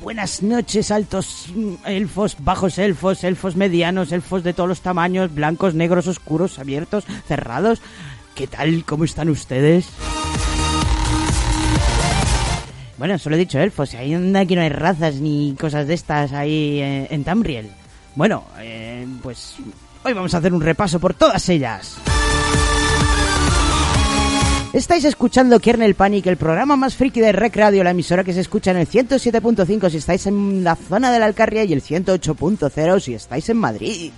Buenas noches, altos elfos, bajos elfos, elfos medianos, elfos de todos los tamaños, blancos, negros, oscuros, abiertos, cerrados. ¿Qué tal? ¿Cómo están ustedes? Bueno, solo he dicho elfos, ahí aquí no hay razas ni cosas de estas ahí en, en Tamriel. Bueno, eh, pues hoy vamos a hacer un repaso por todas ellas. Estáis escuchando Kernel Panic, el programa más friki de Rec Radio, la emisora que se escucha en el 107.5 si estáis en la zona de la Alcarria y el 108.0 si estáis en Madrid.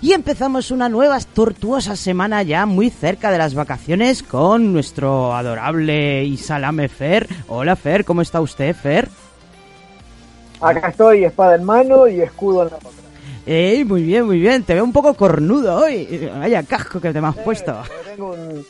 Y empezamos una nueva tortuosa semana ya muy cerca de las vacaciones con nuestro adorable y Fer. Hola Fer, ¿cómo está usted Fer? Acá estoy, espada en mano y escudo en la otra. ¡Ey! Muy bien, muy bien. Te veo un poco cornudo hoy. Vaya casco que te me has puesto. Tengo, un-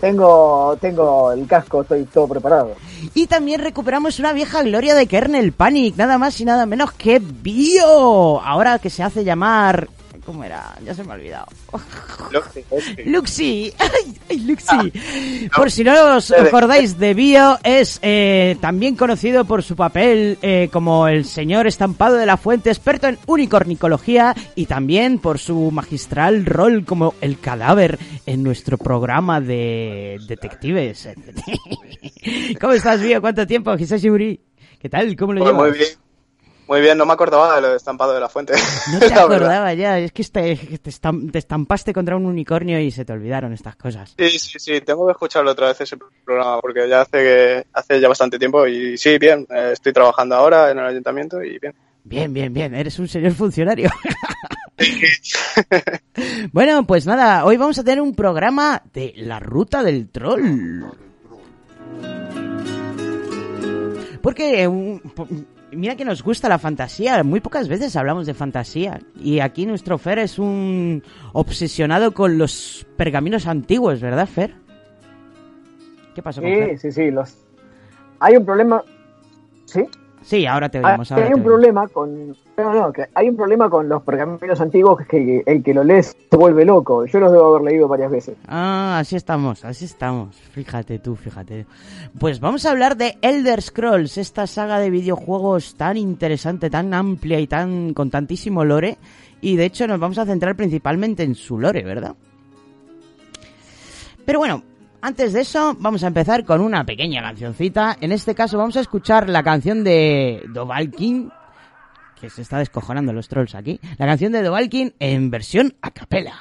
tengo, tengo el casco, estoy todo preparado. Y también recuperamos una vieja gloria de Kernel Panic, nada más y nada menos que Bio. Ahora que se hace llamar... ¿Cómo era? Ya se me ha olvidado. Luxi. Ay, ay, Luxi. Por si no os acordáis de Bio, es eh, también conocido por su papel eh, como el señor estampado de la fuente, experto en unicornicología y también por su magistral rol como el cadáver en nuestro programa de detectives. ¿Cómo estás, Bio? ¿Cuánto tiempo? ¿Qué tal? ¿Cómo lo Pues llevas? muy bien. Muy bien, no me acordaba de lo de estampado de la fuente. No te verdad. acordaba ya, es que te, te te estampaste contra un unicornio y se te olvidaron estas cosas. Sí, sí, sí, tengo que escucharlo otra vez ese programa porque ya hace que hace ya bastante tiempo y sí, bien, eh, estoy trabajando ahora en el ayuntamiento y bien. Bien, bien, bien, eres un señor funcionario. bueno, pues nada, hoy vamos a tener un programa de la ruta del troll. Porque po- mira que nos gusta la fantasía, muy pocas veces hablamos de fantasía. Y aquí nuestro Fer es un obsesionado con los pergaminos antiguos, ¿verdad, Fer? ¿Qué pasó con Sí, Fer? sí, sí, los... Hay un problema... ¿Sí? Sí, ahora te Hay, oímos. ahora hay te un problema con... No, no, que hay un problema con los pergaminos antiguos que que el que lo lee se vuelve loco. Yo los debo haber leído varias veces. Ah, así estamos, así estamos. Fíjate tú, fíjate. Pues vamos a hablar de Elder Scrolls, esta saga de videojuegos tan interesante, tan amplia y tan con tantísimo lore. Y de hecho nos vamos a centrar principalmente en su lore, ¿verdad? Pero bueno, antes de eso vamos a empezar con una pequeña cancioncita. En este caso vamos a escuchar la canción de Dovalkin, que se está descojonando los trolls aquí. La canción de Dovalkin en versión a capela.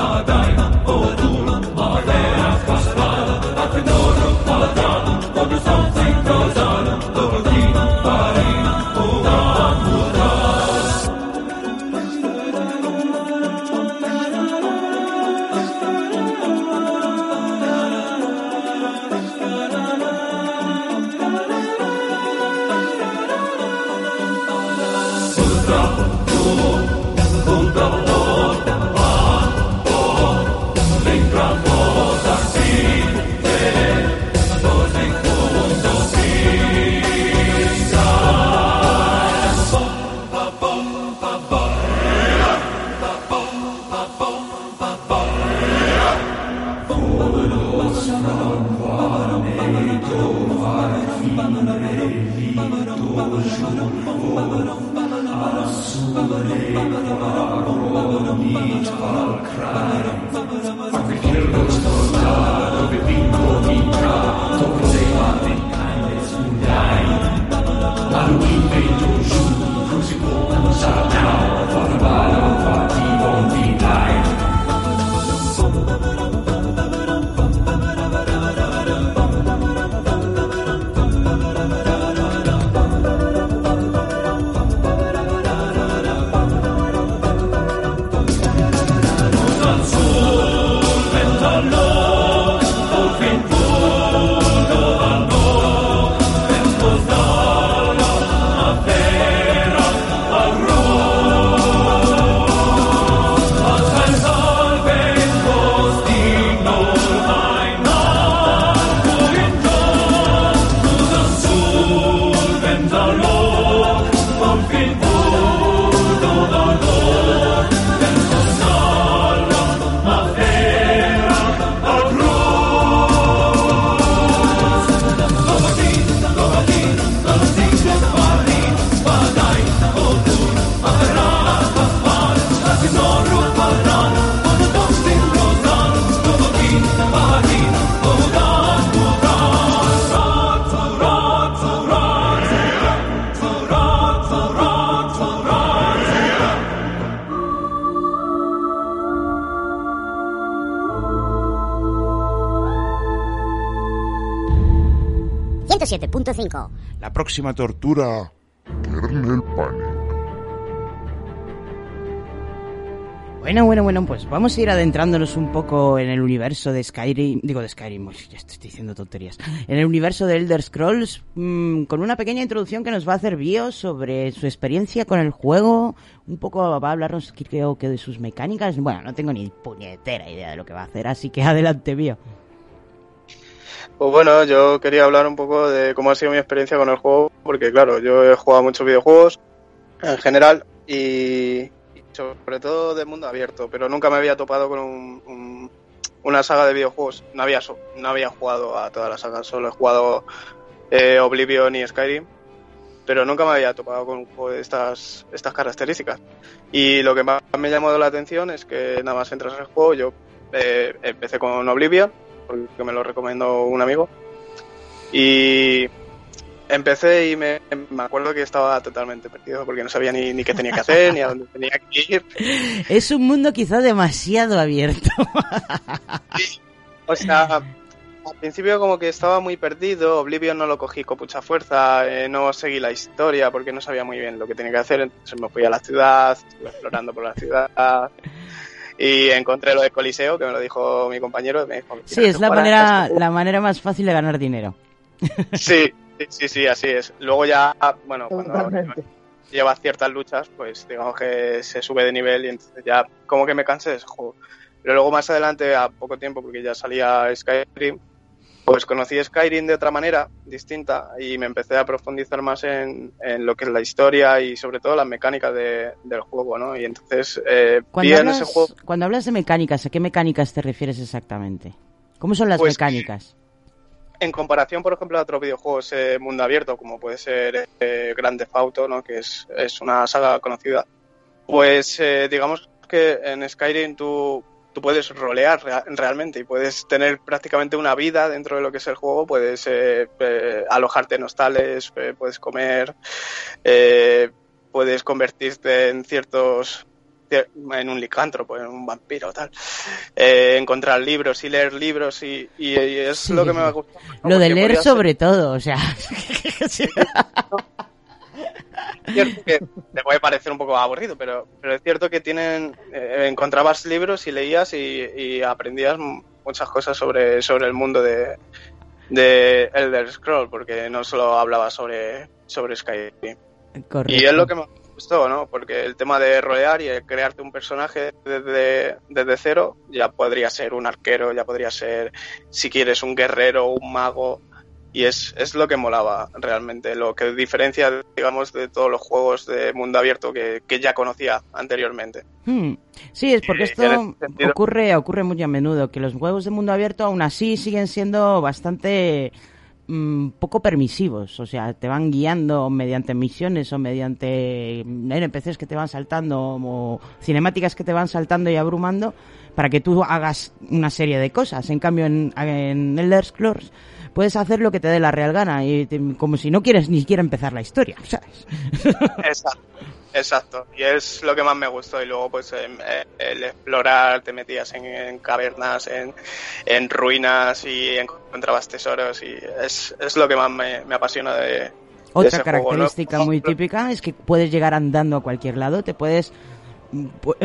ba da da, oh próxima tortura. Kernel Panic. Bueno, bueno, bueno, pues vamos a ir adentrándonos un poco en el universo de Skyrim, digo de Skyrim, uy, ya estoy diciendo tonterías, en el universo de Elder Scrolls, mmm, con una pequeña introducción que nos va a hacer Bio sobre su experiencia con el juego, un poco va a hablarnos creo que de sus mecánicas, bueno, no tengo ni puñetera idea de lo que va a hacer, así que adelante Bio. Pues bueno, yo quería hablar un poco de cómo ha sido mi experiencia con el juego, porque claro, yo he jugado muchos videojuegos en general y sobre todo de mundo abierto, pero nunca me había topado con un, un, una saga de videojuegos. No había, no había jugado a todas las sagas, solo he jugado eh, Oblivion y Skyrim, pero nunca me había topado con un juego de estas, estas características. Y lo que más me llamó la atención es que nada más entras en el juego, yo eh, empecé con Oblivion, porque me lo recomendó un amigo, y empecé y me, me, acuerdo que estaba totalmente perdido porque no sabía ni, ni qué tenía que hacer, ni a dónde tenía que ir. Es un mundo quizá demasiado abierto. Sí. O sea, al principio como que estaba muy perdido, Oblivion no lo cogí con mucha fuerza, eh, no seguí la historia porque no sabía muy bien lo que tenía que hacer, entonces me fui a la ciudad, estuve explorando por la ciudad. Y encontré lo de Coliseo, que me lo dijo mi compañero. Me dijo, sí, es la manera, la manera más fácil de ganar dinero. Sí, Sí, sí, así es. Luego ya, bueno, cuando llevas ciertas luchas, pues digamos que se sube de nivel y entonces ya como que me cansé de ese juego. Pero luego más adelante, a poco tiempo, porque ya salía Skyrim, pues conocí Skyrim de otra manera, distinta, y me empecé a profundizar más en, en lo que es la historia y sobre todo las mecánicas de, del juego, ¿no? Y entonces eh, vi hablas, en ese juego... Cuando hablas de mecánicas, ¿a qué mecánicas te refieres exactamente? ¿Cómo son las Pues, mecánicas? en comparación, por ejemplo, a otros videojuegos eh, mundo abierto, como puede ser eh, Grand Theft Auto, ¿no? que es, es una saga conocida, pues eh, digamos que en Skyrim tú, tú puedes rolear rea- realmente y puedes tener prácticamente una vida dentro de lo que es el juego, puedes eh, eh, alojarte en hostales, eh, puedes comer, eh, puedes convertirte en ciertos en un licántropo, en un vampiro, tal. Encontrar libros y leer libros y, y- y es Sí. lo que me ha gustado. ¿no? Lo de leer sobre todo, o sea... es cierto que te puede parecer un poco aburrido, pero, pero es cierto que tienen eh, encontrabas libros y leías y, y aprendías muchas cosas sobre, sobre el mundo de, de Elder Scroll, porque no solo hablaba sobre, sobre Skyrim. Correcto. Y es lo que me gustó, ¿no? Porque el tema de rolear y el crearte un personaje desde, desde cero, ya podría ser un arquero, ya podría ser, si quieres, un guerrero, un mago. Y es, es lo que molaba realmente, lo que diferencia, digamos, de todos los juegos de mundo abierto que, que ya conocía anteriormente. Hmm. Sí, es porque esto sentido- ocurre, ocurre muy a menudo, que los juegos de mundo abierto aún así siguen siendo bastante mm, poco permisivos, o sea, te van guiando mediante misiones o mediante NPCs que te van saltando o cinemáticas que te van saltando y abrumando para que tú hagas una serie de cosas. En cambio, en, en Elder Scrolls puedes hacer lo que te dé la real gana y te- como si no quieres ni siquiera empezar la historia, ¿sabes? Exacto. Exacto, y es lo que más me gustó. Y luego, pues, em, eh, el explorar, te metías en, en cavernas, en, en ruinas y encontrabas tesoros. Y es, es lo que más me, me apasiona de, de Otra ese juego, ¿no? característica muy típica es que puedes llegar andando a cualquier lado, te puedes pu-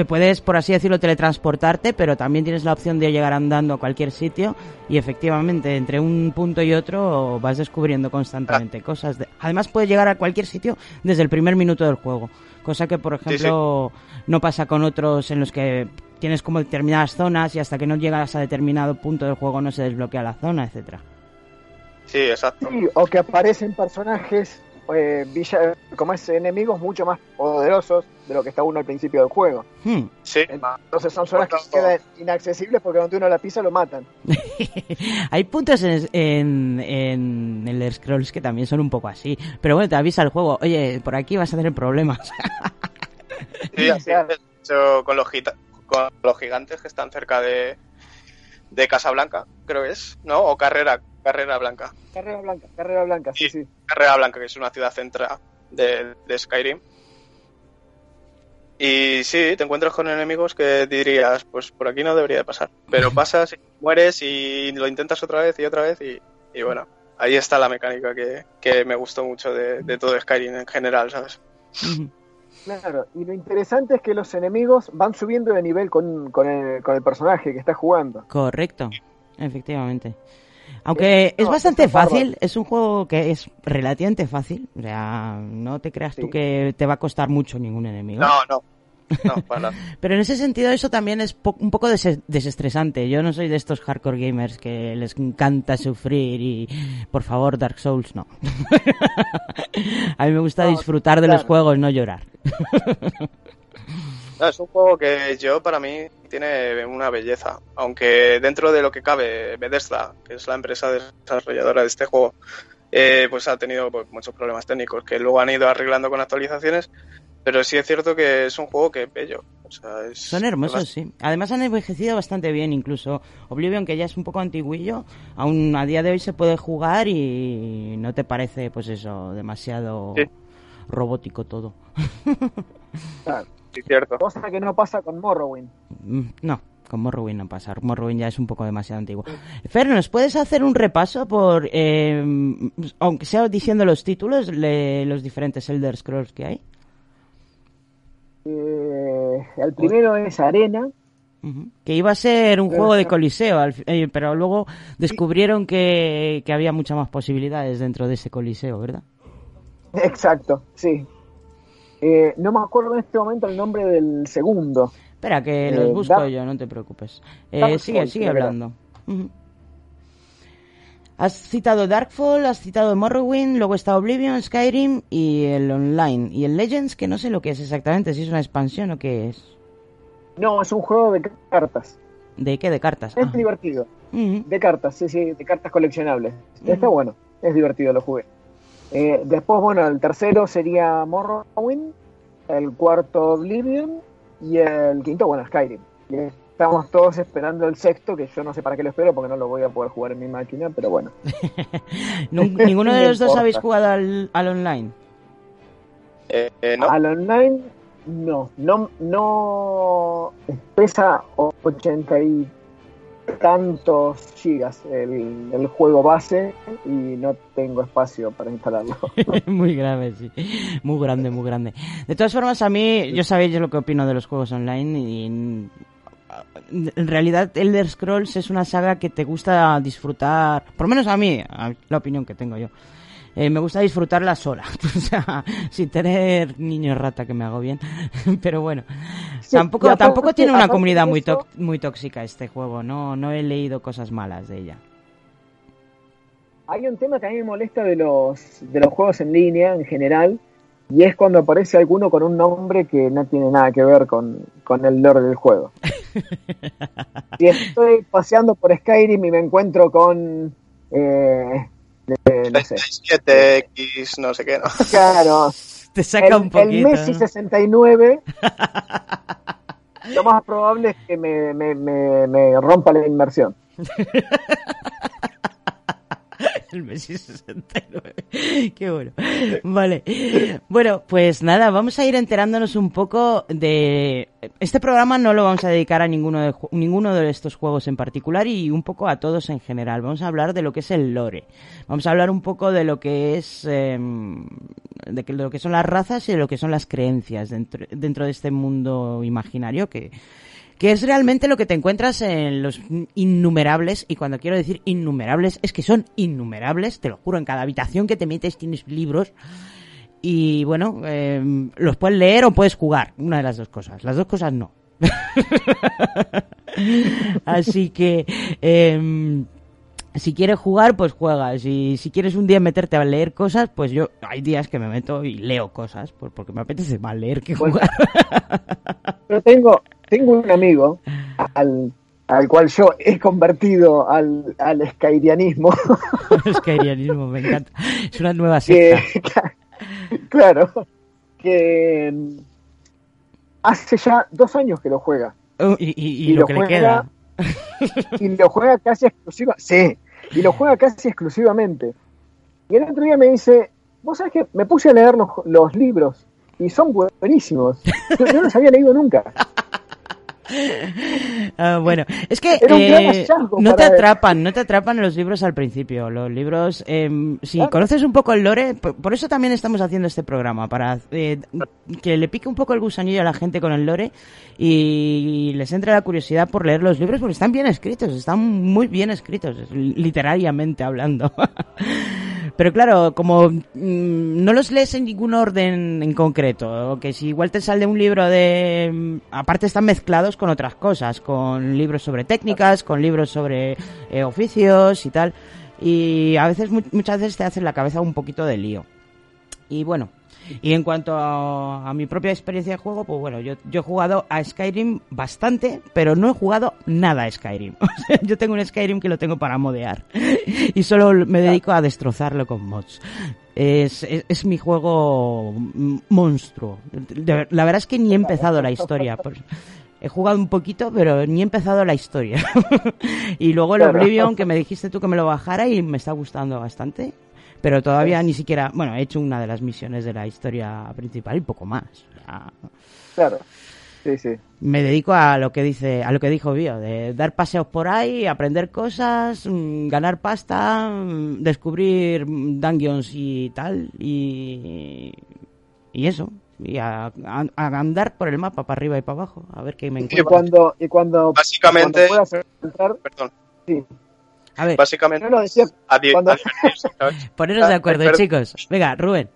puedes por así decirlo teletransportarte, pero también tienes la opción de llegar andando a cualquier sitio y efectivamente entre un punto y otro vas descubriendo constantemente cosas. de- Además puedes llegar a cualquier sitio desde el primer minuto del juego, cosa que por ejemplo no pasa con otros en los que tienes como determinadas zonas y hasta que no llegas a determinado punto del juego no se desbloquea la zona, etcétera. Sí, exacto. Sí, o que aparecen personajes, eh, villa, como es, enemigos mucho más poderosos de lo que está uno al principio del juego. Hmm. Sí, Entonces son zonas que quedan inaccesibles porque donde uno la pisa lo matan. Hay puntos en, en, en el Scrolls que también son un poco así. Pero bueno, te avisa el juego. Oye, por aquí vas a tener problemas. sí, hecho, con los, con los gigantes que están cerca de, de Casablanca, creo que es, ¿no? O Carrera, Carrera Blanca. Carrera blanca, carrera blanca, sí, sí. Carrera Blanca, que es una ciudad central de, de Skyrim. Y sí, te encuentras con enemigos que dirías, pues por aquí no debería de pasar. Pero pasas y mueres y lo intentas otra vez y otra vez y, y bueno, ahí está la mecánica que, que me gustó mucho de, de todo Skyrim en general, ¿sabes? Claro, y lo interesante es que los enemigos van subiendo de nivel con, con, el, con el personaje que está jugando. Correcto, efectivamente. Aunque Eh, es no, bastante bárbaro. fácil, es un juego que es relativamente fácil. O sea, no te creas tú que te va a costar mucho ningún enemigo. No, no. No, para nada. Pero en ese sentido eso también es po- un poco des- desestresante. Yo no soy de estos hardcore gamers que les encanta sufrir y por favor Dark Souls no. A mí me gusta No, disfrutar de los juegos, no llorar. No, es un juego que yo, para mí, tiene una belleza. Aunque dentro de lo que cabe, Bethesda, que es la empresa desarrolladora de este juego, eh, pues ha tenido pues, muchos problemas técnicos que luego han ido arreglando con actualizaciones. Pero sí es cierto que es un juego que es bello. O sea, es- Son hermosos, sí. Además han envejecido bastante bien, incluso Oblivion, que ya es un poco antiguillo, aún a día de hoy se puede jugar y no te parece, pues eso, demasiado Sí. robótico todo. Claro. Sí, cierto. Cosa que no pasa con Morrowind. Mm, No, con Morrowind no pasa. Morrowind ya es un poco demasiado antiguo. Fer, ¿nos puedes hacer un repaso por, eh, aunque sea diciendo los títulos, los diferentes Elder Scrolls que hay? Eh, el primero es Arena. Que iba a ser un juego de coliseo, eh, pero luego descubrieron que, que había muchas más posibilidades dentro de ese coliseo, ¿verdad? exacto, sí. Eh, no me acuerdo en este momento el nombre del segundo. Espera, que Eh, los busco Dark- yo, no te preocupes. Eh, sigue, sigue era. Has citado Darkfall, has citado Morrowind, luego está Oblivion, Skyrim y el Online. Y el Legends, que no sé lo que es exactamente, si es una expansión o qué es. No, es un juego de cartas. ¿De qué? ¿De cartas? Es Ah. divertido. Ujú. De cartas, sí, sí, de cartas coleccionables. Está bueno, es divertido, lo jugué. Eh, después, bueno, el tercero sería Morrowind, el cuarto Oblivion y el quinto, bueno, Skyrim. Y estamos todos esperando el sexto, que yo no sé para qué lo espero porque no lo voy a poder jugar en mi máquina, pero bueno. ¿Ninguno de los dos habéis jugado al, al Online? Eh, eh, no, Al online, no, no, no pesa 80 y tantos gigas el, el juego base y no tengo espacio para instalarlo. muy grave, sí. Muy grande, muy grande. De todas formas, a mí, yo sabéis lo que opino de los juegos online y en, realidad Elder Scrolls es una saga que te gusta disfrutar, por lo menos a mí, a- la opinión que tengo yo. Eh, me gusta disfrutarla sola, o sea, sin tener niño rata que me hago bien. Pero bueno, Sí, tampoco, tampoco tiene una comunidad muy, eso- muy tóxica este juego, no, no he leído cosas malas de ella. Hay un tema que a mí me molesta de los, de los juegos en línea en general, y es cuando aparece alguno con un nombre que no tiene nada que ver con, con el lore del juego. si estoy paseando por Skyrim y me encuentro con, eh, de, no sé. 7X, no sé qué, ¿no? Claro. Te saca el, un poquito. el Messi ¿no? 69. lo más probable es que me, me, me, me rompa la inmersión. El Messi 69. Qué bueno. Vale. Bueno, pues nada, vamos a ir enterándonos un poco de... Este programa no lo vamos a dedicar a ninguno de, ninguno de estos juegos en particular y un poco a todos en general. Vamos a hablar de lo que es el lore. Vamos a hablar un poco de lo que es... eh, de, de lo que son las razas y de lo que son las creencias dentro, dentro de este mundo imaginario que que es realmente lo que te encuentras en los innumerables, y cuando quiero decir innumerables, es que son innumerables, te lo juro, en cada habitación que te metes tienes libros, y bueno, eh, los puedes leer o puedes jugar, una de las dos cosas, las dos cosas no. Así que... em, si quieres jugar, pues juegas. Y si quieres un día meterte a leer cosas, pues yo hay días que me meto y leo cosas, pues porque me apetece más leer que jugar. Pero tengo, tengo un amigo al, al cual yo he convertido al, al skyrianismo. Skyrianismo, me encanta. Es una nueva que, secta. claro, que mm, hace ya dos años que lo juega. Oh, y, y- y y lo, lo que le juega- queda. y lo juega casi exclusiva, sí, y lo juega casi exclusivamente. Y el otro día me dice, vos sabés que me puse a leer los, los libros y son buenísimos. Yo no los había leído nunca. Ah, bueno, es que eh, no te él. atrapan, no te atrapan los libros al principio. Los libros, eh, si Claro. conoces un poco el lore, por, por eso también estamos haciendo este programa, para eh, que le pique un poco el gusanillo a la gente con el lore y les entre la curiosidad por leer los libros, porque están bien escritos, están muy bien escritos, literariamente hablando. Pero claro, como mm, no los lees en ningún orden en concreto, que si igual te sale un libro de... mm, Aparte están mezclados con otras cosas, con libros sobre técnicas, con libros sobre eh, oficios y tal. Y a veces, mu- muchas veces te hacen la cabeza un poquito de lío. Y bueno, y en cuanto a, a mi propia experiencia de juego, pues bueno, yo, yo he jugado a Skyrim bastante, pero no he jugado nada a Skyrim. O sea, yo tengo un Skyrim que lo tengo para modear. Y solo me dedico a destrozarlo con mods. Es, es, es mi juego monstruo. De- La verdad es que ni he empezado la historia. pues, he jugado un poquito, pero ni he empezado la historia. y luego el. Oblivion, que me dijiste tú que me lo bajara y me está gustando bastante. Pero todavía ni siquiera, bueno, he hecho una de las misiones de la historia principal y poco más. Ya Claro, sí, sí. me dedico a lo que dice, a lo que dijo Bio, de dar paseos por ahí, aprender cosas, mm, ganar pasta, mm, descubrir mm, dungeons y tal, y, y eso. Y a, a- a andar por el mapa para arriba y para abajo, a ver qué me Y encuentro. cuando, y cuando, Básicamente- cuando puedas entrar, Perdón. sí. A ver, Básicamente, No, no, decía, cuando- poneros de acuerdo, Pero- chicos. Venga, Rubén.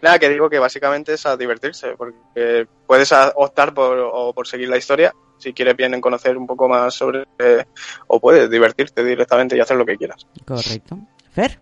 Nada, que digo que básicamente es a divertirse, porque puedes optar por, o por seguir la historia, si quieres bien en conocer un poco más sobre, eh, o puedes divertirte directamente y hacer lo que quieras. Correcto. Fer.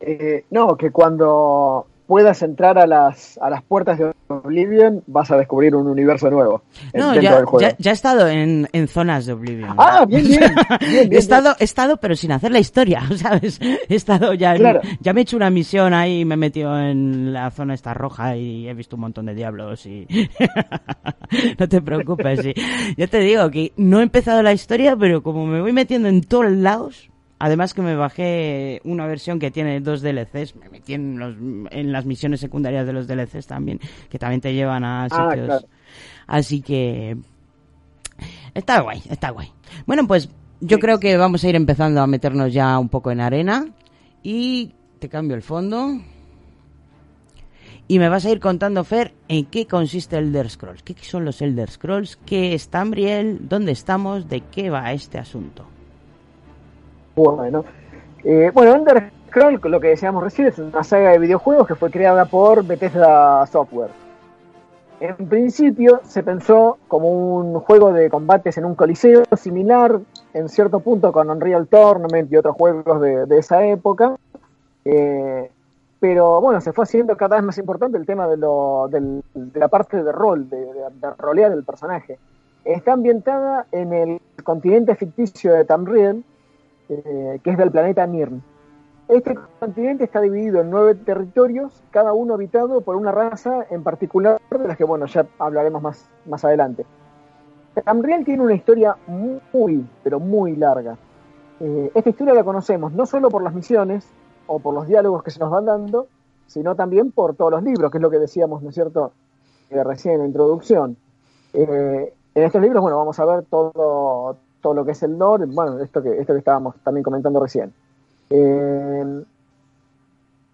Eh, no, que cuando puedas entrar a las, a las puertas de Oblivion vas a descubrir un universo nuevo No, ya, del juego. ya, ya he estado en, en zonas de Oblivion. Ah, bien, bien. bien, bien, he estado, he estado, pero sin hacer la historia, ¿sabes? He estado ya, en- Claro. ya me he hecho una misión ahí, me he metido en la zona esta roja y he visto un montón de diablos y no te preocupes, sí. Ya te digo que no he empezado la historia, pero como me voy metiendo en todos lados, además que me bajé una versión que tiene dos DLCs, me metí en, los, en las misiones secundarias de los DLCs también, que también te llevan a Ah, sitios. claro. Así que Está guay, está guay. Bueno, pues yo creo que vamos a ir empezando a meternos ya un poco en arena. Y te cambio el fondo. Y me vas a ir contando, Fer, en qué consiste el Elder Scrolls. ¿Qué son los Elder Scrolls? ¿Qué es Tambriel? ¿Dónde estamos? ¿De qué va este asunto? Bueno, eh, bueno, Ender Scroll, lo que decíamos recién, es una saga de videojuegos que fue creada por Bethesda Software. En principio se pensó como un juego de combates en un coliseo similar en cierto punto con Unreal Tournament y otros juegos de, esa época. Eh, pero bueno, se fue haciendo cada vez más importante el tema de, lo, del- de la parte de rol, de, de, de rolear el personaje. Está ambientada en el continente ficticio de Tamriel, eh, que es del planeta Nirn. Este continente está dividido en nueve territorios, cada uno habitado por una raza en particular, de las que, bueno, ya hablaremos más, más adelante. Tamriel tiene una historia muy, pero muy larga. Eh, esta historia la conocemos no solo por las misiones o por los diálogos que se nos van dando, sino también por todos los libros, que es lo que decíamos, ¿no es cierto?, eh, recién en la introducción. Eh, en estos libros, bueno, vamos a ver todo, todo lo que es el lore, bueno, esto que, esto que estábamos también comentando recién.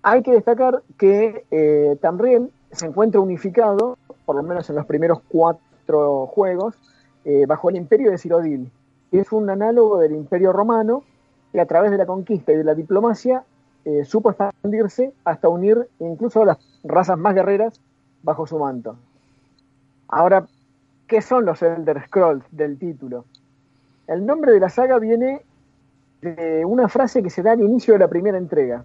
hay que destacar que Tamriel se encuentra unificado, por lo menos en los primeros cuatro juegos, bajo el imperio de Cirodil, es un análogo del Imperio Romano que a través de la conquista y de la diplomacia eh, supo expandirse hasta unir incluso a las razas más guerreras bajo su manto. Ahora, ¿qué son los Elder Scrolls del título? El nombre de la saga viene de una frase que se da al inicio de la primera entrega,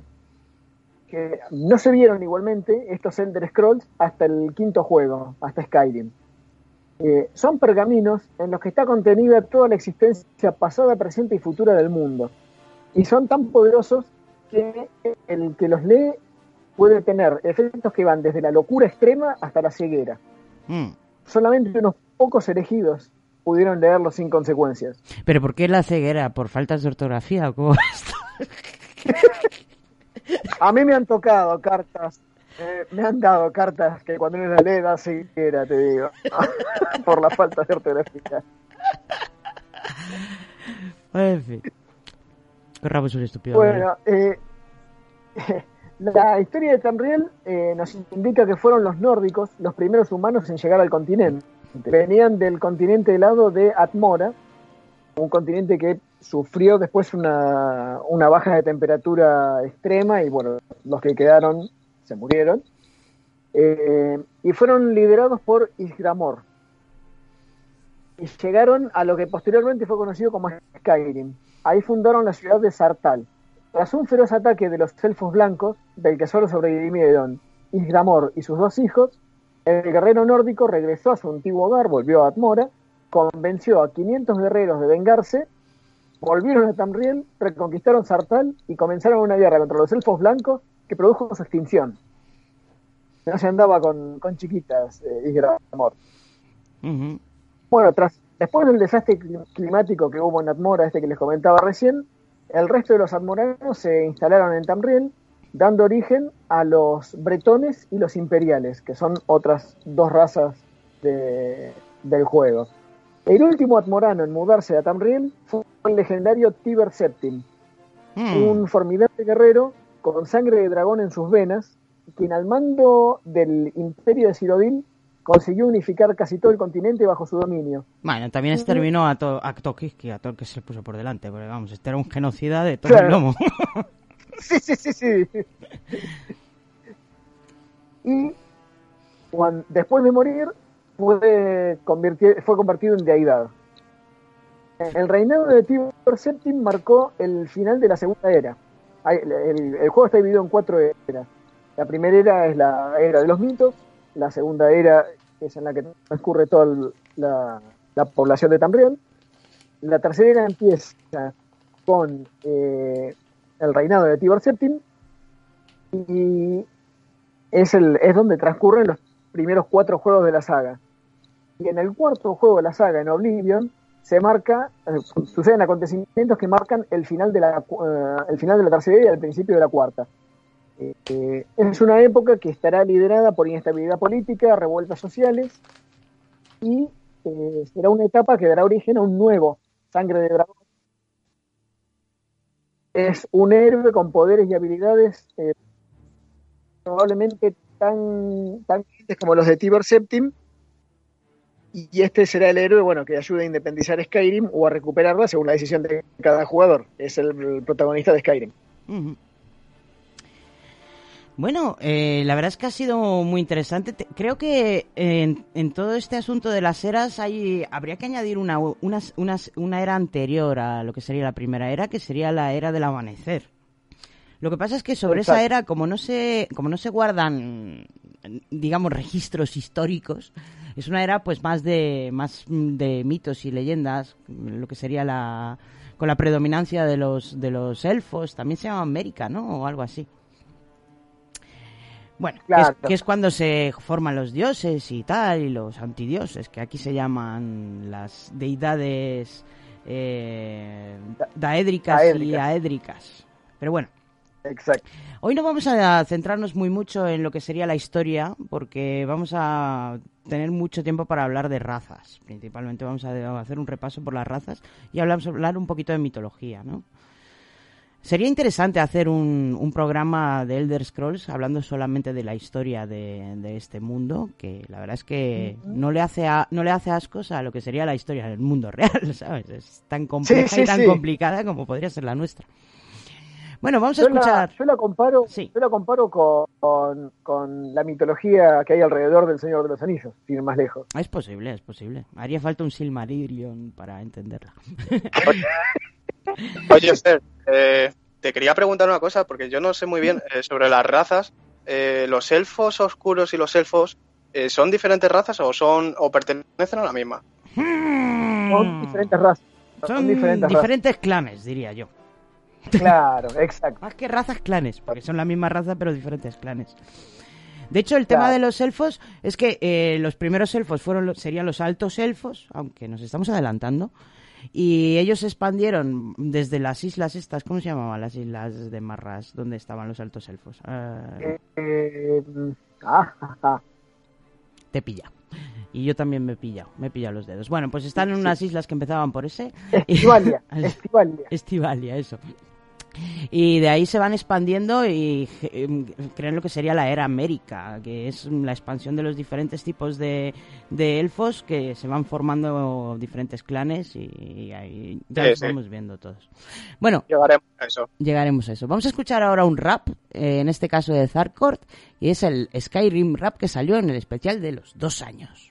que no se vieron igualmente estos Elder Scrolls hasta el quinto juego, hasta Skyrim. Eh, son pergaminos en los que está contenida toda la existencia pasada, presente y futura del mundo. Y son tan poderosos que el que los lee puede tener efectos que van desde la locura extrema hasta la ceguera. Mm. Solamente unos pocos elegidos pudieron leerlo sin consecuencias. ¿Pero por qué la ceguera? ¿Por faltas de ortografía o cómo A mí me han tocado cartas eh, me han dado cartas que cuando uno la lee da siquiera, te digo, por la falta de ortografía. En fin. es un estúpido. Bueno, eh, la historia de Tamriel eh, nos indica que fueron los nórdicos los primeros humanos en llegar al continente. Venían del continente helado de Atmora, un continente que sufrió después una, una baja de temperatura extrema y bueno, los que quedaron se murieron, eh, y fueron liderados por Isgramor. Y llegaron a lo que posteriormente fue conocido como Skyrim. Ahí fundaron la ciudad de Sartal. Tras un feroz ataque de los elfos blancos, del que solo sobrevivieron Isgramor y sus dos hijos, el guerrero nórdico regresó a su antiguo hogar, volvió a Atmora, convenció a 500 guerreros de vengarse, volvieron a Tamriel, reconquistaron Sartal y comenzaron una guerra contra los elfos blancos que produjo su extinción. No se andaba con, chiquitas eh, y gran amor. Bueno, tras, después del desastre climático que hubo en Atmora, este que les comentaba recién, el resto de los atmoranos se instalaron en Tamriel, dando origen a los bretones y los imperiales, que son otras dos razas del juego. El último atmorano en mudarse a Tamriel fue el legendario Tiber Septim, mm. un formidable guerrero con sangre de dragón en sus venas, quien al mando del imperio de Cirodil consiguió unificar casi todo el continente bajo su dominio. Bueno, también exterminó a, to a Tokiski, a se le puso por delante, porque vamos, este era un genocida de todo el lomo. sí, sí, sí, sí. y después de morir, fue, convertido en deidad. El reinado de Tiber Septim marcó el final de la segunda era el, juego está dividido en cuatro eras. La primera era es la era de los mitos, la segunda era es en la que transcurre toda la, población de Tamriel, la tercera era empieza con eh, el reinado de Tibor Septim y es, el, es donde transcurren los primeros cuatro juegos de la saga. Y en el cuarto juego de la saga, en Oblivion, se marca, eh, suceden acontecimientos que marcan el final de la, eh, el final de la tercera y el principio de la cuarta. Eh, es una época que estará liderada por inestabilidad política, revueltas sociales y será una etapa que dará origen a un nuevo Sangre de Dragón. Es un héroe con poderes y habilidades probablemente tan, tan como los de Tiber Septim, y este será el héroe bueno que ayude a independizar Skyrim o a recuperarla según la decisión de cada jugador. Es el, protagonista de Skyrim. Bueno, eh, la verdad es que ha sido muy interesante. creo que en, todo este asunto de las eras hay, habría que añadir una, una, una, era anterior a lo que sería la primera era, que sería la era del amanecer. Lo que pasa es que sobre esa era, como no se, como no se guardan, digamos, registros históricos, Es una era pues más de más de mitos y leyendas, lo que sería la con la predominancia de los de los elfos, también se llama América, ¿no? O algo así. Bueno, que es- Claro. que, es, cuando se forman los dioses y tal, y los antidioses, que aquí se llaman las deidades eh, daédricas, y Daédricas. aédricas. Pero bueno, Exacto. hoy no vamos a centrarnos muy mucho en lo que sería la historia, porque vamos a tener mucho tiempo para hablar de razas. Principalmente vamos a hacer un repaso por las razas y hablamos, hablar un poquito de mitología, ¿no? Sería interesante hacer un, un programa de Elder Scrolls hablando solamente de la historia de, de este mundo, que la verdad es que no le hace a- no le hace ascos a lo que sería la historia del mundo real, ¿sabes? Es tan compleja sí, y tan sí. complicada como podría ser la nuestra. Bueno, vamos a Yo la, escuchar. yo la comparo, Sí. yo la comparo con, con, con la mitología que hay alrededor del Señor de los Anillos, sin ir más lejos. Es posible, es posible. Haría falta un Silmarillion para entenderla. Oye, Fer, eh, te quería preguntar una cosa, porque yo no sé muy bien eh, sobre las razas. Eh, ¿Los elfos oscuros y los elfos eh, son diferentes razas o son o pertenecen a la misma? Son diferentes razas. Hmm. Son diferentes diferentes clanes, diría yo. Claro, exacto. Más que razas, clanes, porque son la misma raza pero diferentes clanes. De hecho, el tema de los elfos es que eh, los primeros elfos fueron los- serían los altos elfos, aunque nos estamos adelantando, y ellos se expandieron desde las islas estas, ¿cómo se llamaban las islas de Marras? donde estaban los altos elfos? Ah, Eh, ah, ah, ah. te pilla. Y yo también me he pillado, me he pillado los dedos. Bueno, pues están en unas islas que empezaban por ese. Estivalia, Estivalia. Estivalia, eso. Y de ahí se van expandiendo y eh, crean lo que sería la era América, que es la expansión de los diferentes tipos de, de elfos que se van formando diferentes clanes y, ahí ya Sí, los sí. vamos viendo todos. Bueno, Llegaremos a eso. llegaremos a eso. Vamos a escuchar ahora un rap, eh, en este caso de Zarkort, y es el Skyrim rap que salió en el especial de los dos años.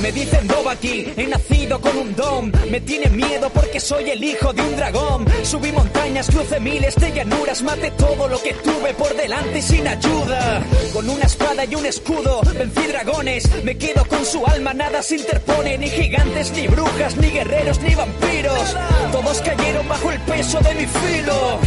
Me dicen Dovahkiin, he nacido con un don. Me tiene miedo porque soy el hijo de un dragón. Subí montañas, crucé miles de llanuras, maté todo lo que tuve por delante y sin ayuda. Con una espada y un escudo, vencí dragones. Me quedo con su alma, nada se interpone. Ni gigantes, ni brujas, ni guerreros, ni vampiros. Todos cayeron bajo el peso de mi filo.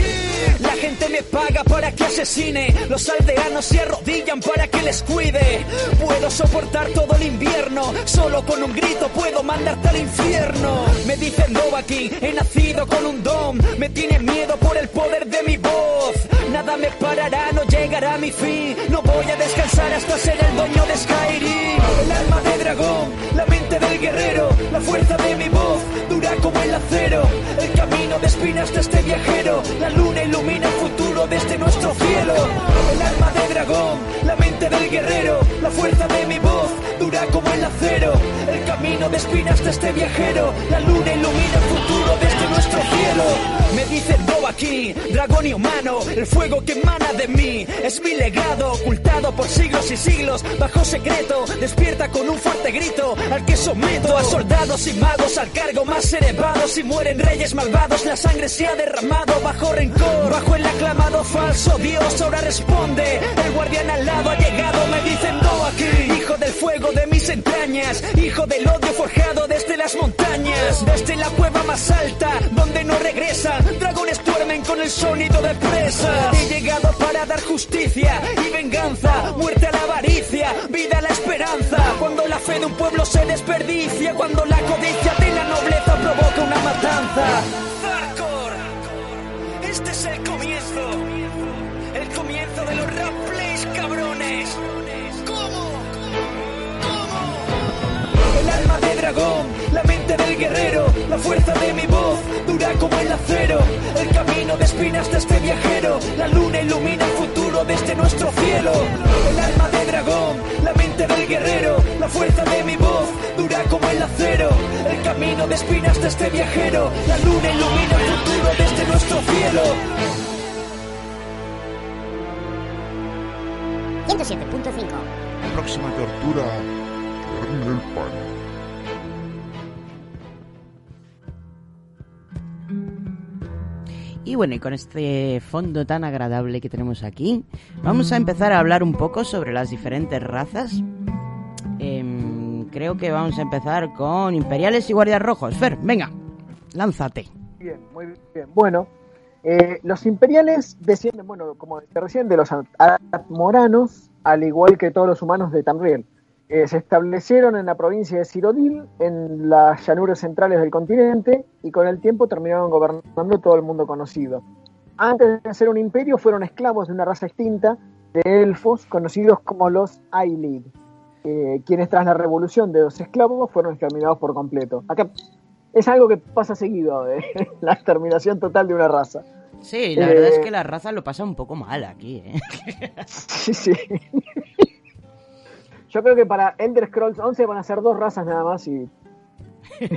La gente me paga para que asesine. Los aldeanos se arrodillan para que les cuide. Puedo soportar todo el invierno. Solo con un grito puedo mandarte al infierno. Me dicen Dovahkiin, he nacido con un don. Me tienen miedo por el poder de mi voz. Nada me parará, no llegará mi fin. No voy a descansar hasta ser el dueño de Skyrim. El alma de dragón, la mente del guerrero, la fuerza de mi voz, dura como el acero. El camino de espinas de este viajero, la luna ilumina el futuro desde nuestro cielo. El alma de dragón, la mente del guerrero, la fuerza de mi voz, como el acero. El camino de espinas de este viajero, la luna ilumina el futuro desde nuestro cielo. Me dicen Dovahkiin, dragón y humano, el fuego que emana de mí es mi legado, ocultado por siglos y siglos, bajo secreto, despierta con un fuerte grito al que someto a soldados y magos al cargo más elevado. Si mueren reyes malvados, la sangre se ha derramado bajo rencor, bajo el aclamado falso Dios. Ahora responde, el guardián al lado ha llegado, me dicen Dovahkiin, hijo del fuego de mis entrañas, hijo del odio forjado desde las montañas, desde la cueva más alta, donde no regresa, dragones duermen con el sonido de presas. He llegado para dar justicia y venganza, muerte a la avaricia, vida a la esperanza. Cuando la fe de un pueblo se desperdicia, cuando la codicia de la nobleza provoca una matanza. Zarkor, este es el comienzo, el comienzo de los rap alma de dragón, la mente del guerrero, la fuerza de mi voz, dura como el acero. El camino de espinas de este viajero, la luna ilumina el futuro desde nuestro cielo. El alma de dragón, la mente del guerrero, la fuerza de mi voz, dura como el acero. El camino de espinas de este viajero, la luna ilumina el futuro desde nuestro cielo. 107.5. Próxima tortura. Y bueno, y con este fondo tan agradable que tenemos aquí, vamos a empezar a hablar un poco sobre las diferentes razas. Em, creo que vamos a empezar con imperiales y guardias rojos. Fer, venga, lánzate. Bien, muy bien. Bueno, eh, los imperiales descienden, bueno, como decía recién, de los moranos, al igual que todos los humanos de Tamriel. Eh, se establecieron en la provincia de Cirodil, en las llanuras centrales del continente, y con el tiempo terminaron gobernando todo el mundo conocido. Antes de ser un imperio, fueron esclavos de una raza extinta de elfos conocidos como los Ailid, eh, quienes tras la revolución de los esclavos fueron exterminados por completo. Acá es algo que pasa seguido, eh, la exterminación total de una raza. Sí, la verdad es que la raza lo pasa un poco mal aquí. ¿eh? Sí, sí. Yo creo que para Elder Scrolls 11 van a ser dos razas nada más y...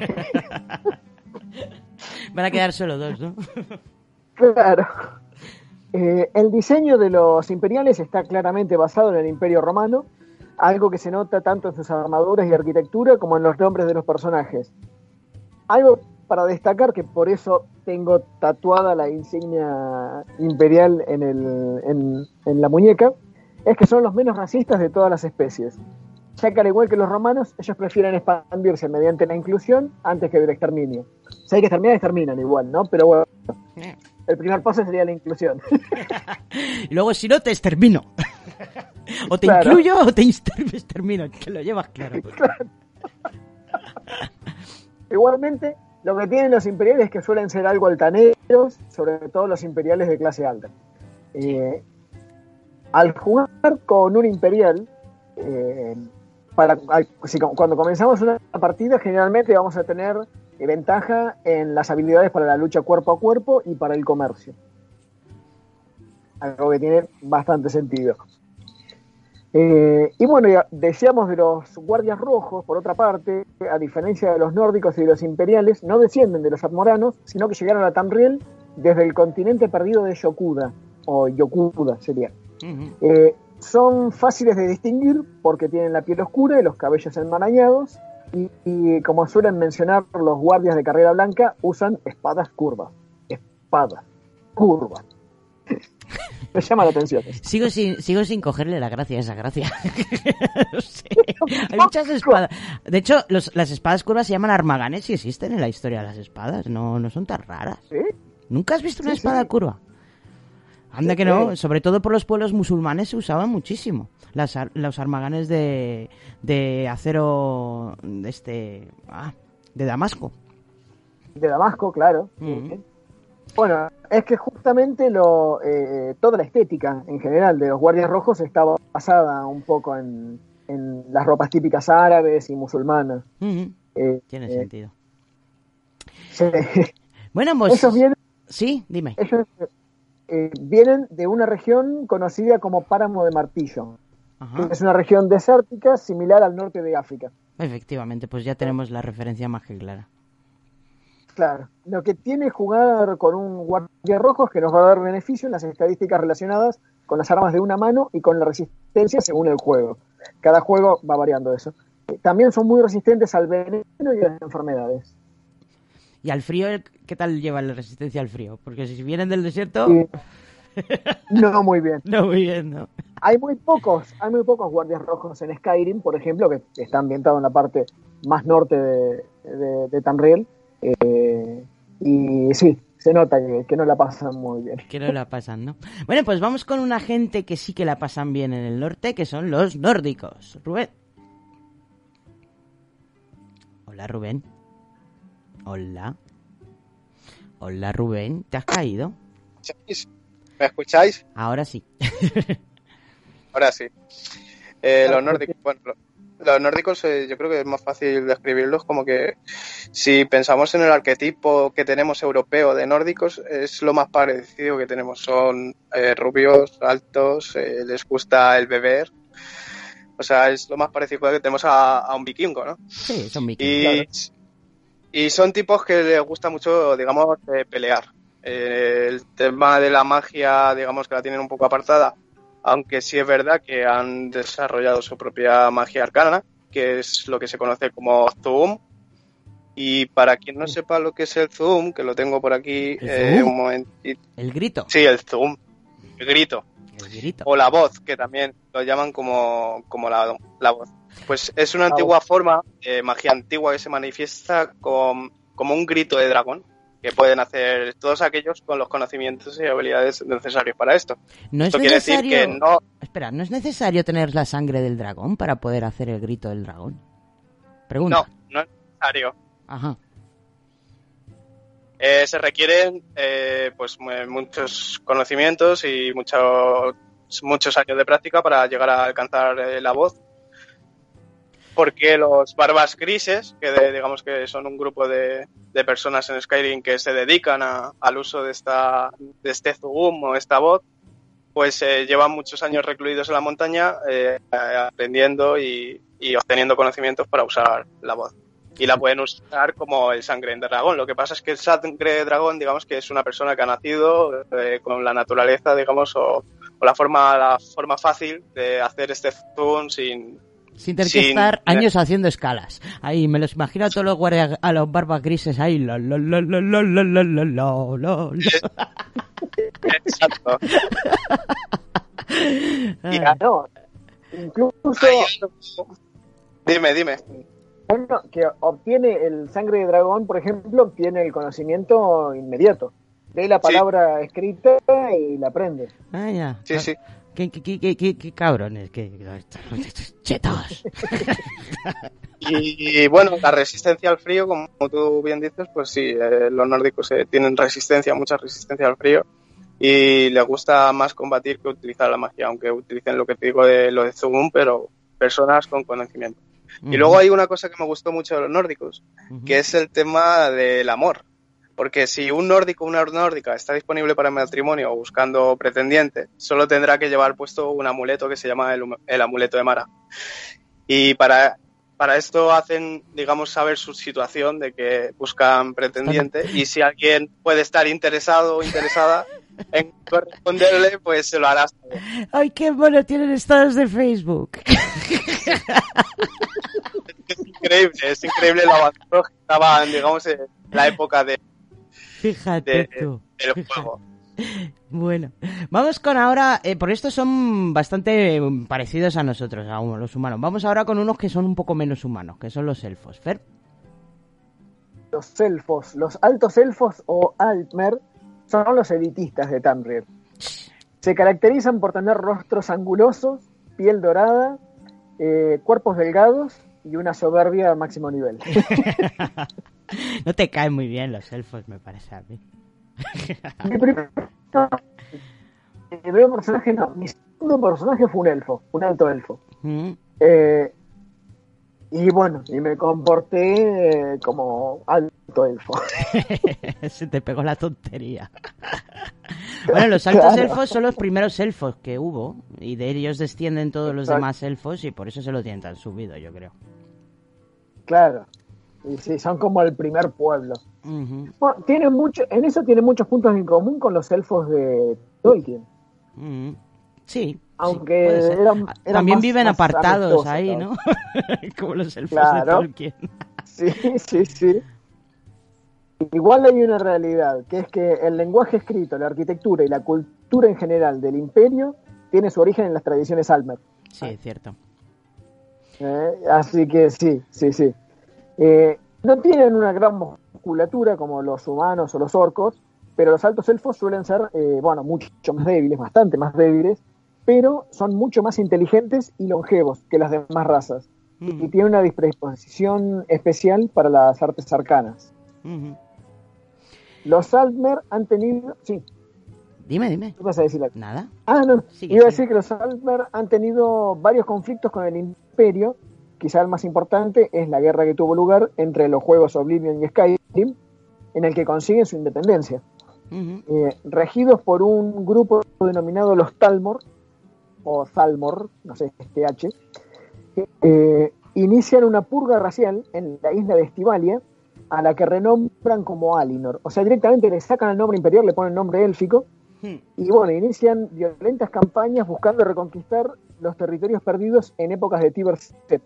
van a quedar solo dos, ¿no? claro. Eh, el diseño de los imperiales está claramente basado en el imperio romano, algo que se nota tanto en sus armaduras y arquitectura como en los nombres de los personajes. Algo para destacar, que por eso tengo tatuada la insignia imperial en, el, en, en la muñeca, es que son los menos racistas de todas las especies, ya que al igual que los romanos, ellos prefieren expandirse mediante la inclusión antes que del exterminio. Si hay que exterminar, exterminan igual, ¿no? Pero bueno, el primer paso sería la inclusión. y luego, si no, te extermino. o te Claro. incluyo o te extermino, que lo llevas claro. Igualmente, lo que tienen los imperiales es que suelen ser algo altaneros, sobre todo los imperiales de clase alta. Eh, al jugar con un imperial, eh, cuando comenzamos una partida, generalmente vamos a tener eh, ventaja en las habilidades para la lucha cuerpo a cuerpo y para el comercio. Algo que tiene bastante sentido. Eh, y bueno, decíamos de los guardias rojos, por otra parte, a diferencia de los nórdicos y de los imperiales, no descienden de los atmoranos, sino que llegaron a Tamriel desde el continente perdido de Yokuda, o Yokuda sería. Eh, son fáciles de distinguir porque tienen la piel oscura y los cabellos enmarañados, y, y como suelen mencionar los guardias de carrera blanca, usan espadas curvas. Espadas curvas. Me llama la atención. Sigo sin, sigo sin cogerle la gracia a esa gracia. No sé. Hay muchas espadas. De hecho, los- las espadas curvas se llaman armaganes y existen en la historia de las espadas. No, no son tan raras. ¿Sí? ¿Nunca has visto una Sí, espada sí. curva? Anda que no, sobre todo por los pueblos musulmanes se usaban muchísimo. Las, ar- los armaganes de, de acero de este ah, de Damasco. De Damasco, claro. Bueno, es que justamente lo, eh, toda la estética en general de los guardias rojos estaba basada un poco en, en las ropas típicas árabes y musulmanas. Eh, Tiene eh, sentido. sí. Bueno, pues vienen, sí, dime. ellos, eh, vienen de una región conocida como Páramo de Martillo. Ajá. Es una región desértica similar al norte de África. Efectivamente, pues ya tenemos la referencia más que clara. Claro. Lo que tiene jugar con un guardia rojo es que nos va a dar beneficio en las estadísticas relacionadas con las armas de una mano y con la resistencia según el juego. Cada juego va variando eso. Eh, También son muy resistentes al veneno y a las enfermedades. ¿Y al frío, qué tal lleva la resistencia al frío? Porque si vienen del desierto, no muy bien. no muy bien, ¿no? Hay muy pocos, hay muy pocos guardias rojos en Skyrim, por ejemplo, que está ambientado en la parte más norte de, de, de Tamriel. Eh, y sí, se nota que, que no la pasan muy bien. Que no la pasan, ¿no? Bueno, pues vamos con una gente que sí que la pasan bien en el norte, que son los nórdicos. Rubén. Hola, Rubén. Hola. Hola, Rubén. ¿Te has caído? ¿Me escucháis? Ahora sí. Ahora sí. Eh, los nórdicos, bueno, lo- los nórdicos eh, yo creo que es más fácil describirlos como que si pensamos en el arquetipo que tenemos europeo de nórdicos, es lo más parecido que tenemos. Son eh, rubios, altos, eh, les gusta el beber. O sea, es lo más parecido que tenemos a, a un vikingo, ¿no? Sí, son vikingos. Y, y son tipos que les gusta mucho, digamos, eh, pelear. Eh, el tema de la magia, digamos que la tienen un poco apartada aunque sí es verdad que han desarrollado su propia magia arcana, que es lo que se conoce como Zoom. Y para quien no sepa lo que es el Zoom, que lo tengo por aquí, ¿El eh, un momentito. El grito. Sí, el Zoom, el grito. El grito. O la voz, que también lo llaman como, como la, la voz. Pues es una antigua forma de magia antigua que se manifiesta con- como un grito de dragón, que pueden hacer todos aquellos con los conocimientos y habilidades necesarios para esto. No es Esto quiere decir necesario. que no, Espera, ¿no es necesario tener la sangre del dragón para poder hacer el grito del dragón? Pregunta. no, no es necesario. Ajá. Eh, se requieren eh, pues mu- muchos conocimientos y muchos muchos años de práctica para llegar a alcanzar eh, la voz porque los barbas grises que digamos que son un grupo de, de personas en Skyrim que se dedican a- al uso de esta de este zoom o esta voz pues eh, llevan muchos años recluidos en la montaña eh, aprendiendo y, obteniendo conocimientos para usar la voz y la pueden usar como el sangre de dragón. Lo que pasa es que el sangre de dragón, digamos que es una persona que ha nacido eh, con la naturaleza, digamos, o, o la forma la forma fácil de hacer este zoom sin Sin tener que estar años haciendo escalas. Ahí me los imagino a todos los guardias, a los barbas grises ahí. lo, lo, lo, lo, lo, lo, lo, lo, lo, exacto. Ay, No, incluso Dime, dime. uno que obtiene el sangre de dragón, por ejemplo, obtiene el conocimiento inmediato. Lee la Sí. palabra escrita y la aprende. ah, ya. Sí, sí. ¿Qué, qué, qué, qué, qué- qué cabrones? ¿Qué, chetos. Y bueno, la resistencia al frío, como tú bien dices, pues sí, eh, los nórdicos eh, tienen resistencia, mucha resistencia al frío y les gusta más combatir que utilizar la magia, aunque utilicen lo que te digo de lo de Zoom, pero personas con conocimiento. Y luego hay una cosa que me gustó mucho de los nórdicos, que es el tema del amor. Porque si un nórdico o una nórdica está disponible para matrimonio o buscando pretendiente, solo tendrá que llevar puesto un amuleto que se llama el, el amuleto de Mara. Y para, para esto hacen, digamos, saber su situación de que buscan pretendiente y si alguien puede estar interesado o interesada en corresponderle, pues se lo hará. saber. Ay, qué mono tienen estados de Facebook. Es increíble, es increíble avanzado que estaban, digamos, en la época de, Fíjate de- tú. del fíjate. juego. Bueno, vamos con ahora, eh, por estos son bastante mm, parecidos a nosotros, a los humanos. Vamos ahora con unos que son un poco menos humanos, que son los elfos. Fer, Los elfos, los altos elfos o Altmer, son los elitistas de Tamriel. Se caracterizan por tener rostros angulosos, piel dorada, eh, cuerpos delgados y una soberbia a máximo nivel. no te caen muy bien los elfos, me parece a mí. Mi primer personaje no, mi segundo personaje fue un elfo, un alto elfo. Mm, Eh, y bueno, y me comporté eh, como alto elfo. Se te pegó la tontería. bueno, los altos Claro. elfos son los primeros elfos que hubo, y de ellos descienden todos los demás elfos, y por eso se lo tienen tan subido, yo creo. Claro. Y sí, son como el primer pueblo. Bueno, tiene mucho, en eso tiene muchos puntos en común con los elfos de Tolkien. Sí. Aunque sí, eran- Ah, eran También más- viven apartados ahí, ¿no? ¿no? Como los elfos Claro. de Tolkien. Sí, sí, sí. Igual hay una realidad, que es que el lenguaje escrito, la arquitectura y la cultura en general del imperio tiene su origen en las tradiciones Almer. Sí, es cierto. ¿eh? Así que sí, sí, sí. Eh, no tienen una gran musculatura como los humanos o los orcos, pero los altos elfos suelen ser, eh, bueno, mucho más débiles, bastante más débiles, pero son mucho más inteligentes y longevos que las demás razas. Y Ujú, tienen una predisposición especial para las artes arcanas. Los Altmer han tenido. Sí, Dime, dime. ¿qué vas a decir? Nada. Ah, no. Sigue, Iba a decir que los Altmer han tenido varios conflictos con el Imperio. Quizá el más importante es la guerra que tuvo lugar entre los juegos Oblivion y Skyrim, en el que consiguen su independencia. Eh, regidos por un grupo denominado los Talmor, o Zalmor, no sé, este H, eh, inician una purga racial en la isla de Estivalia, a la que renombran como Alinor. O sea, directamente le sacan el nombre imperial, le ponen nombre élfico Y bueno, inician violentas campañas buscando reconquistar los territorios perdidos en épocas de Tiber Set.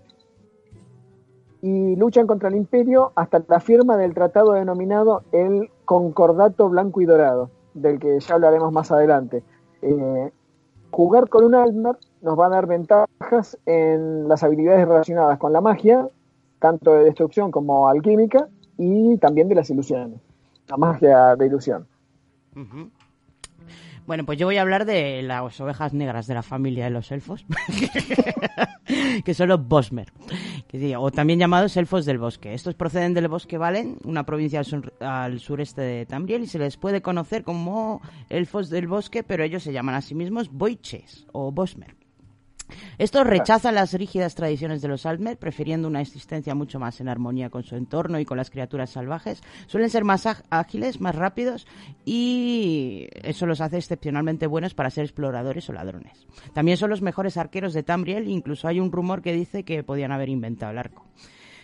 Y luchan contra el imperio hasta la firma del tratado denominado el Concordato Blanco y Dorado, del que ya hablaremos más adelante. Eh, jugar con un Altmer nos va a dar ventajas en las habilidades relacionadas con la magia, tanto de destrucción como alquímica, y también de las ilusiones, la magia de ilusión. Bueno, pues yo voy a hablar de las ovejas negras de la familia de los elfos, que son los Bosmer, o también llamados elfos del bosque. Estos proceden del bosque Valen, una provincia al, al sureste de Tamriel, y se les puede conocer como elfos del bosque, pero ellos se llaman a sí mismos Boiches o Bosmer. Estos rechazan las rígidas tradiciones de los Altmer, prefiriendo una existencia mucho más en armonía con su entorno y con las criaturas salvajes. Suelen ser más ágiles, más rápidos y eso los hace excepcionalmente buenos para ser exploradores o ladrones. También son los mejores arqueros de Tamriel, incluso hay un rumor que dice que podían haber inventado el arco.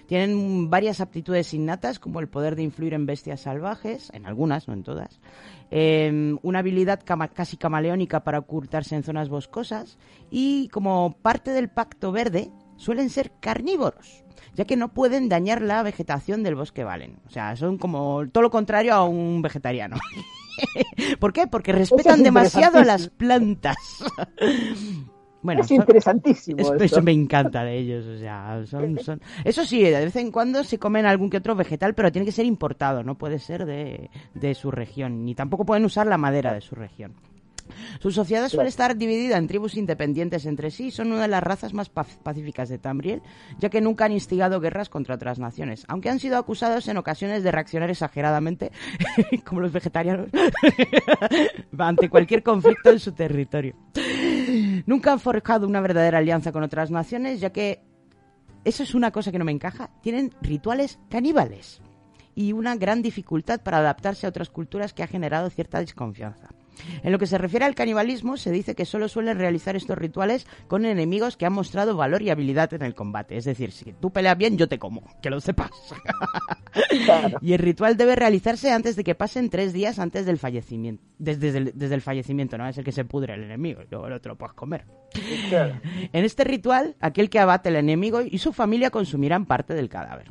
Tienen varias aptitudes innatas, como el poder de influir en bestias salvajes, en algunas, no en todas. Eh, una habilidad cama- casi camaleónica para ocultarse en zonas boscosas. Y como parte del pacto verde, suelen ser carnívoros, ya que no pueden dañar la vegetación del bosque Valen. O sea, son como todo lo contrario a un vegetariano. ¿Por qué? Porque respetan demasiado a las plantas. Bueno, es son- interesantísimo. eso me encanta de ellos, o sea, son, son- Eso sí, de vez en cuando se comen algún que otro vegetal, pero tiene que ser importado, no puede ser de, de su región, ni tampoco pueden usar la madera de su región. Su sociedad suele estar dividida en tribus independientes entre sí y son una de las razas más pacíficas de Tamriel, ya que nunca han instigado guerras contra otras naciones, aunque han sido acusados en ocasiones de reaccionar exageradamente, como los vegetarianos, ante cualquier conflicto en su territorio. Nunca han forjado una verdadera alianza con otras naciones, ya que eso es una cosa que no me encaja. Tienen rituales caníbales y una gran dificultad para adaptarse a otras culturas que ha generado cierta desconfianza. En lo que se refiere al canibalismo, se dice que solo suelen realizar estos rituales con enemigos que han mostrado valor y habilidad en el combate. Es decir, si tú peleas bien, yo te como, que lo sepas. Y el ritual debe realizarse antes de que pasen tres días antes del fallecimiento. Desde, el, desde el fallecimiento, ¿no? Es el que se pudre el enemigo y luego el otro lo puedes comer. Claro. En este ritual, aquel que abate el enemigo y su familia consumirán parte del cadáver.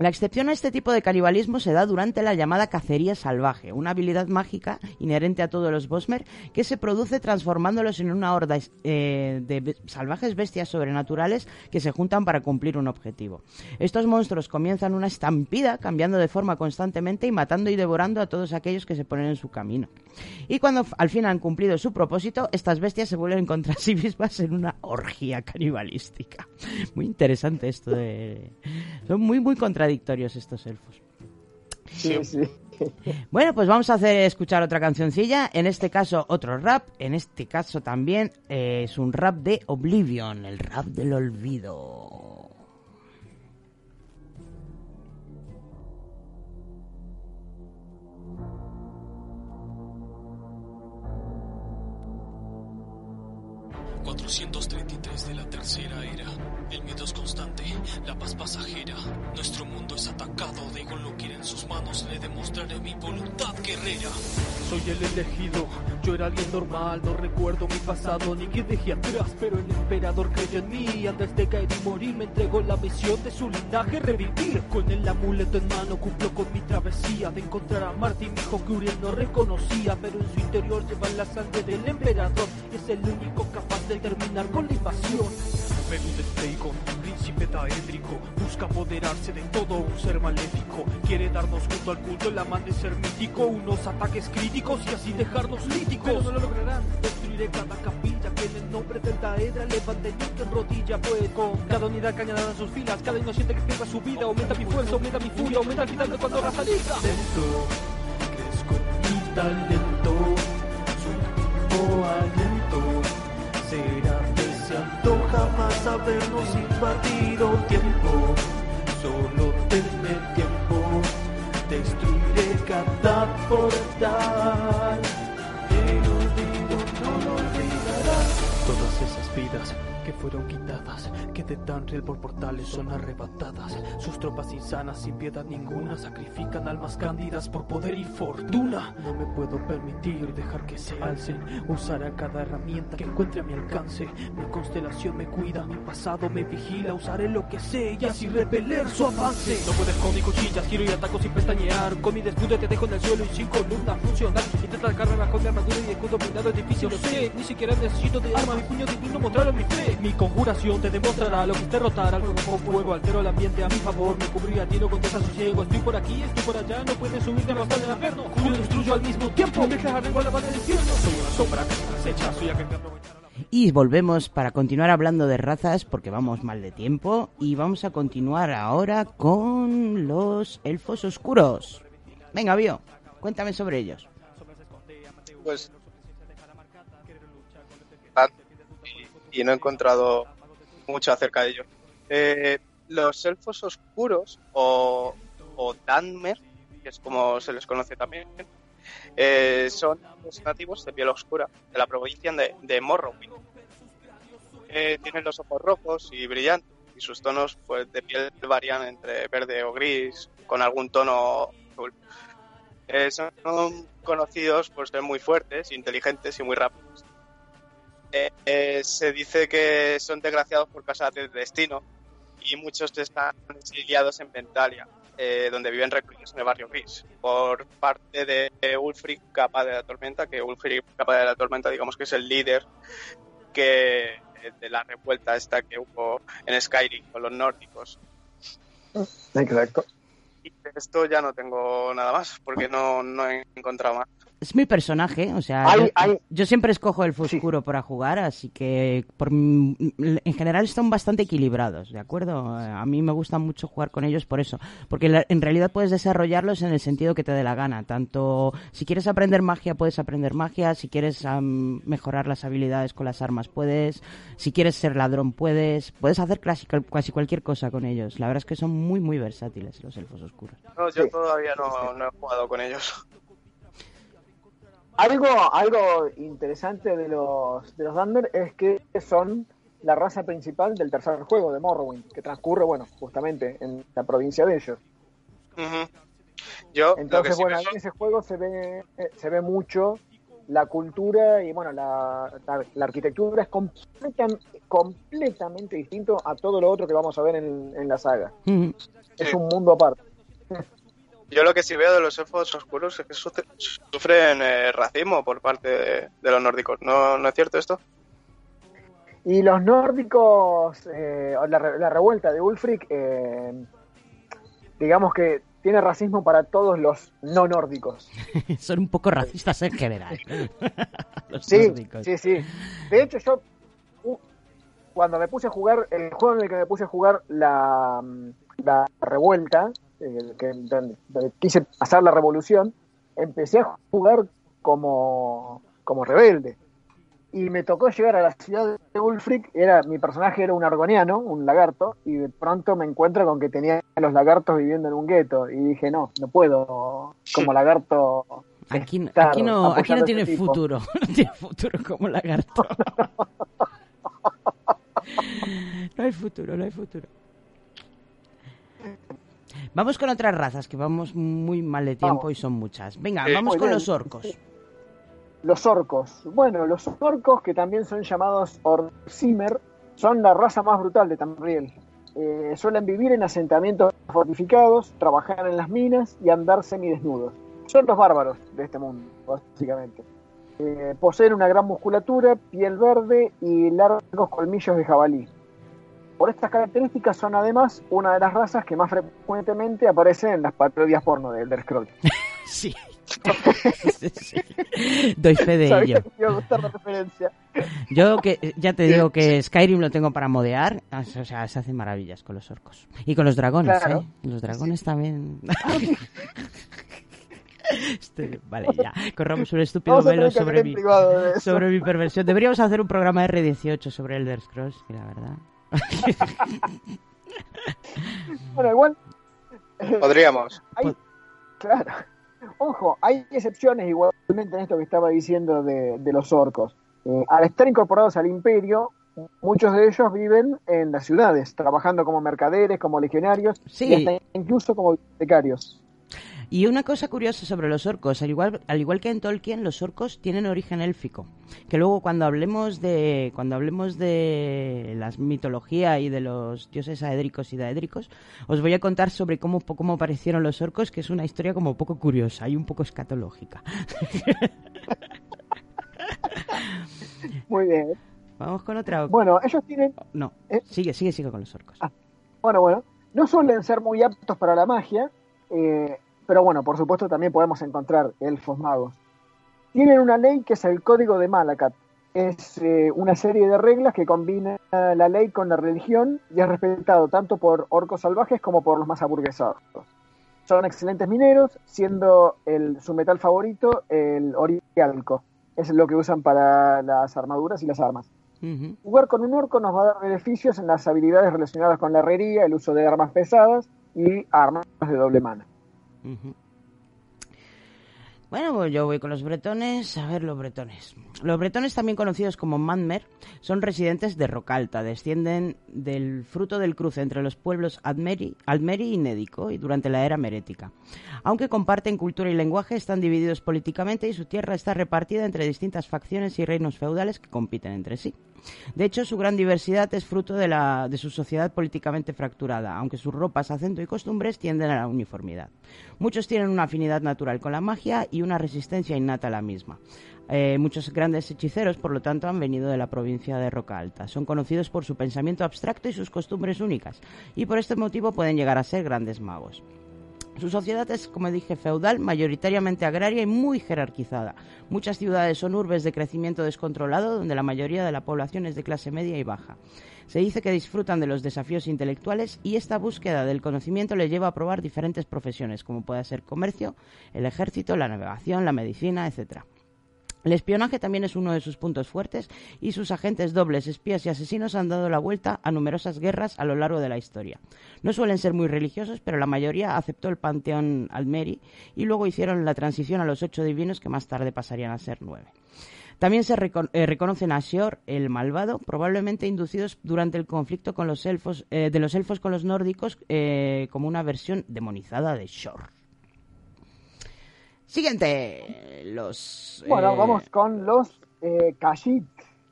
La excepción a este tipo de canibalismo se da durante la llamada cacería salvaje, una habilidad mágica inherente a todos los Bosmer que se produce transformándolos en una horda eh, de salvajes bestias sobrenaturales que se juntan para cumplir un objetivo. Estos monstruos comienzan una estampida, cambiando de forma constantemente y matando y devorando a todos aquellos que se ponen en su camino. Y cuando al fin han cumplido su propósito, estas bestias se vuelven contra sí mismas en una orgía canibalística. Muy interesante esto de... Son muy, muy contradictorios estos elfos. Sí, sí. Bueno, pues vamos a hacer escuchar otra cancioncilla. En este caso, otro rap. En este caso también eh, es un rap de Oblivion, el rap del olvido. ...433 de la tercera era... ...el miedo es constante, la paz pasajera... ...nuestro mundo es atacado... ...de Golokir en sus manos... ...le demostraré mi voluntad guerrera... Soy el elegido, yo era alguien normal, no recuerdo mi pasado ni que dejé atrás, pero el emperador creyó en mí, antes de caer y morir me entregó la misión de su linaje revivir. Con el amuleto en mano cumplo con mi travesía de encontrar a Martín, mi hijo que Uriel no reconocía, pero en su interior lleva la sangre del emperador y es el único capaz de terminar con la invasión. Vengo de Steigon, príncipe taédrico, busca apoderarse de todo un ser maléfico. Quiere darnos junto al culto el amanecer mítico, unos ataques críticos y así dejarnos líticos. Pero no lo lograrán, destruiré cada capilla que en el nombre del Daedra levante que en rodilla. Pues con cada unidad que añadan sus filas, cada inocente que pierda su vida, aumenta mi fuerza, aumenta mi furia, aumenta el final de cuando la salida. Lento, crezco mi talento, su aliento jamás habernos invadido tiempo. Solo tenme tiempo, destruiré cada portal. El olvido no lo olvidará. Todas esas vidas fueron quitadas, que de Tanriel por portales son arrebatadas. Sus tropas insanas sin piedad ninguna sacrifican almas cándidas por poder y fortuna. No me puedo permitir dejar que se alcen, usaré cada herramienta que encuentre a mi alcance. Mi constelación me cuida, mi pasado me vigila, usaré lo que sé y así repeler su avance. No puedes con mi cuchilla, giro y ataco sin pestañear. Con mi descudo te dejo en el suelo y sin columna funcional. Intenta atacarme bajo mi armadura y escudo blindado es difícil, lo sé. Ni siquiera necesito de arma, mi puño divino mostrará mi fe. Mi conjuración te demostrará lo que es derrotar algo con fuego. Altero el ambiente a mi favor, me cubrirá tiro con desasosiego. Estoy por aquí, estoy por allá, no puedes subirte más del infierno. Yo destruyo al mismo tiempo, me dejaré con la base del infierno. Soy una sombra que se acecha, soy aquel que Y volvemos para continuar hablando de razas porque vamos mal de tiempo y vamos a continuar ahora con los elfos oscuros. Venga, Bio, cuéntame sobre ellos. Pues y, no he encontrado mucho acerca de ellos. Eh, los elfos oscuros o, o Danmer, que es como se les conoce también, eh, son los nativos de piel oscura de la provincia de, de. Eh, tienen los ojos rojos y brillantes y sus tonos pues, de piel varían entre verde o gris con algún tono azul. Eh, son conocidos por ser muy fuertes, inteligentes y muy rápidos. Eh, eh, se dice que son desgraciados por causa del destino y muchos están exiliados en Ventalia, eh, donde viven recluidos en el barrio gris, por parte de Ulfric, capa de la tormenta, que Ulfric, capa de la tormenta, digamos que es el líder que de la revuelta esta que hubo en Skyrim con los nórdicos. Exacto. Y de esto ya no tengo nada más, porque no, no he encontrado más. Es mi personaje, o sea, Hay- yo, hay- yo siempre escojo el oscuro para jugar, así que por, en general están bastante equilibrados, ¿de acuerdo? A mí me gusta mucho jugar con ellos por eso, porque la- en realidad puedes desarrollarlos en el sentido que te dé la gana, tanto si quieres aprender magia puedes aprender magia, si quieres am, mejorar las habilidades con las armas puedes, si quieres ser ladrón puedes, puedes hacer casi, casi cualquier cosa con ellos, la verdad es que son muy muy versátiles los elfos oscuros. No, yo todavía no, no he jugado con ellos. Algo, algo interesante de los, de los Dunder es que son la raza principal del tercer juego de Morrowind, que transcurre, bueno, justamente en la provincia de ellos. Yo, Entonces, sí bueno, en ese juego se ve, eh, se ve mucho la cultura y, bueno, la, la- la arquitectura es completam- completamente distinto a todo lo otro que vamos a ver en, en la saga. Mm. Es un mundo aparte. Yo lo que sí veo de los elfos oscuros es que sufre- sufren eh, racismo por parte de, de los nórdicos. ¿No, ¿No es cierto esto? Y los nórdicos, eh, la, re- la revuelta de Ulfric, eh, digamos que tiene racismo para todos los no nórdicos. Son un poco racistas en general. Los Sí, nórdicos. sí, sí. De hecho, yo cuando me puse a jugar, el juego en el que me puse a jugar la, mm, la revuelta, que, donde, donde quise pasar la revolución, empecé a jugar como, como rebelde. Y me tocó llegar a la ciudad de Ulfric, era, mi personaje era un argoniano, un lagarto, y de pronto me encuentro con que tenía a los lagartos viviendo en un gueto. Y dije, no, no puedo como lagarto Aquí, aquí no, aquí no a tiene futuro. No tiene futuro como lagarto. No hay futuro, no hay futuro. Vamos con otras razas, que vamos muy mal de tiempo Vamos. y son muchas. Venga, Sí. vamos con bien. los orcos. Los orcos. Bueno, los orcos, que también son llamados Orcimer, son la raza más brutal de Tamriel. Eh, suelen vivir en asentamientos fortificados, trabajar en las minas y andar semidesnudos. Son los bárbaros de este mundo, básicamente. Eh, poseen una gran musculatura, piel verde y largos colmillos de jabalí. Por estas características son además una de las razas que más frecuentemente aparecen en las parodias porno de Elder Scrolls. Sí. Sí, sí. Doy fe de Sabía ello. que te iba a gustar la referencia. Yo que ya te digo que Skyrim lo tengo para modear, o sea, se hacen maravillas con los orcos. Y con los dragones, Claro. ¿eh? Los dragones también. Este, vale, ya. Corramos un estúpido velo sobre mi, sobre mi perversión. Deberíamos hacer un programa R18 sobre Elder Scrolls, la verdad. Bueno, igual. Podríamos. Hay, claro. Ojo, hay excepciones igualmente en esto que estaba diciendo de, de los orcos. Eh, al estar incorporados al imperio, muchos de ellos viven en las ciudades, trabajando como mercaderes, como legionarios, Sí. y hasta incluso como bibliotecarios. Y una cosa curiosa sobre los orcos, al igual, al igual que en Tolkien, los orcos tienen origen élfico. Que luego cuando hablemos de cuando hablemos de la mitología y de los dioses aédricos y daédricos, os voy a contar sobre cómo, cómo aparecieron los orcos, que es una historia como poco curiosa y un poco escatológica. Muy bien. Vamos con otra. Bueno, ellos tienen, No, ¿Eh? sigue, sigue, sigue con los orcos. bueno, bueno, no suelen ser muy aptos para la magia, eh, pero bueno, por supuesto también podemos encontrar elfos magos. Tienen una ley que es el Código de Malakat. Es eh, una serie de reglas que combina la ley con la religión y es respetado tanto por orcos salvajes como por los más aburguesados. Son excelentes mineros, siendo el, su metal favorito el orialco. Es lo que usan para las armaduras y las armas. Ujú. Jugar con un orco nos va a dar beneficios en las habilidades relacionadas con la herrería, el uso de armas pesadas y armas de doble mano. Bueno, pues yo voy con los bretones. A ver, los bretones. Los bretones, también conocidos como Manmer, son residentes de Rocalta. Descienden del fruto del cruce entre los pueblos Admeri, Almeri y Nédico y durante la era merética. Aunque comparten cultura y lenguaje, están divididos políticamente y su tierra está repartida entre distintas facciones y reinos feudales que compiten entre sí. De hecho, su gran diversidad es fruto de, la, de su sociedad políticamente fracturada, aunque sus ropas, acento y costumbres tienden a la uniformidad. Muchos tienen una afinidad natural con la magia y una resistencia innata a la misma. Eh, muchos grandes hechiceros, por lo tanto, han venido de la provincia de Roca Alta. Son conocidos por su pensamiento abstracto y sus costumbres únicas, y por este motivo pueden llegar a ser grandes magos. Su sociedad es, como dije, feudal, mayoritariamente agraria y muy jerarquizada. Muchas ciudades son urbes de crecimiento descontrolado, donde la mayoría de la población es de clase media y baja. Se dice que disfrutan de los desafíos intelectuales y esta búsqueda del conocimiento les lleva a probar diferentes profesiones, como puede ser comercio, el ejército, la navegación, la medicina, etc. El espionaje también es uno de sus puntos fuertes y sus agentes dobles, espías y asesinos han dado la vuelta a numerosas guerras a lo largo de la historia. No suelen ser muy religiosos, pero la mayoría aceptó el panteón Almeri y luego hicieron la transición a los ocho divinos que más tarde pasarían a ser nueve. También se reco- eh, reconocen a Shor, el malvado, probablemente inducidos durante el conflicto con los elfos, eh, de los elfos con los nórdicos eh, como una versión demonizada de Shor. Siguiente, los... Bueno, eh, vamos con los eh,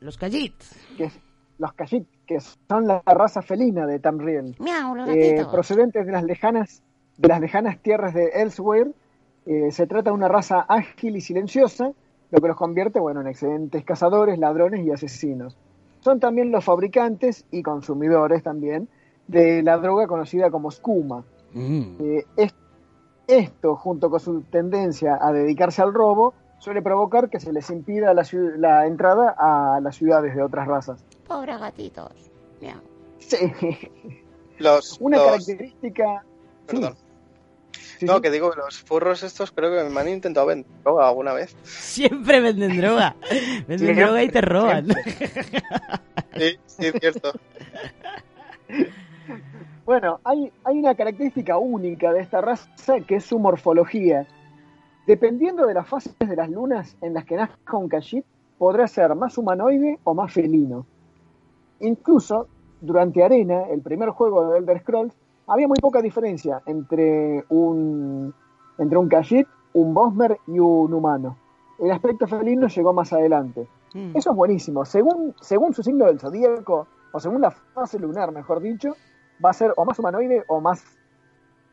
Los Khajiit. que es- los Khajiit, que son la raza felina de Tamriel. Miau, los Eh, procedentes de las lejanas de las lejanas tierras de Elsewhere, eh, se trata de una raza ágil y silenciosa, lo que los convierte bueno, en excelentes cazadores, ladrones y asesinos. Son también los fabricantes y consumidores también de la droga conocida como skuma. Mm. Eh, es- esto, junto con su tendencia a dedicarse al robo, suele provocar que se les impida la, la entrada a las ciudades de otras razas. Pobres gatitos. Miau. Sí. Los, Una los- característica... sí. Perdón. Sí, no, sí. que digo que los furros estos creo que me han intentado vender droga alguna vez. Siempre venden droga. Venden Siempre, droga y te roban. Sí, sí, es cierto. Bueno, hay, hay una característica única de esta raza que es su morfología. Dependiendo de las fases de las lunas en las que nazca un Khajiit, podrá ser más humanoide o más felino. Incluso, durante Arena, el primer juego de Elder Scrolls, había muy poca diferencia entre un, entre un Khajiit, un Bosmer y un humano. El aspecto felino llegó más adelante. Mm. Eso es buenísimo. Según, según su signo del zodíaco, o según la fase lunar, mejor dicho, va a ser o más humanoide o más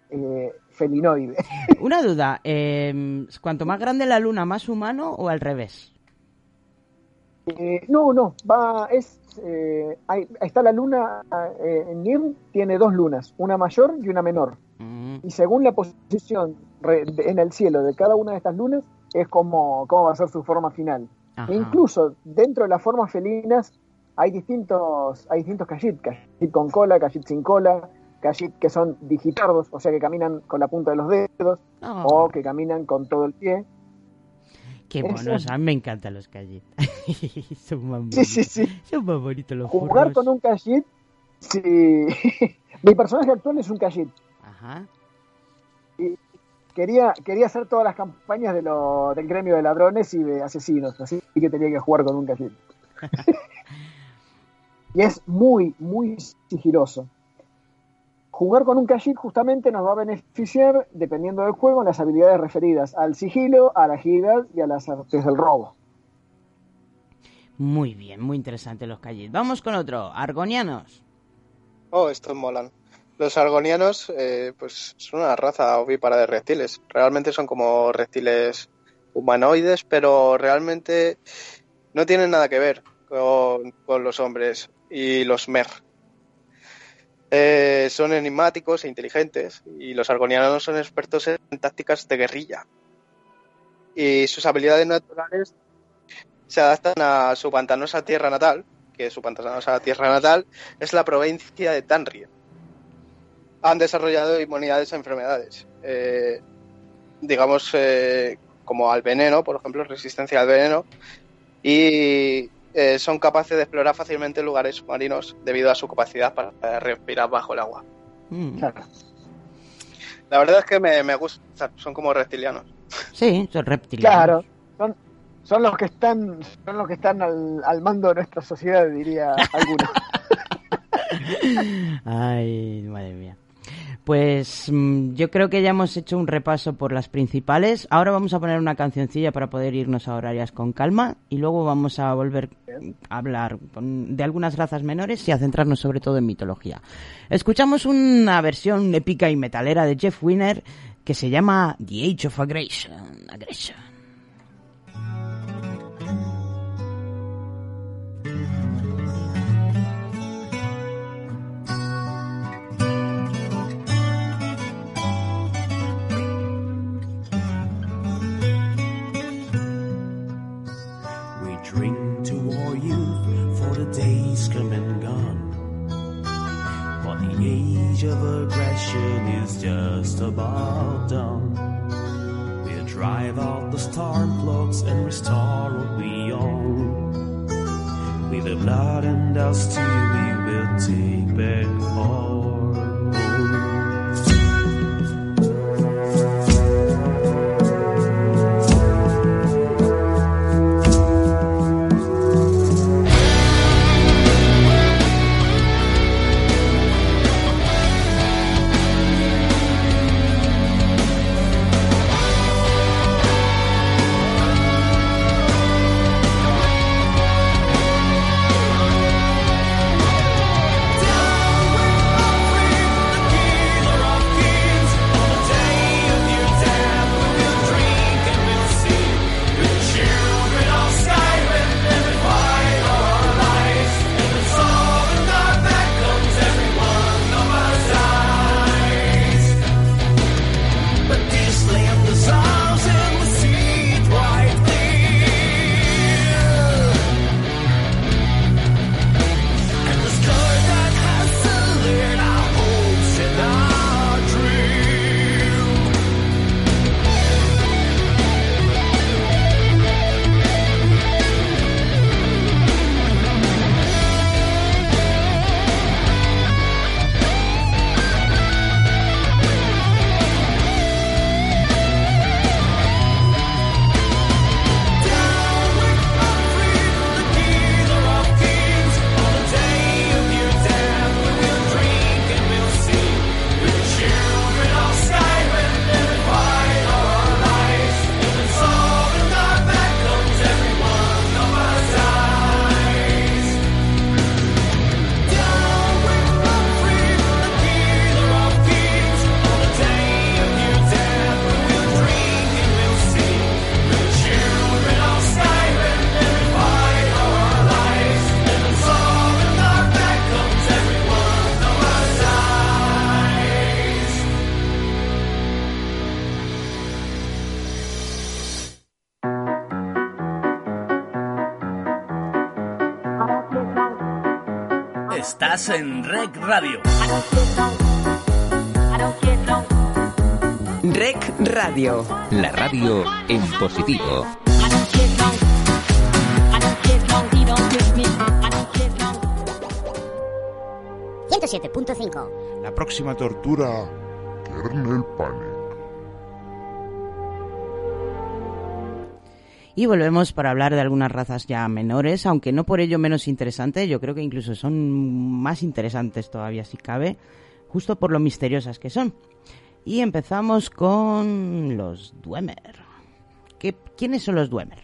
eh, felinoide. Una duda, eh, ¿cuanto más grande la luna, más humano o al revés? Eh, no, no, va, es, eh, hay- está la luna, eh, en Nirn tiene dos lunas, una mayor y una menor. Mm. Y según la posición re- de- en el cielo de cada una de estas lunas, es como, cómo va a ser su forma final. Ajá. E incluso dentro de las formas felinas hay distintos, hay distintos Khajiit, Khajiit con cola, Khajiit sin cola, Khajiit que son digitardos, o sea que caminan con la punta de los dedos, Oh, o que caminan con todo el pie. qué monos, a mí me encantan los Khajiit. Son más Sí, sí, bonitos. sí. Son más bonitos los Jugar furros. con un Khajiit, sí. Mi personaje actual es un Khajiit. Ajá. Quería, quería hacer todas las campañas de lo, del gremio de ladrones y de asesinos, así que tenía que jugar con un Khajiit. y es muy, muy sigiloso. Jugar con un Khajiit justamente nos va a beneficiar, dependiendo del juego, en las habilidades referidas al sigilo, a la agilidad y a las artes del robo. Muy bien, muy interesante los Khajiit. Vamos con otro, Argonianos. Oh, estos molan. Los argonianos, eh, pues son una raza ovípara de reptiles. Realmente son como reptiles humanoides, pero realmente no tienen nada que ver con, con los hombres y los mer. Eh, son enigmáticos e inteligentes y los argonianos son expertos en tácticas de guerrilla. Y sus habilidades naturales se adaptan a su pantanosa tierra natal, que su pantanosa tierra natal es la provincia de Tanria. Han desarrollado inmunidades a enfermedades, eh, digamos eh, como al veneno, por ejemplo, resistencia al veneno, y eh, son capaces de explorar fácilmente lugares submarinos debido a su capacidad para respirar bajo el agua. Mm. La verdad es que me, me gusta, son como reptilianos. Sí, son reptilianos. Claro, son, son los que están, son los que están al, al mando de nuestra sociedad, diría alguno. Ay, madre mía. Pues mm, yo creo que ya hemos hecho un repaso por las principales. Ahora vamos a poner una cancioncilla para poder irnos a horarias con calma y luego vamos a volver a hablar de algunas razas menores y a centrarnos sobre todo en mitología. Escuchamos una versión épica y metalera de Jeff Winner que se llama The Age of Aggression. Aggression. Of aggression is just about done. We'll drive out the storm clouds and restore what we own. With the blood and dust we will take back our Estás en Rec Radio. Rec Radio. La radio en positivo. 107.5. La próxima tortura, Kernel Panic. Y volvemos para hablar de algunas razas ya menores, aunque no por ello menos interesantes, yo creo que incluso son más interesantes todavía si cabe, justo por lo misteriosas que son. Y empezamos con los Dwemer. ¿Qué, ¿Quiénes son los Dwemer?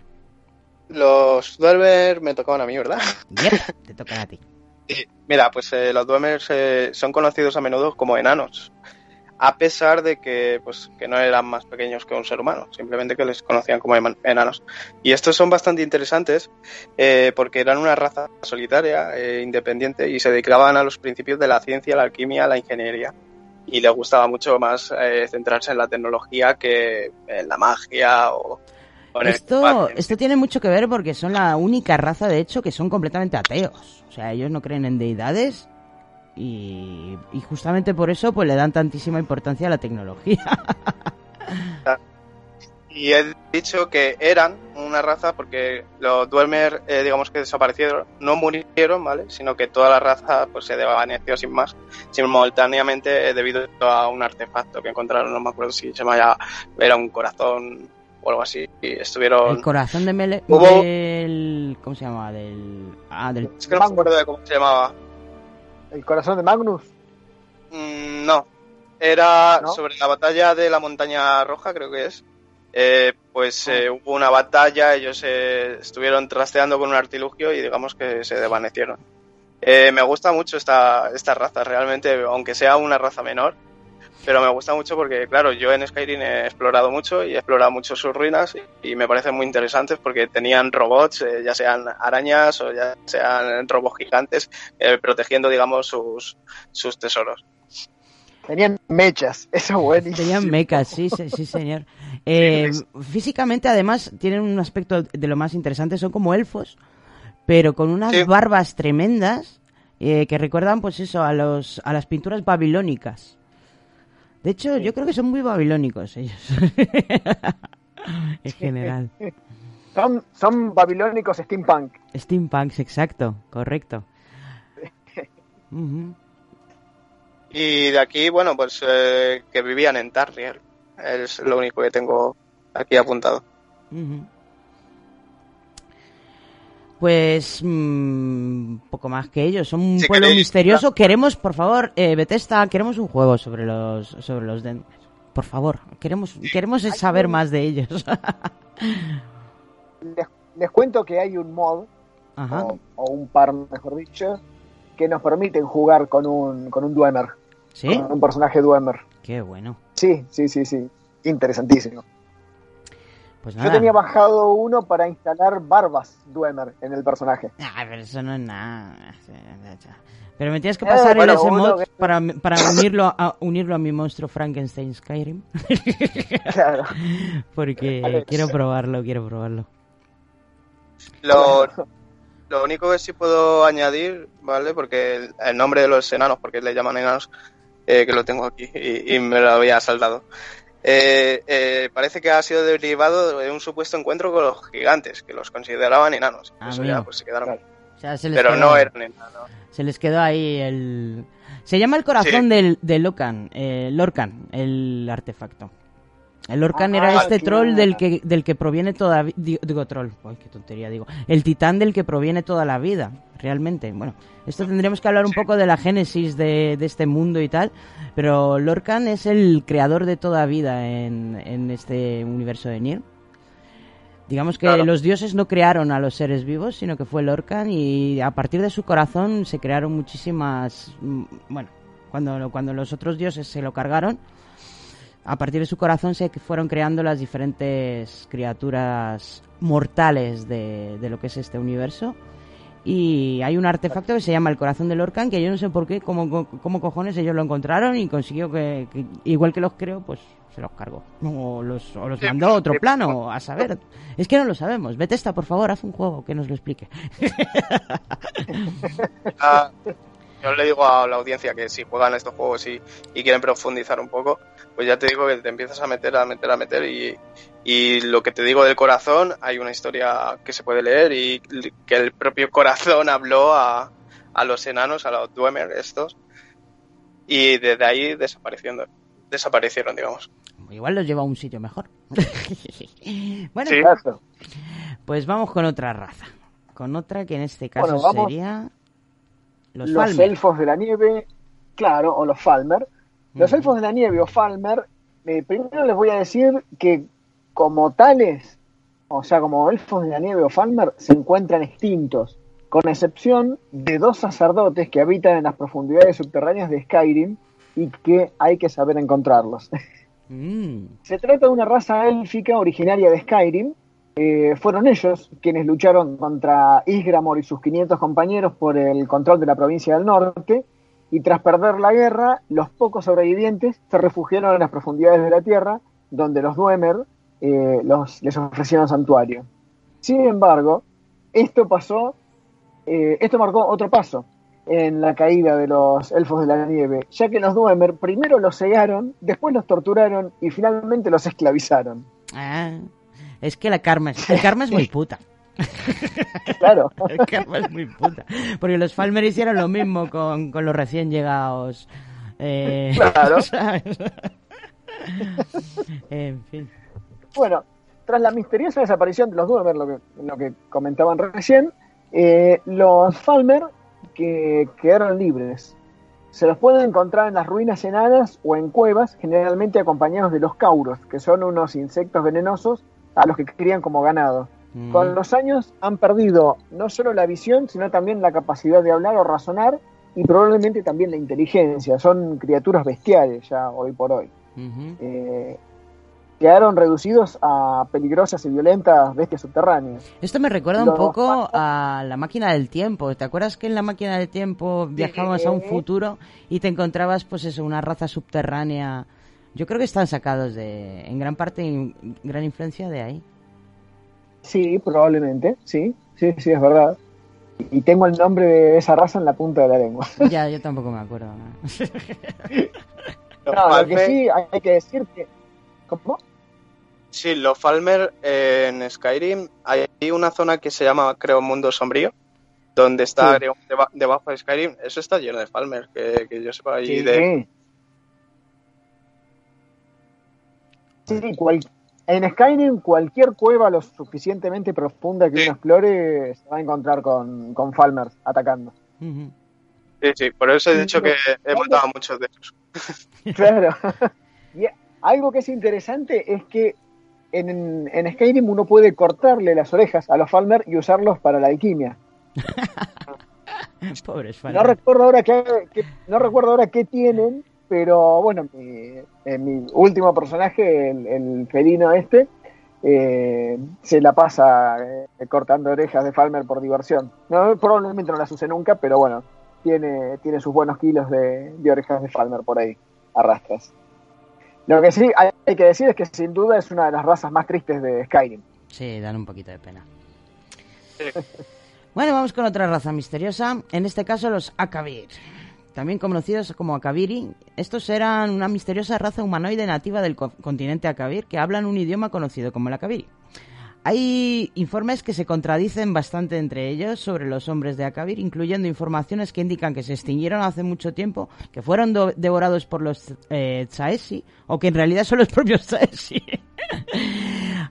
Los Dwemer me tocaban a mí, ¿verdad? Yep, te tocan a ti. Sí, mira, pues eh, los Dwemer eh, son conocidos a menudo como enanos, a pesar de que, pues, que no eran más pequeños que un ser humano, simplemente que les conocían como enanos. Y estos son bastante interesantes eh, porque eran una raza solitaria, eh, independiente, y se dedicaban a los principios de la ciencia, la alquimia, la ingeniería. Y les gustaba mucho más eh, centrarse en la tecnología que en la magia o, o en el Esto, esto tiene mucho que ver porque son la única raza, de hecho, que son completamente ateos. O sea, ellos no creen en deidades y, y justamente por eso pues le dan tantísima importancia a la tecnología. Y he dicho que eran una raza porque los Dwemer, eh, digamos que desaparecieron, no murieron, ¿vale? Sino que toda la raza pues se desvaneció sin más, simultáneamente eh, debido a un artefacto que encontraron, no me acuerdo si se llamaba, era un corazón o algo así, y estuvieron... El corazón de Mele... Hubo- del... ¿Cómo se llama? Del... Ah, del... Es que no me acuerdo de cómo se llamaba. ¿El corazón de Magnus? Mm, no, era ¿No? sobre la batalla de la montaña roja, creo que es. Eh, pues eh, hubo una batalla, ellos eh, estuvieron trasteando con un artilugio y digamos que se desvanecieron. Eh, me gusta mucho esta, esta raza, realmente, aunque sea una raza menor, pero me gusta mucho porque, claro, yo en Skyrim he explorado mucho y he explorado mucho sus ruinas y, y me parecen muy interesantes porque tenían robots, eh, ya sean arañas o ya sean robots gigantes, eh, protegiendo, digamos, sus, sus tesoros. Tenían mechas, eso es buenísimo. Tenían mecas, sí, sí, sí, señor. Eh, físicamente, además, tienen un aspecto de lo más interesante, son como elfos, pero con unas Sí. barbas tremendas eh, que recuerdan, pues eso, a, los, a las pinturas babilónicas. De hecho, yo creo que son muy babilónicos ellos. en general. Son, son babilónicos steampunk. Steampunks, exacto, correcto. Y de aquí, bueno, pues eh, que vivían en Tarriel. Es lo único que tengo aquí apuntado. Pues mm, poco más que ellos, son un Si pueblo queréis, misterioso. Queremos, por favor, eh, Bethesda, queremos un juego sobre los sobre los Denver. Por favor, queremos queremos saber más de ellos. Les, les cuento que hay un mod, Ajá. o, o un par, mejor dicho, que nos permiten jugar con un, con un Dwemer. ¿Sí? Con un personaje Dwemer. Qué bueno. Sí, sí, sí, sí. Interesantísimo. Pues Yo tenía bajado uno para instalar barbas Dwemer en el personaje. Ah, pero eso no es nada. Pero me tienes que Eh, pasar bueno, el ese mod que- para, para unirlo a unirlo a mi monstruo Frankenstein Skyrim. Claro. Porque Vale. quiero probarlo, quiero probarlo. Lo, lo único que sí puedo añadir, ¿vale? Porque el, el nombre de los enanos, porque le llaman enanos, eh, que lo tengo aquí y, y me lo había saltado. Eh, eh, parece que ha sido derivado de un supuesto encuentro con los gigantes, que los consideraban enanos. Ah, Eso ya, pues se quedaron. O sea, se les Pero quedó- no eran enanos. Se les quedó ahí el... Se llama el corazón Sí. del, de Locan, eh, Lorcan, el artefacto. El Lorcan Ah, era este claro. troll del que, del que proviene toda... Digo, digo troll, ay, qué tontería digo. El titán del que proviene toda la vida, realmente. Bueno, esto tendríamos que hablar un poco de la génesis de, de este mundo y tal, pero Lorcan es el creador de toda vida en, en este universo de Nier. Digamos que Claro. los dioses no crearon a los seres vivos, sino que fue Lorcan y a partir de su corazón se crearon muchísimas... mm, Bueno, cuando, cuando los otros dioses se lo cargaron, a partir de su corazón se fueron creando las diferentes criaturas mortales de, de lo que es este universo. Y hay un artefacto que se llama el corazón de Lorcan, que yo no sé por qué, cómo, cómo cojones ellos lo encontraron y consiguió que, que igual que los creo, pues se los cargó. O los, o los mandó a otro plano, a saber. Es que no lo sabemos. Bethesda, por favor, haz un juego que nos lo explique. Yo le digo a la audiencia que si juegan estos juegos y, y quieren profundizar un poco, pues ya te digo que te empiezas a meter, a meter, a meter y, y lo que te digo del corazón, hay una historia que se puede leer y que el propio corazón habló a, a los enanos, a los Dwemer estos, y desde ahí desapareciendo, desaparecieron, digamos. Igual los lleva a un sitio mejor. bueno, Sí. Pues vamos con otra raza. Con otra que en este caso Bueno, vamos- sería los, elfos de la nieve, claro, o los Falmer. Los elfos de la nieve o Falmer, eh, primero les voy a decir que como tales, o sea, como elfos de la nieve o Falmer, se encuentran extintos, con excepción de dos sacerdotes que habitan en las profundidades subterráneas de Skyrim y que hay que saber encontrarlos. Mm. Se trata de una raza élfica originaria de Skyrim. Eh, fueron ellos quienes lucharon contra Isgramor y sus 500 compañeros por el control de la provincia del norte. Y tras perder la guerra, los pocos sobrevivientes se refugiaron en las profundidades de la tierra, donde los Dwemer eh, los, les ofrecieron santuario. Sin embargo, esto pasó, eh, esto marcó otro paso en la caída de los elfos de la nieve, ya que los Dwemer primero los cegaron, después los torturaron y finalmente los esclavizaron. Ah, es que la karma es, el karma es muy puta. Claro. El karma es muy puta. Porque los Falmer hicieron lo mismo con, con los recién llegados. eh, Claro. ¿sabes? en fin. Bueno, tras la misteriosa desaparición de los Dwemer, lo que, lo que comentaban recién, eh, los Falmer que quedaron libres. Se los puede encontrar en las ruinas enanas o en cuevas, generalmente acompañados de los cauros, que son unos insectos venenosos a los que crían como ganado. Mm. Con los años han perdido no solo la visión, sino también la capacidad de hablar o razonar y probablemente también la inteligencia. Son criaturas bestiales ya hoy por hoy. Eh, quedaron reducidos a peligrosas y violentas bestias subterráneas. Esto me recuerda un poco a la máquina del tiempo. ¿Te acuerdas que en la máquina del tiempo viajabas a un futuro y te encontrabas, pues eso, una raza subterránea? Yo creo que están sacados de, en gran parte, en gran influencia de ahí. Sí, probablemente, sí, sí, sí, es verdad. Y tengo el nombre de esa raza en la punta de la lengua. Ya, yo tampoco me acuerdo. ¿no? Los No, lo que Falmer- sí hay que decir que... ¿Cómo? Sí, los Falmer eh, en Skyrim hay una zona que se llama, creo, Mundo Sombrío, donde está Sí. creo, deba- debajo de Skyrim. Eso está lleno de Falmer, que, que yo sepa. Y Sí. de, Sí, cual- en Skyrim cualquier cueva lo suficientemente profunda que uno explore se va a encontrar con, con Falmers atacando. Sí, sí, por eso he dicho que he matado a muchos de esos. Claro. y algo que es interesante es que en, en Skyrim uno puede cortarle las orejas a los Falmer y usarlos para la alquimia. Pobres No Falmer. recuerdo ahora qué, qué- no recuerdo ahora qué tienen, pero bueno, mi, eh, mi último personaje, el, el felino este, eh, se la pasa eh, cortando orejas de Falmer por diversión. No, probablemente no las use nunca, pero bueno, tiene, tiene sus buenos kilos de, de orejas de Falmer por ahí, arrastras. Lo que sí hay, hay que decir es que sin duda es una de las razas más tristes de Skyrim. Sí, dan un poquito de pena. Bueno, vamos con otra raza misteriosa, en este caso los Akavir. También conocidos como Akaviri, estos eran una misteriosa raza humanoide nativa del co- continente Akavir que hablan un idioma conocido como el Akaviri. Hay informes que se contradicen bastante entre ellos sobre los hombres de Akavir, incluyendo informaciones que indican que se extinguieron hace mucho tiempo, que fueron do- devorados por los eh, Tsaesi, o que en realidad son los propios Tsaesi.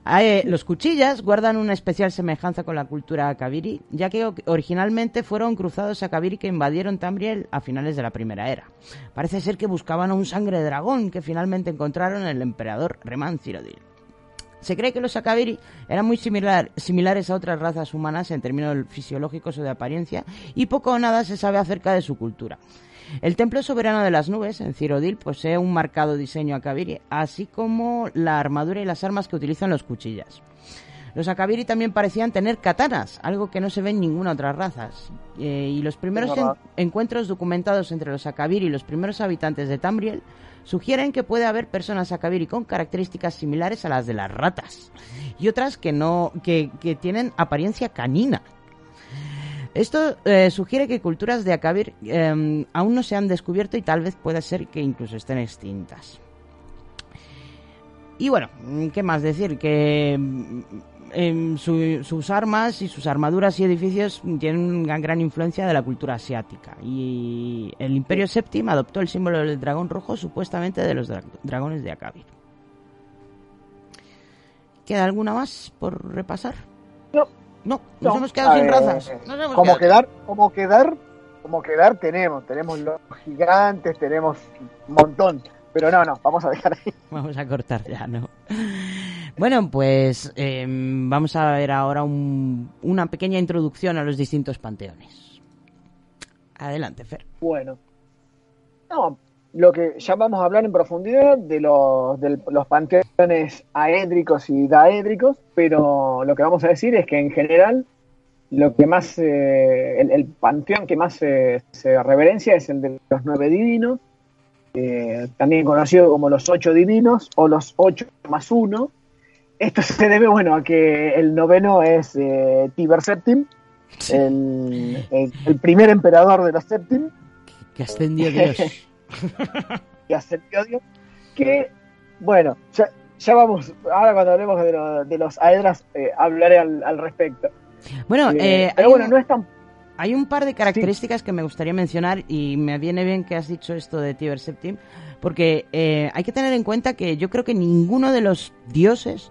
Eh, los cuchillas guardan una especial semejanza con la cultura akaviri, ya que originalmente fueron cruzados akaviri que invadieron Tamriel a finales de la primera era. Parece ser que buscaban un sangre dragón que finalmente encontraron en el emperador Reman Cirodil. Se cree que los akaviri eran muy similar- similares a otras razas humanas en términos fisiológicos o de apariencia, y poco o nada se sabe acerca de su cultura. El templo soberano de las nubes, en Cirodil, posee un marcado diseño akaviri, así como la armadura y las armas que utilizan los cuchillas. Los akaviri también parecían tener katanas, algo que no se ve en ninguna otra raza. Eh, y los primeros en- encuentros documentados entre los akaviri y los primeros habitantes de Tamriel sugieren que puede haber personas akaviri con características similares a las de las ratas y otras que no que, que tienen apariencia canina. Esto eh, sugiere que culturas de Akavir eh, aún no se han descubierto y tal vez pueda ser que incluso estén extintas. Y bueno, ¿qué más decir? Que mm, em, su- sus armas y sus armaduras y edificios tienen una gran influencia de la cultura asiática. Y el Imperio Séptimo adoptó el símbolo del dragón rojo supuestamente de los dra- dragones de Akavir. ¿Queda alguna más por repasar? No. No, nos No, hemos quedado sin eh, razas. Hemos Como quedado- quedar, como quedar, como quedar tenemos, tenemos los gigantes, tenemos un montón. Pero no, no, vamos a dejar ahí. Vamos a cortar ya, ¿no? Bueno, pues eh, vamos a ver ahora un- una pequeña introducción a los distintos panteones. Adelante, Fer. Bueno. No, lo que ya vamos a hablar en profundidad de los, de los panteones aédricos y daédricos, pero lo que vamos a decir es que en general lo que más, eh, el, el panteón que más eh, se reverencia es el de los nueve divinos, eh, también conocido como los ocho divinos o los ocho más uno. Esto se debe, bueno, a que el noveno es eh, Tiber Septim, el, el- el primer emperador de los Septim, Que ascendió Dios. que ascendió Dios, que, bueno, ya, ya vamos, ahora cuando hablemos de, lo- de los Aedras eh, hablaré al, al respecto. Bueno, Eh, eh, pero bueno, un- no es tan... Hay un par de características que me gustaría mencionar y me viene bien que has dicho esto de Tiber Septim, porque eh, hay que tener en cuenta que yo creo que ninguno de los dioses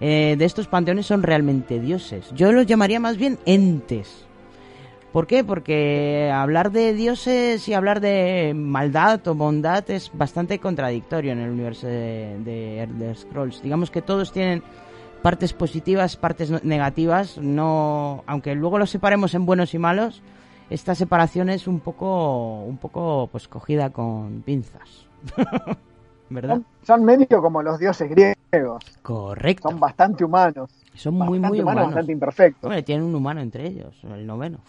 eh, de estos panteones son realmente dioses. Yo los llamaría más bien entes. ¿Por qué? Porque hablar de dioses y hablar de maldad o bondad es bastante contradictorio en el universo de, de Elder Scrolls. Digamos que todos tienen partes positivas, partes negativas, no, aunque luego los separemos en buenos y malos, esta separación es un poco, un poco, pues cogida con pinzas, ¿verdad? Son, son medio como los dioses griegos. Correcto. Son bastante humanos. Son muy, bastante muy humanos, humanos. bastante imperfectos. Hombre, tienen un humano entre ellos, el noveno.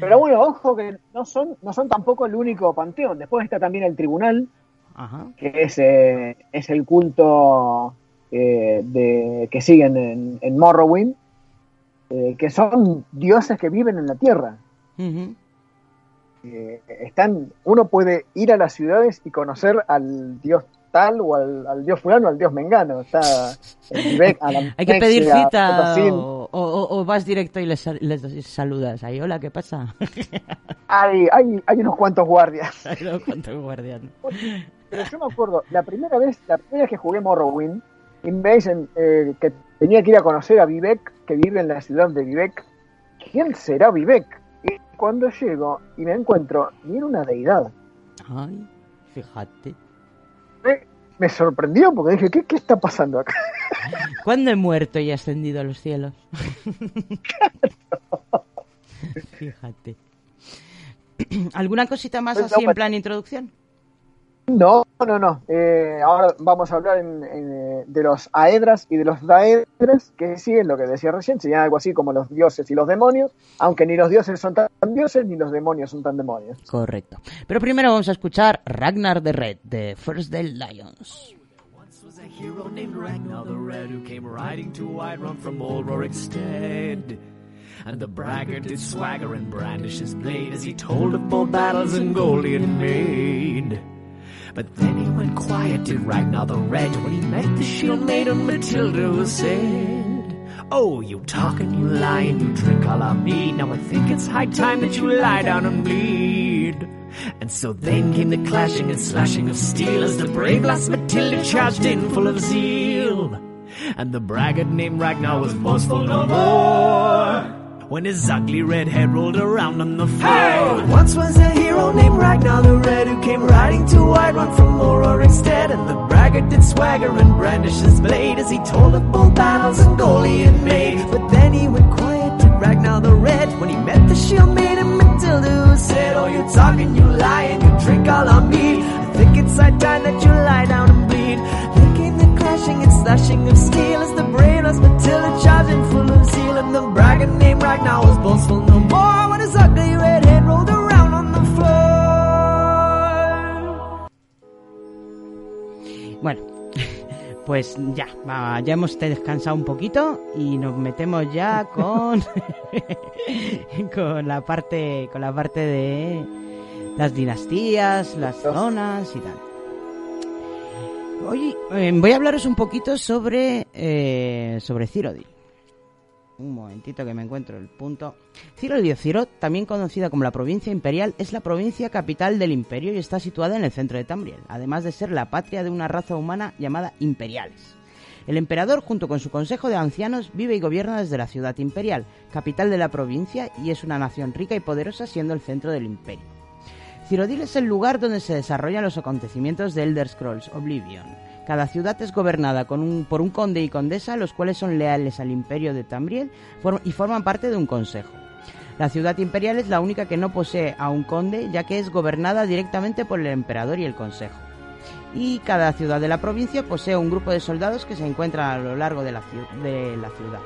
Pero bueno, ojo que no son, no son tampoco el único panteón. Después está también el tribunal, Ajá. que es, eh, es el culto eh, de, que siguen en, en Morrowind, eh, que son dioses que viven en la tierra. Ujú. Eh, están, uno puede ir a las ciudades y conocer al dios tal o al, al dios fulano, al dios mengano. Está en a la Hay que pedir cita o, o- o vas directo y les, les saludas. Ahí, hola, ¿qué pasa? Hay, hay, hay unos cuantos guardias. Hay unos cuantos guardias. Pero yo me acuerdo, la primera vez, la primera vez que jugué Morrowind, y me dicen eh, que tenía que ir a conocer a Vivek, que vive en la ciudad de Vivek. ¿Quién será Vivek? Y cuando llego y me encuentro, y era una deidad. Ay, fíjate. Me, me sorprendió porque dije, ¿qué, qué está pasando acá? ¿Cuándo he muerto y ascendido a los cielos? Fíjate. ¿Alguna cosita más Pues así no, en plan introducción? No, no, no. Eh, ahora vamos a hablar en- en, eh, de los aedras y de los daedras, que siguen lo que decía recién, serían algo así como los dioses y los demonios, aunque ni los dioses son tan dioses ni los demonios son tan demonios. Correcto. Pero primero vamos a escuchar Ragnar the Red de First Day Lions. was a hero named Ragnar the Red who came riding to Whiterun from old Rorikstead. And the braggart did swagger and brandish his blade as he told of bold battles and gold he had made. But then he went quiet, did Ragnar the Red, when he met the shield maiden Matilda said, Oh, you talk and you lie and you drink all our mead. Now I think it's high time that you lie down and bleed. And so then came the clashing and slashing of steel as the brave lass Matilda charged in full of zeal. And the braggart named Ragnar was boastful no more. When his ugly red head rolled around on the floor. Hey! Once was a hero named Ragnar the Red who came riding to Whiterun from Moror instead. And the braggart did swagger and brandish his blade as he told of bold battles and he made. But then he went quiet to Ragnar the Red when he met the shield maiden Matilda who said, Oh, you're talking, you and you drink all our mead. I think it's high time that you lie down and bleed. Came the clashing and slashing of steel as the brave lass Matilda charging full of zeal. And the braggart named Ragnar was boastful no more when his ugly red Bueno, pues ya, ya hemos descansado un poquito y nos metemos ya con con la parte con la parte de las dinastías, las zonas y tal. Hoy eh, voy a hablaros un poquito sobre eh, sobre Cyrodiil. Un momentito que me encuentro el punto. Ciro, también conocida como la provincia imperial, es la provincia capital del imperio y está situada en el centro de Tamriel, además de ser la patria de una raza humana llamada imperiales. El emperador, junto con su consejo de ancianos, vive y gobierna desde la ciudad imperial, capital de la provincia, y es una nación rica y poderosa siendo el centro del imperio. Cyrodiil es el lugar donde se desarrollan los acontecimientos de Elder Scrolls Oblivion. Cada ciudad es gobernada por un conde y condesa, los cuales son leales al imperio de Tamriel y forman parte de un consejo. La ciudad imperial es la única que no posee a un conde, ya que es gobernada directamente por el emperador y el consejo. Y cada ciudad de la provincia posee un grupo de soldados que se encuentran a lo largo de la, ciu- de la ciudad.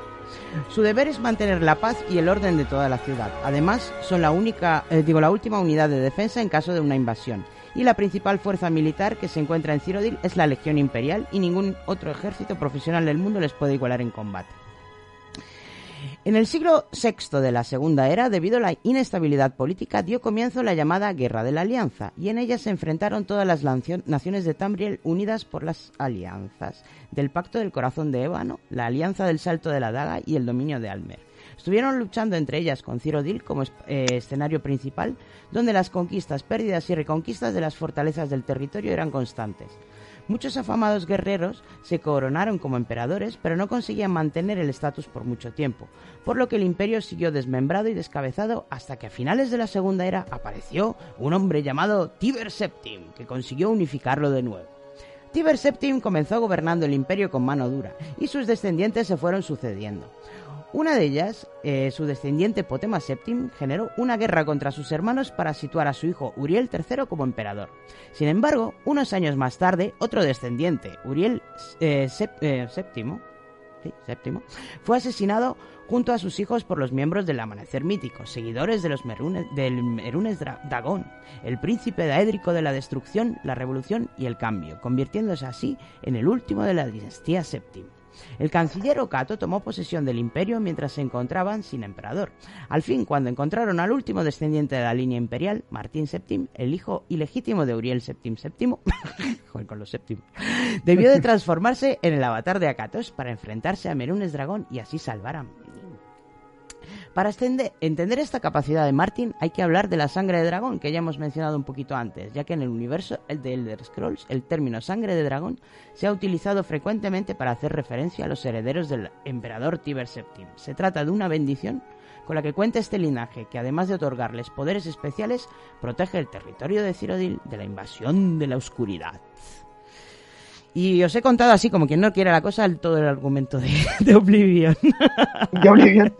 Su deber es mantener la paz y el orden de toda la ciudad. Además, son la única, eh, digo, la última unidad de defensa en caso de una invasión. Y la principal fuerza militar que se encuentra en Cyrodiil es la Legión Imperial y ningún otro ejército profesional del mundo les puede igualar en combate. En el siglo VI de la Segunda Era, debido a la inestabilidad política, dio comienzo la llamada Guerra de la Alianza, y en ella se enfrentaron todas las naciones de Tamriel unidas por las alianzas del Pacto del Corazón de Ébano, la Alianza del Salto de la Daga y el dominio de Almer. Estuvieron luchando entre ellas con Cyrodiil como eh, escenario principal, donde las conquistas, pérdidas y reconquistas de las fortalezas del territorio eran constantes. Muchos afamados guerreros se coronaron como emperadores, pero no conseguían mantener el estatus por mucho tiempo, por lo que el imperio siguió desmembrado y descabezado hasta que a finales de la Segunda Era apareció un hombre llamado Tiber Septim, que consiguió unificarlo de nuevo. Tiber Septim comenzó gobernando el imperio con mano dura, y sus descendientes se fueron sucediendo. Una de ellas, eh, su descendiente Potema Septim, generó una guerra contra sus hermanos para situar a su hijo Uriel III como emperador. Sin embargo, unos años más tarde, otro descendiente, Uriel eh, eh, VII, séptimo, fue asesinado junto a sus hijos por los miembros del Amanecer Mítico, seguidores de los Merunes, del Merunes Dagón, el príncipe daédrico de la destrucción, la revolución y el cambio, convirtiéndose así en el último de la dinastía Septim. El canciller Okato tomó posesión del imperio mientras se encontraban sin emperador. Al fin, cuando encontraron al último descendiente de la línea imperial, Martín VII, el hijo ilegítimo de Uriel VII VII, debió de transformarse en el avatar de Akatos para enfrentarse a Merunes Dragón y así salvar a. Para entender esta capacidad de Martin hay que hablar de la sangre de dragón que ya hemos mencionado un poquito antes, ya que en el universo el de Elder Scrolls el término sangre de dragón se ha utilizado frecuentemente para hacer referencia a los herederos del emperador Tiber VII. Se trata de una bendición con la que cuenta este linaje que además de otorgarles poderes especiales protege el territorio de Cyrodiil de la invasión de la oscuridad. Y os he contado así, como quien no quiere la cosa, el- todo el argumento de, de Oblivion. De Oblivion.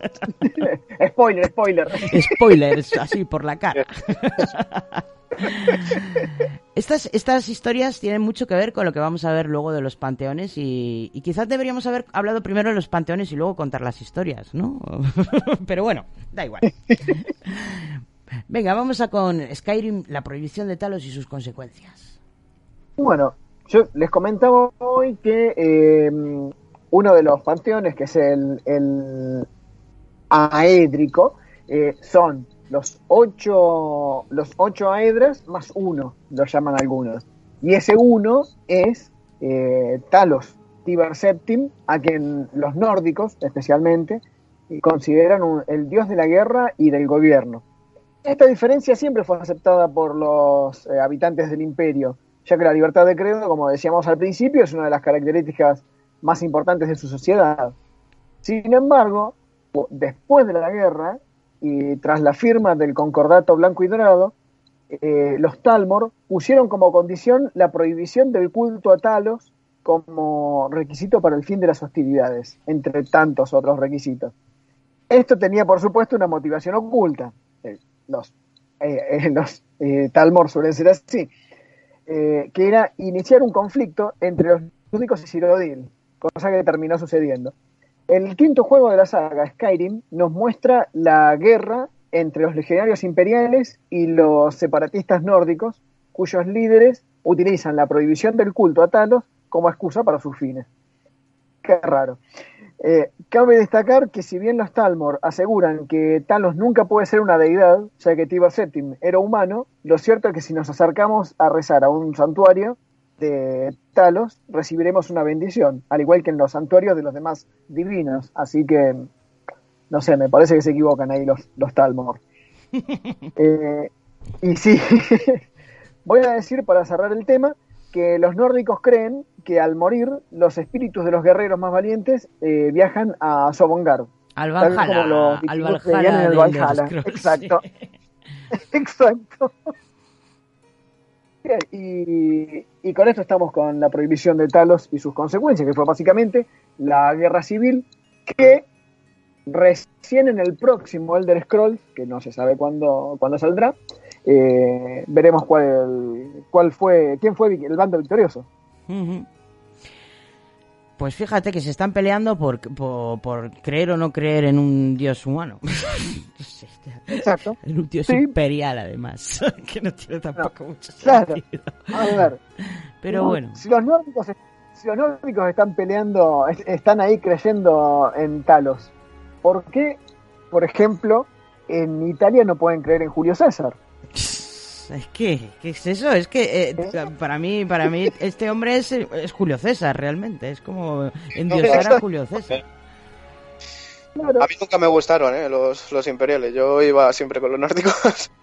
spoiler, spoiler. Spoilers, así por la cara. Estas, estas historias tienen mucho que ver con lo que vamos a ver luego de los panteones y, y quizás deberíamos haber hablado primero de los panteones y luego contar las historias, ¿no? Pero bueno, da igual. Venga, vamos a con Skyrim, la prohibición de Talos y sus consecuencias. Bueno, yo les comentaba hoy que eh, uno de los panteones, que es el, el aédrico, eh, son los ocho, los ocho aedras más uno, lo llaman algunos. Y ese uno es eh, Talos Tiber Septim, a quien los nórdicos especialmente consideran un- el dios de la guerra y del gobierno. Esta diferencia siempre fue aceptada por los eh, habitantes del imperio, ya que la libertad de credo, como decíamos al principio, es una de las características más importantes de su sociedad. Sin embargo, después de la guerra y tras la firma del concordato blanco y dorado, eh, los Talmor pusieron como condición la prohibición del culto a Talos como requisito para el fin de las hostilidades, entre tantos otros requisitos. Esto tenía, por supuesto, una motivación oculta. Eh, los eh, los Talmor suelen ser así, eh, que era iniciar un conflicto entre los únicos y Cyrodiil, cosa que terminó sucediendo. El quinto juego de la saga, Skyrim, nos muestra la guerra entre los legionarios imperiales y los separatistas nórdicos, cuyos líderes utilizan la prohibición del culto a Talos como excusa para sus fines. Qué raro. Eh, cabe destacar que si bien los Talmor aseguran que Talos nunca puede ser una deidad, ya que Tiber Septim era humano, lo cierto es que si nos acercamos a rezar a un santuario de Talos, recibiremos una bendición, al igual que en los santuarios de los demás divinos. Así que, no sé, me parece que se equivocan ahí los, los Talmor. Eh, y sí, voy a decir para cerrar el tema que los nórdicos creen que al morir los espíritus de los guerreros más valientes eh, viajan a Sovngarde. Al como Valhalla, los al vikingos Valhalla creían en el Valhalla. Exacto. Exacto. Y, y con esto estamos con la prohibición de Talos y sus consecuencias, que fue básicamente la guerra civil que recién en el próximo Elder Scrolls, que no se sabe cuándo, cuándo saldrá, eh, veremos cuál, cuál fue, quién fue el bando victorioso. Pues fíjate que se están peleando por, por, por creer o no creer en un dios humano. Exacto. En un dios Sí. imperial, además. que no tiene tampoco mucho Claro. sentido. A ver. Pero No, bueno. Si los nórdicos, si los nórdicos están peleando, es- están ahí creyendo en Talos, ¿por qué, por ejemplo, en Italia no pueden creer en Julio César? Es que, ¿qué es eso? Es que eh, para mí, para mí este hombre es, es Julio César, realmente. Es como endiosar a Julio César. A mí nunca me gustaron ¿eh? los, los imperiales. Yo iba siempre con los nórdicos.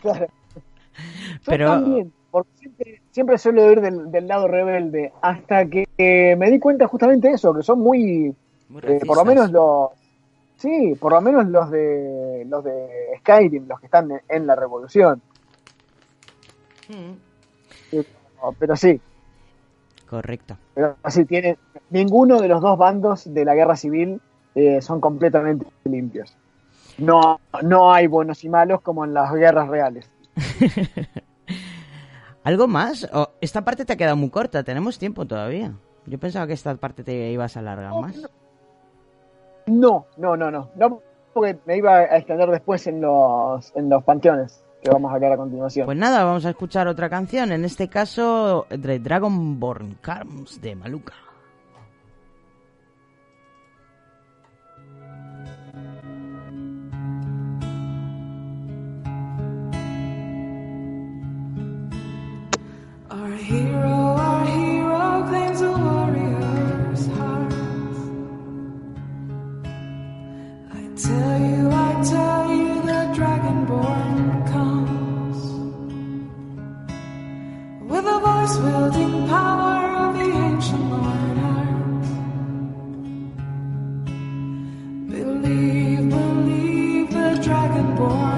Claro. Yo Pero- también, porque siempre, siempre suelo ir del, del lado rebelde, hasta que eh, me di cuenta justamente de eso, que son muy, eh, por lo menos los, sí, por lo menos los de los de Skyrim, los que están en, en la revolución. Pero sí, Correcto. pero sí tienen, ninguno de los dos bandos de la guerra civil eh, son completamente limpios. No, no hay buenos y malos como en las guerras reales. ¿Algo más? O- esta parte te ha quedado muy corta, tenemos tiempo todavía. Yo pensaba que esta parte te ibas a alargar más. No, no, no, no. No, porque me iba a extender después en los, en los panteones que vamos a ver a continuación. Pues nada, vamos a escuchar otra canción, en este caso de Dragonborn Carms de Maluka. Our hero, our hero claims a warrior's heart. I tell you, I tell you, the dragonborn building power of the ancient monarchs. Believe, believe the dragonborn.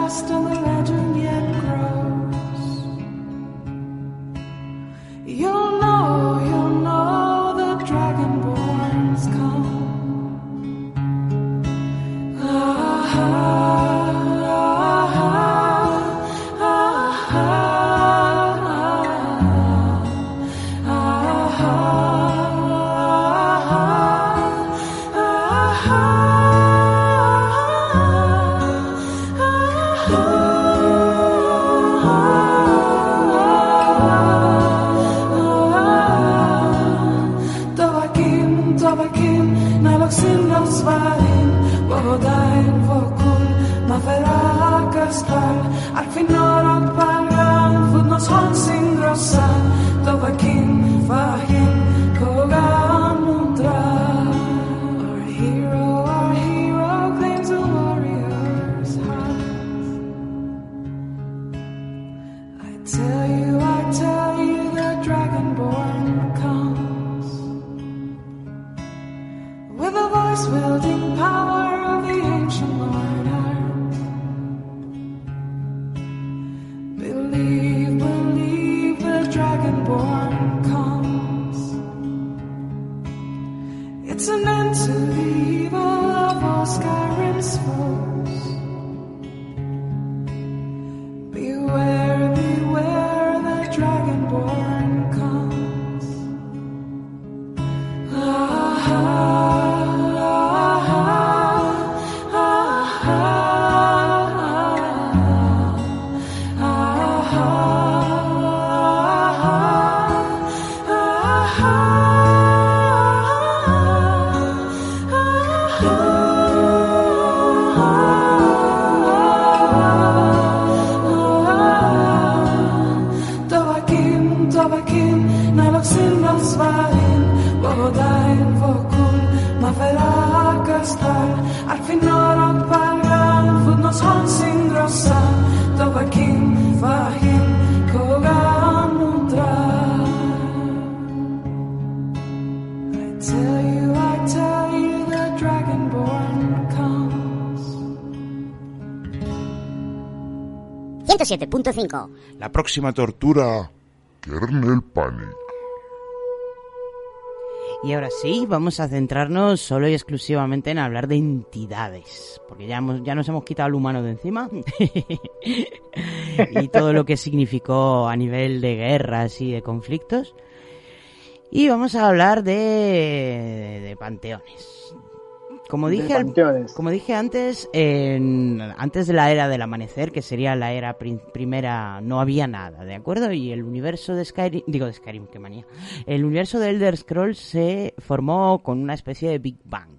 Has passed and the 107.5. La próxima tortura, Kernel Panic. Y ahora sí, vamos a centrarnos solo y exclusivamente en hablar de entidades, porque ya, hemos- ya nos hemos quitado el humano de encima y todo lo que significó a nivel de guerras y de conflictos. Y vamos a hablar de, de panteones. Como dije, al- como dije antes, en- antes de la era del amanecer, que sería la era prim- primera, no había nada, ¿de acuerdo? Y el universo de Skyrim, digo de Skyrim, qué manía. El universo de Elder Scrolls se formó con una especie de Big Bang,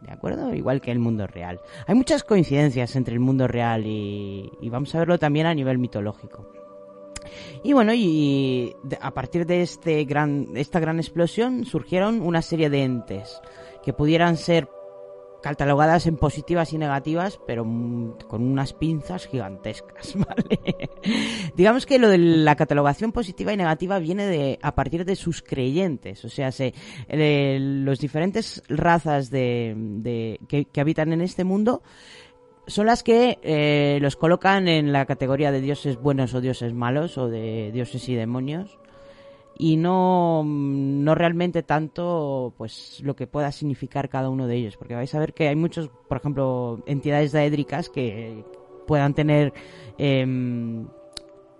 ¿de acuerdo? Igual que el mundo real. Hay muchas coincidencias entre el mundo real y, y vamos a verlo también a nivel mitológico. Y bueno, y a partir de este gran, de esta gran explosión surgieron una serie de entes que pudieran ser catalogadas en positivas y negativas, pero mm, con unas pinzas gigantescas, ¿vale? Digamos que lo de la catalogación positiva y negativa viene de a partir de sus creyentes, o sea, se, eh, los diferentes razas de, que habitan en este mundo son las que eh, los colocan en la categoría de dioses buenos o dioses malos o de dioses y demonios y no, no realmente tanto pues lo que pueda significar cada uno de ellos porque vais a ver que hay muchos por ejemplo entidades daédricas que puedan tener em,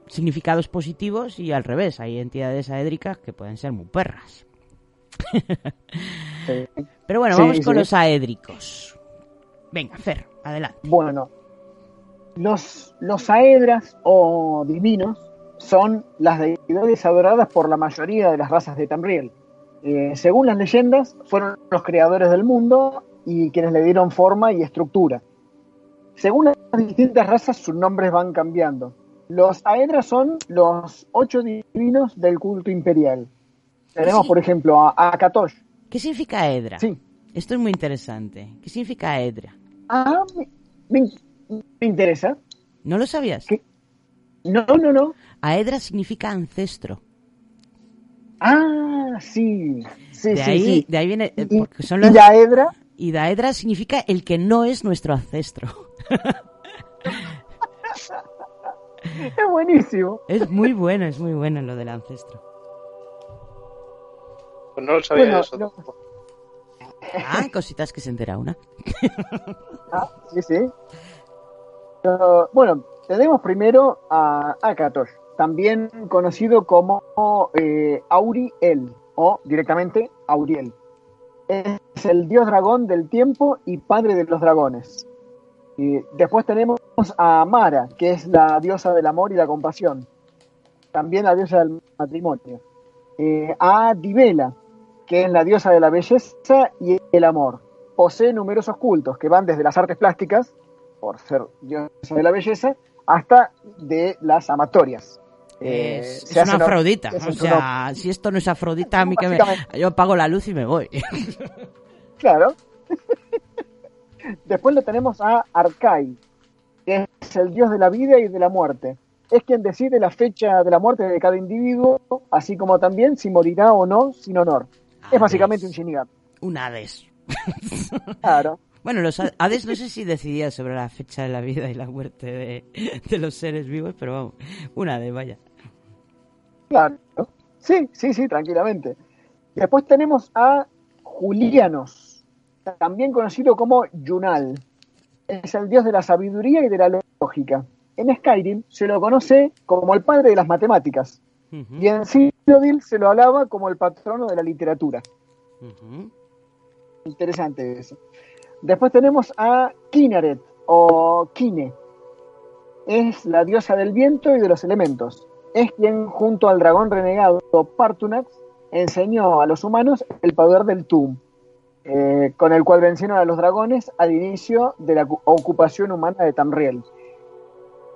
significados positivos y al revés hay entidades aédricas que pueden ser muy perras. Pero bueno Sí, vamos con los aédricos. Venga Fer adelante. Bueno, los, los aedras o divinos son las deidades adoradas por la mayoría de las razas de Tamriel. Eh, según las leyendas, fueron los creadores del mundo y quienes le dieron forma y estructura. Según las distintas razas, sus nombres van cambiando. Los aedras son los ocho divinos del culto imperial. Tenemos, por ejemplo, a, a Katosh. ¿Qué significa Edra? Sí. Esto es muy interesante. ¿Qué significa Edra? Ah, me, me- me interesa. ¿No lo sabías? No, no, no. Aedra significa ancestro. Ah, sí. Sí, de, sí, ahí, sí. de ahí viene. eh, Y- porque son y los- Daedra? Y Daedra significa el que no es nuestro ancestro. Es buenísimo. Es muy bueno, es muy bueno lo del ancestro. Pues no lo sabía Bueno, eso. no. Ah, cositas que se entera una. Ah, sí, sí. Bueno, tenemos primero a Akatosh, también conocido como eh, Auriel o directamente Auriel. Es el dios dragón del tiempo y padre de los dragones. Después tenemos a Mara, que es la diosa del amor y la compasión. También la diosa del matrimonio. Eh, a Divela, que es la diosa de la belleza y el amor. Posee numerosos cultos que van desde las artes plásticas, por ser diosa de la belleza, hasta de las amatorias. Eh, Es, una afrodita. O sea, si esto no es afrodita, a mí que me, yo apago la luz y me voy. Claro. Después le tenemos a Arkai, que es el dios de la vida y de la muerte. Es quien decide la fecha de la muerte de cada individuo, así como también si morirá o no sin honor. Es básicamente un Shinigami. Un Hades. Claro. Bueno, los Ha- Hades no sé si decidía sobre la fecha de la vida y la muerte de, de los seres vivos, pero vamos, un Hades, vaya. Claro. Sí, sí, sí, tranquilamente. Después tenemos a Julianos, también conocido como Yunal. Es el dios de la sabiduría y de la lógica. En Skyrim se lo conoce como el padre de las matemáticas. Y en Cyrodiil se lo alaba como el patrono de la literatura. Interesante eso. Después tenemos a Kinaret o Kine. Es la diosa del viento y de los elementos. Es quien, junto al dragón renegado Partunax, enseñó a los humanos el poder del Tum, eh, con el cual vencieron a los dragones al inicio de la cu- ocupación humana de Tamriel.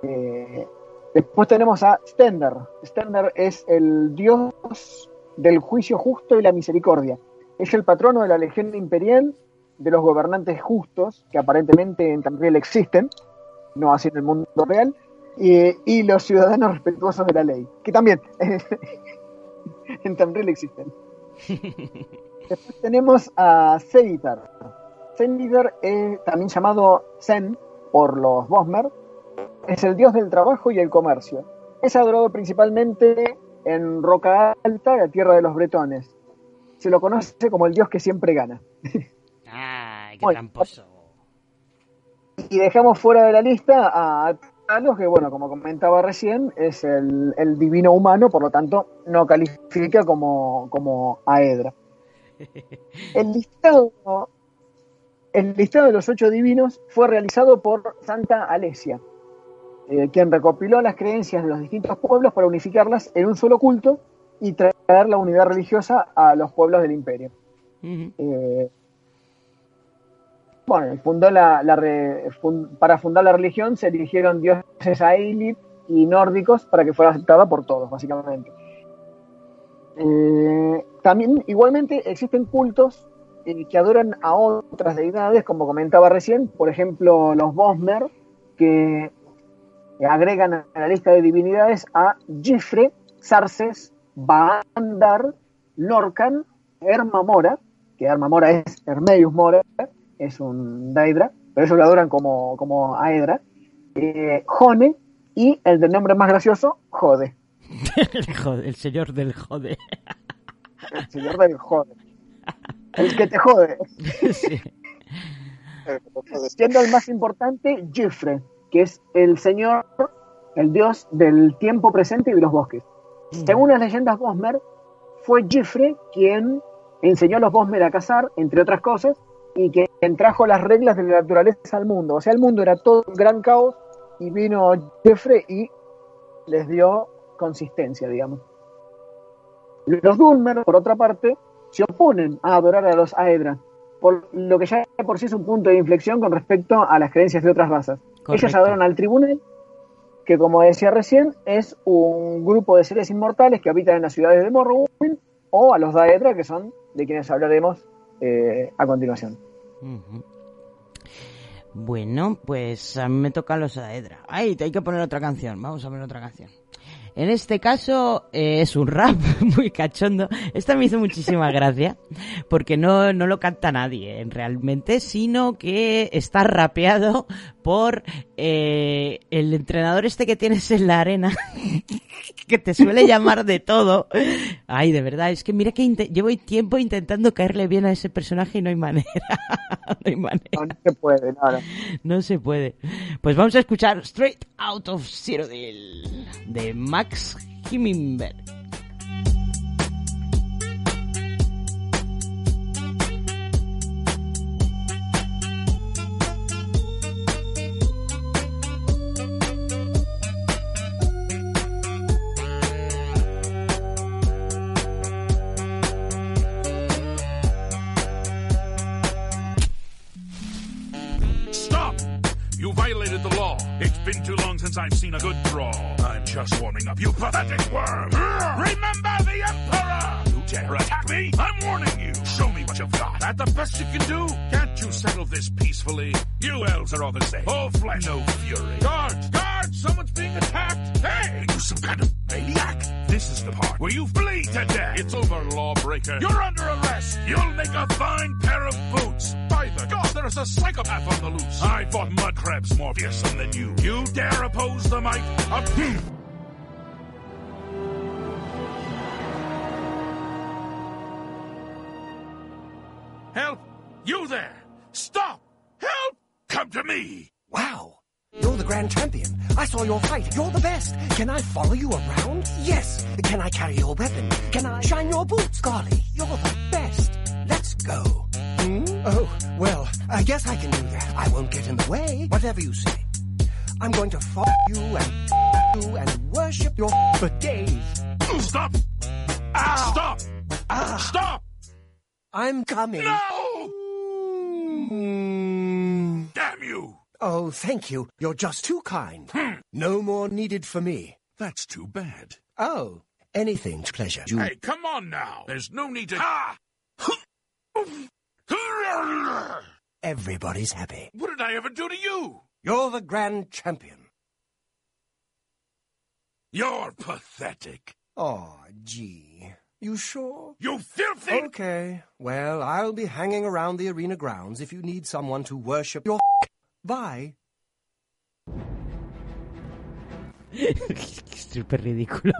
Eh, después tenemos a Stender. Stender es el dios del juicio justo y la misericordia. Es el patrono de la legión imperial de los gobernantes justos, que aparentemente en Tamriel existen, no así en el mundo real, y, y los ciudadanos respetuosos de la ley, que también en Tamriel existen. Después tenemos a Zenitar. Zenitar, es también llamado Zen por los Bosmer, es el dios del trabajo y el comercio. Es adorado principalmente en Roca Alta, la tierra de los bretones. Se lo conoce como el dios que siempre gana. Ay, qué tramposo. Y dejamos fuera de la lista a Que bueno, como comentaba recién, es el, el divino humano, por lo tanto no califica como, como Aedra. El listado, el listado de los ocho divinos fue realizado por Santa Alesia, eh, quien recopiló las creencias de los distintos pueblos para unificarlas en un solo culto y traer la unidad religiosa a los pueblos del imperio. Eh, bueno, fundó la, re- para fundar la religión se eligieron dioses Ailith y nórdicos para que fuera aceptada por todos, básicamente. Eh, también, igualmente, existen cultos eh, que adoran a otras deidades, como comentaba recién, por ejemplo, los Bosmer, que agregan a la lista de divinidades a Gifre, Sarces, Baandar, Lorcan, Hermamora, que Hermamora es Hermeius Mora, es un Daedra, pero ellos lo adoran como, como Aedra, eh, Jone y el del nombre más gracioso, Jode, el, jode- el señor del jode. el señor del Jode. El que te jode. Sí. Siendo el más importante, Gifre, que es el señor, el dios del tiempo presente y de los bosques. Según las leyendas Bosmer, fue Gifre quien enseñó a los Bosmer a cazar, entre otras cosas, y quien trajo las reglas de la naturaleza al mundo. O sea, el mundo era todo un gran caos y vino Gifre y les dio consistencia, digamos. Los Dulmer, por otra parte, se oponen a adorar a los Aedra, por lo que ya por sí es un punto de inflexión con respecto a las creencias de otras razas. Ellos adoran al Tribunal, que como decía recién, es un grupo de seres inmortales que habitan en las ciudades de Morrowind, o a los Daedra, que son de quienes hablaremos eh, a continuación. Bueno, pues a mí me tocan los Aedra. Ay, te hay que poner otra canción. Vamos a poner otra canción. En este caso eh, es un rap muy cachondo. Esta me hizo muchísima gracia porque no, no lo canta nadie eh, realmente, sino que está rapeado por eh, el entrenador este que tienes en la arena, que te suele llamar de todo. Ay, de verdad, es que mira que llevo tiempo intentando caerle bien a ese personaje y no hay manera. no hay manera. No, no se puede, no, no. Se puede. Pues vamos a escuchar Straight Out of Cyrodiil de Max Max Himmelberg. That the best you can do? Can't you settle this peacefully? You elves are all the same. All flesh, no fury. Guards! Guards! Someone's being attacked! Hey! Are you some kind of maniac? This is the part where you bleed to death. It's over, lawbreaker. You're under arrest. You'll make a fine pair of boots. By the gods, there's a psychopath on the loose. I fought mud crabs more fearsome than you. You dare oppose the might of... Hmm. Help! You there! Stop! Help! Come to me! Wow. You're the grand champion. I saw your fight. You're the best. Can I follow you around? Yes. Can I carry your weapon? Can I shine your boots? Golly, you're the best. Let's go. Hmm? Oh, well, I guess I can do that. I won't get in the way. Whatever you say. I'm going to follow you and you and worship your for days. Stop! Stop! Ah. Stop! I'm coming. No! Damn you! Oh, thank you. You're just too kind. No more needed for me. That's too bad. Oh, anything's pleasure. You Hey, come on now. There's no need to. Ah! Everybody's happy. What did I ever do to you? You're the grand champion. You're pathetic. Oh, gee. You sure? You filthy... Okay. Well, I'll be hanging around the arena grounds if you need someone to worship your Bye. Súper ridículo.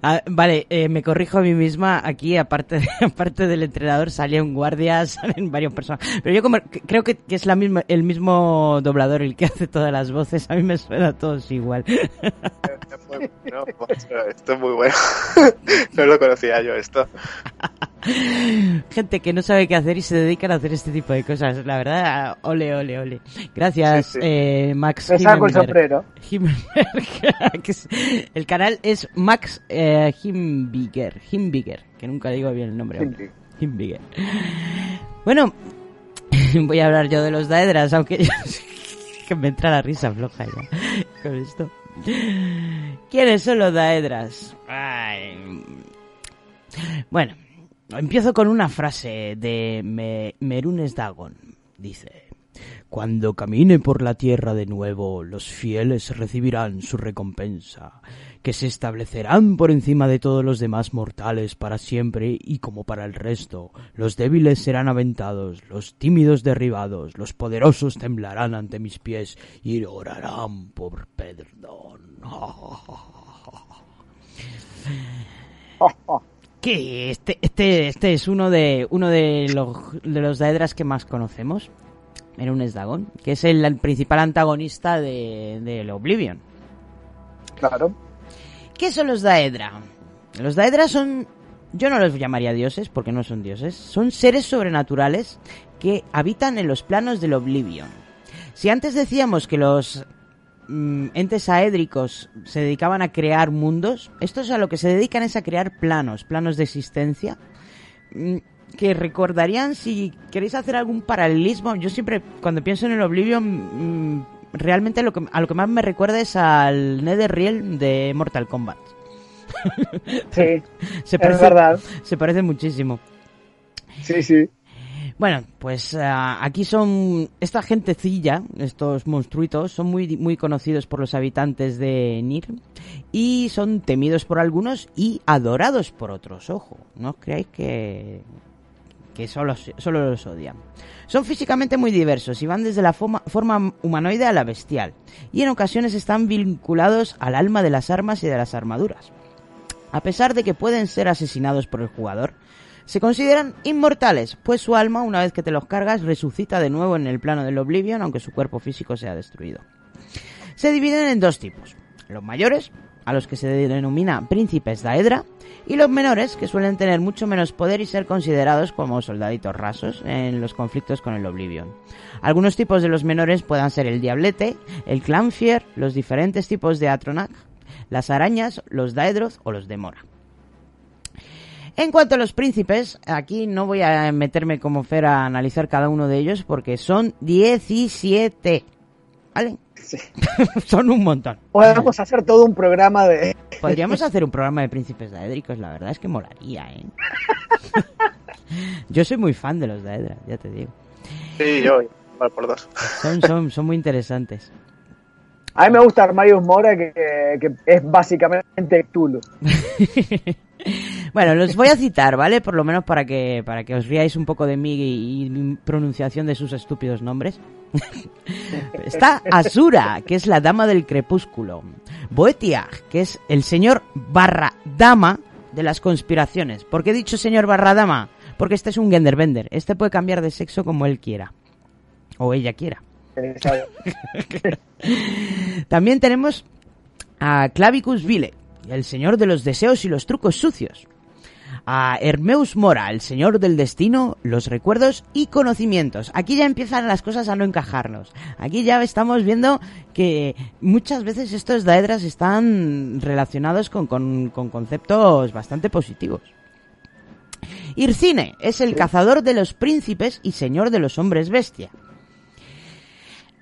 Ah, vale, eh, me corrijo a mí misma. Aquí, aparte, de- aparte del entrenador, salía un guardia, salen varios personas. Pero yo como, creo que, que es la misma, el mismo doblador el que hace todas las voces. A mí me suena a todos igual. Esto es muy bueno. no lo conocía yo esto. Gente que no sabe qué hacer y se dedican a hacer este tipo de cosas. La verdad, ole, ole, ole. Gracias, Sí, sí. eh, Max. Me saco el sombrero. El canal es Max eh, Himbiger, Himbiger, que nunca digo bien el nombre. Himbiger. Bueno, voy a hablar yo de los Daedras, aunque que me entra la risa floja ya con esto. ¿Quiénes son los Daedras? Ay. Bueno, empiezo con una frase de Me- Merunes Dagon. Dice, cuando camine por la tierra de nuevo, los fieles recibirán su recompensa, que se establecerán por encima de todos los demás mortales para siempre y como para el resto. Los débiles serán aventados, los tímidos derribados, los poderosos temblarán ante mis pies y orarán por perdón. Que este, este, este es uno de uno de los de los Daedras que más conocemos. Merunes Dagon, que es el, el principal antagonista de, del Oblivion. Claro. ¿Qué son los Daedra? Los Daedra son, yo no los llamaría dioses porque no son dioses, son seres sobrenaturales que habitan en los planos del Oblivion. Si antes decíamos que los mm, entes aédricos se dedicaban a crear mundos, estos a lo que se dedican es a crear planos, planos de existencia, mm, que recordarían si queréis hacer algún paralelismo. Yo siempre, cuando pienso en el Oblivion, mm, realmente lo que, a lo que más me recuerda es al Netherrealm de Mortal Kombat. Sí, se es parece, verdad. Se parece muchísimo. Sí, sí. Bueno, pues ah, aquí son esta gentecilla, estos monstruitos, son muy muy conocidos por los habitantes de Nir y son temidos por algunos y adorados por otros. Ojo, no os creáis que que solo, solo los odian. Son físicamente muy diversos y van desde la forma, forma humanoide a la bestial, y en ocasiones están vinculados al alma de las armas y de las armaduras. A pesar de que pueden ser asesinados por el jugador, se consideran inmortales, pues su alma, una vez que te los cargas, resucita de nuevo en el plano del Oblivion, aunque su cuerpo físico sea destruido. Se dividen en dos tipos, los mayores, a los que se denomina príncipes Daedra, y los menores, que suelen tener mucho menos poder y ser considerados como soldaditos rasos en los conflictos con el Oblivion. Algunos tipos de los menores puedan ser el Diablete, el Clanfier, los diferentes tipos de Atronach, las arañas, los Daedroth o los Demora. En cuanto a los príncipes, aquí no voy a meterme como Fer a analizar cada uno de ellos porque son 17. ¿Vale? son un montón. Podemos hacer todo un programa de. Podríamos hacer un programa de príncipes daédricos, la verdad es que molaría, ¿eh? Yo soy muy fan de los daedras, ya te digo. Sí, yo, igual por dos. Son, son, son muy interesantes. A mí me gusta Armarius Mora, que, que es básicamente Cthulhu. Bueno, los voy a citar, ¿vale? Por lo menos para que, para que os riáis un poco de mí y, pronunciación de sus estúpidos nombres. Está Asura, que es la dama del crepúsculo. Boetiag, que es el señor barra dama de las conspiraciones. ¿Por qué he dicho señor barra dama? Porque este es un genderbender. Este puede cambiar de sexo como él quiera. O ella quiera. También tenemos a Clavicus Vile, el señor de los deseos y los trucos sucios. A Hermeus Mora, el señor del destino, los recuerdos y conocimientos. Aquí ya empiezan las cosas a no encajarnos. Aquí ya estamos viendo que muchas veces estos daedras están relacionados con, con- con conceptos bastante positivos. Ircine es el cazador de los príncipes y señor de los hombres bestia.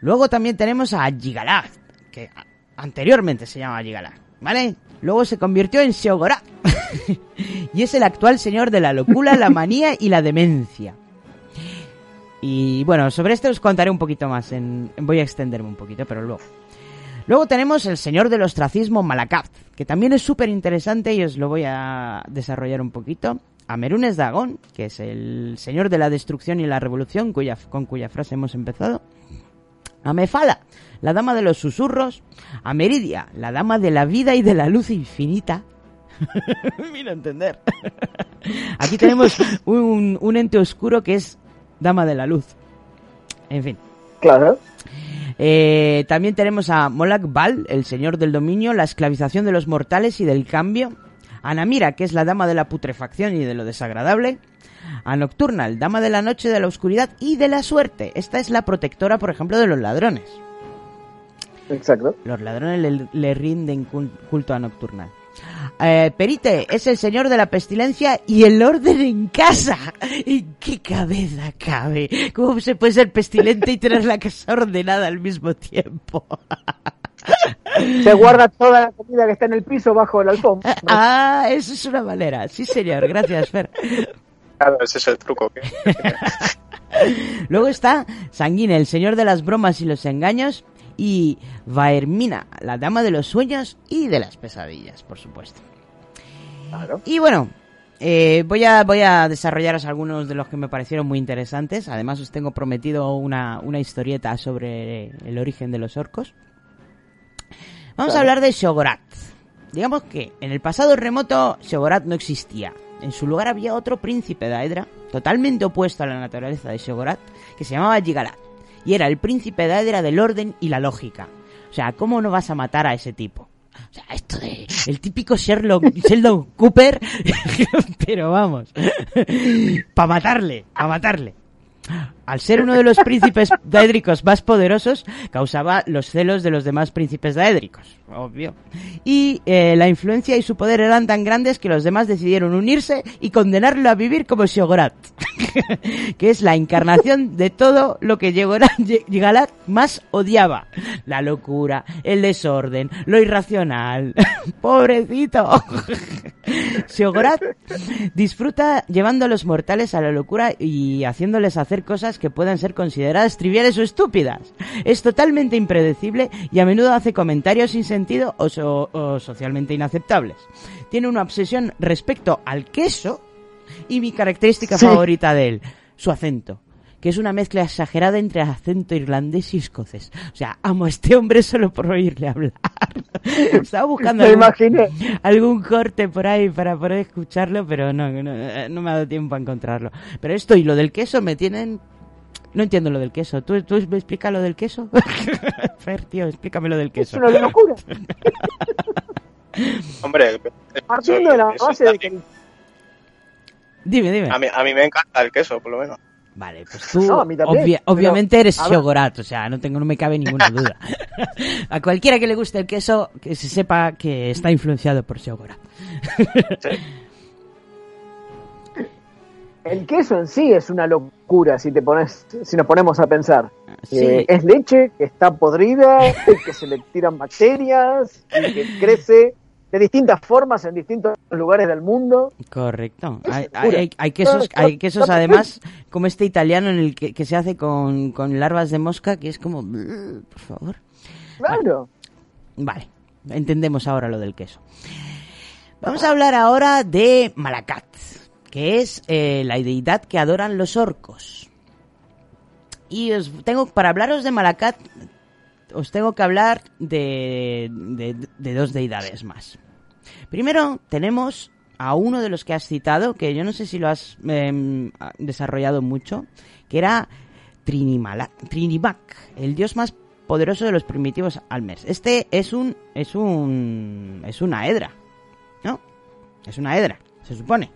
Luego también tenemos a Gigalad, que anteriormente se llamaba Gigalad, ¿vale? Luego se convirtió en Sheogorath. y es el actual señor de la locura, la manía y la demencia. Y bueno, sobre este os contaré un poquito más. En, voy a extenderme un poquito, pero luego. Luego tenemos el señor del ostracismo Malakat, que también es súper interesante y os lo voy a desarrollar un poquito. A Merunes Dagón, que es el señor de la destrucción y la revolución, cuya, con cuya frase hemos empezado. A Mefala, la dama de los susurros. A Meridia, la dama de la vida y de la luz infinita. Mira entender. Aquí tenemos un, un ente oscuro que es dama de la luz. En fin. Claro. Eh, también tenemos a Molak Bal, el señor del dominio, la esclavización de los mortales y del cambio. A Namira, que es la dama de la putrefacción y de lo desagradable. A Nocturnal, dama de la noche, de la oscuridad y de la suerte. Esta es la protectora, por ejemplo, de los ladrones. Exacto. Los ladrones le, le rinden cul- culto a Nocturnal. Eh, Perite es el señor de la pestilencia y el orden en casa. ¿En qué cabeza cabe? ¿Cómo se puede ser pestilente y tener la casa ordenada al mismo tiempo? Se guarda toda la comida que está en el piso bajo el alfombra. Ah, eso es una manera. Sí, señor. Gracias, Fer. Claro, ese es el truco. que- Luego está Sanguine, el señor de las bromas y los engaños. Y Vaermina, la dama de los sueños y de las pesadillas, por supuesto. Y bueno, eh, voy, a, voy a desarrollaros algunos de los que me parecieron muy interesantes. Además, os tengo prometido una, una historieta sobre el origen de los orcos. Vamos a hablar de Shogorat. Digamos que en el pasado remoto Shogorat no existía. En su lugar había otro príncipe de Aedra, totalmente opuesto a la naturaleza de Shogorat, que se llamaba Yigalat. Y era el príncipe de Aedra del orden y la lógica. O sea, ¿cómo no vas a matar a ese tipo? O sea, esto de el típico Sherlock, Sheldon Cooper, pero vamos, para matarle, para matarle. Al ser uno de los príncipes daédricos más poderosos, causaba los celos de los demás príncipes daédricos, obvio. Y eh, la influencia y su poder eran tan grandes que los demás decidieron unirse y condenarlo a vivir como Shogorat, que es la encarnación de todo lo que Yigalat más odiaba. La locura, el desorden, lo irracional. Pobrecito. Shogorat disfruta llevando a los mortales a la locura y haciéndoles hacer cosas que puedan ser consideradas triviales o estúpidas. Es totalmente impredecible y a menudo hace comentarios sin sentido o, so- o socialmente inaceptables. Tiene una obsesión respecto al queso y mi característica Sí. favorita de él, su acento. Que es una mezcla exagerada entre acento irlandés y escocés. O sea, amo a este hombre solo por oírle hablar. Estaba buscando algún, algún corte por ahí para poder escucharlo, pero no, no, no me ha dado tiempo a encontrarlo. Pero esto y lo del queso me tienen... No entiendo lo del queso. ¿Tú, tú me explicas lo del queso? Fer, tío, explícame lo del queso. Es una locura. Hombre, Partiendo de la eso base de que. Dime, dime. a, mí, a mí me encanta el queso, por lo menos. Vale, pues tú No, a mí también, obvia- pero, obviamente eres. Shogorat, o sea, no tengo no me cabe ninguna duda. a cualquiera que le guste el queso, que se sepa que está influenciado por Shogorat. El queso en sí es una locura si te pones, si nos ponemos a pensar. Sí. Eh, es leche que está podrida, que se le tiran bacterias y que crece de distintas formas en distintos lugares del mundo. Correcto. Hay, hay- hay quesos, hay quesos además como este italiano en el que, que se hace con, con larvas de mosca, que es como, "Ugh, por favor. Claro. Vale, entendemos ahora lo del queso. Vamos a hablar ahora de Malakat, que es eh, la deidad que adoran los orcos. Y os tengo, para hablaros de Malakat, os tengo que hablar de, de, de dos deidades más. Primero tenemos a uno de los que has citado, que yo no sé si lo has em, desarrollado mucho, que era Trinimala- Trinimac, el dios más poderoso de los primitivos Almers. Este es un es un es una hedra, ¿no? Es una hedra, se supone.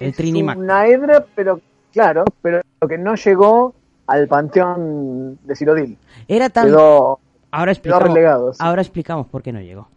El Es Trinimac. una hedra, pero claro, pero que no llegó al panteón de Sirodil. Era tan Quedó, ahora quedó explicamos relegado. sí. ahora explicamos por qué no llegó.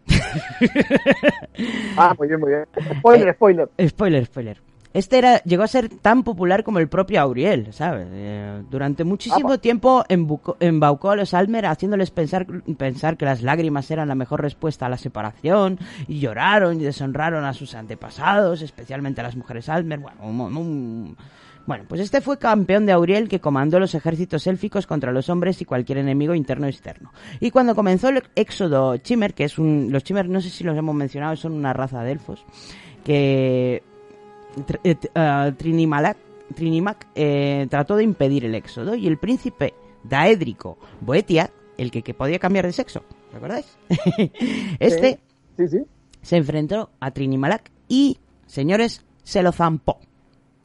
Ah, muy bien, muy bien. Spoiler, spoiler. Spoiler, spoiler. Este era, llegó a ser tan popular como el propio Auriel, ¿sabes? Eh, durante muchísimo tiempo embucó- embaucó a los Almer haciéndoles pensar, pensar que las lágrimas eran la mejor respuesta a la separación y lloraron y deshonraron a sus antepasados, especialmente a las mujeres Almer. Bueno, un- un- Bueno, pues este fue campeón de Auriel que comandó los ejércitos élficos contra los hombres y cualquier enemigo interno o externo. Y cuando comenzó el éxodo Chimmer, que es un... Los Chimmer, no sé si los hemos mencionado, son una raza de elfos, que... tr- eh, ah, Trinimac eh, trató de impedir el éxodo y el príncipe Daédrico Boetia, el que, que podía cambiar de sexo, ¿recordáis? este Sí, sí. se enfrentó a Trinimalak y, señores, se lo zampó.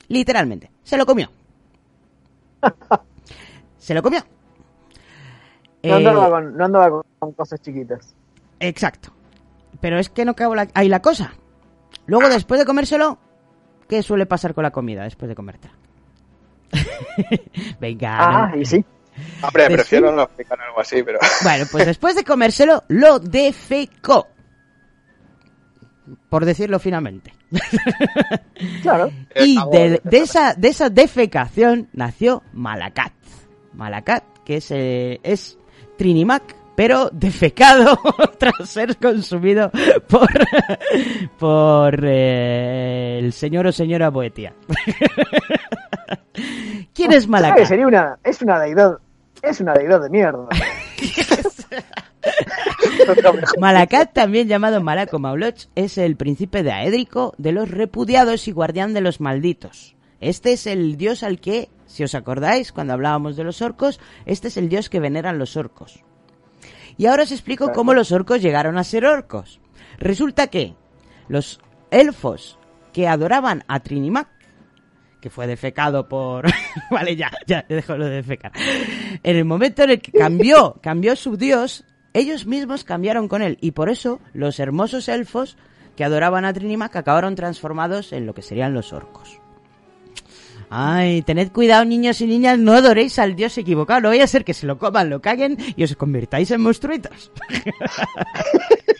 Literalmente, se lo comió. se lo comió. No Eh, andaba, con, no andaba con, cosas chiquitas. Exacto. Pero es que no la- ahí la cosa. Luego, después de comérselo, ¿qué suele pasar con la comida después de comértela? Venga. Ah, no. y sí. Hombre, ¿De prefiero sí? no explicar algo así, pero... Bueno, pues después de comérselo, lo defecó. Por decirlo finamente. Claro. Y de, de esa, de esa defecación nació Malakat. Malakat, que es, eh, es Trinimac, pero defecado tras ser consumido por, por eh, el señor o señora Boetia. ¿Quién es. Malakat? Sería una, es una deidad, es una deidad de mierda. Malakat, también llamado Malaco Mauloch, es el príncipe de Aédrico, de los repudiados y guardián de los malditos. Este es el dios al que, si os acordáis, cuando hablábamos de los orcos, este es el dios que veneran los orcos. Y ahora os explico cómo los orcos llegaron a ser orcos. Resulta que los elfos que adoraban a Trinimac, que fue defecado por... vale, ya, ya, dejo lo de defecar. En el momento en el que cambió, cambió su dios, ellos mismos cambiaron con él. Y por eso los hermosos elfos que adoraban a Trinimac acabaron transformados en lo que serían los orcos. Ay, tened cuidado niños y niñas, no adoréis al dios equivocado, no vaya a ser que se lo coman, lo caguen y os convirtáis en monstruitos.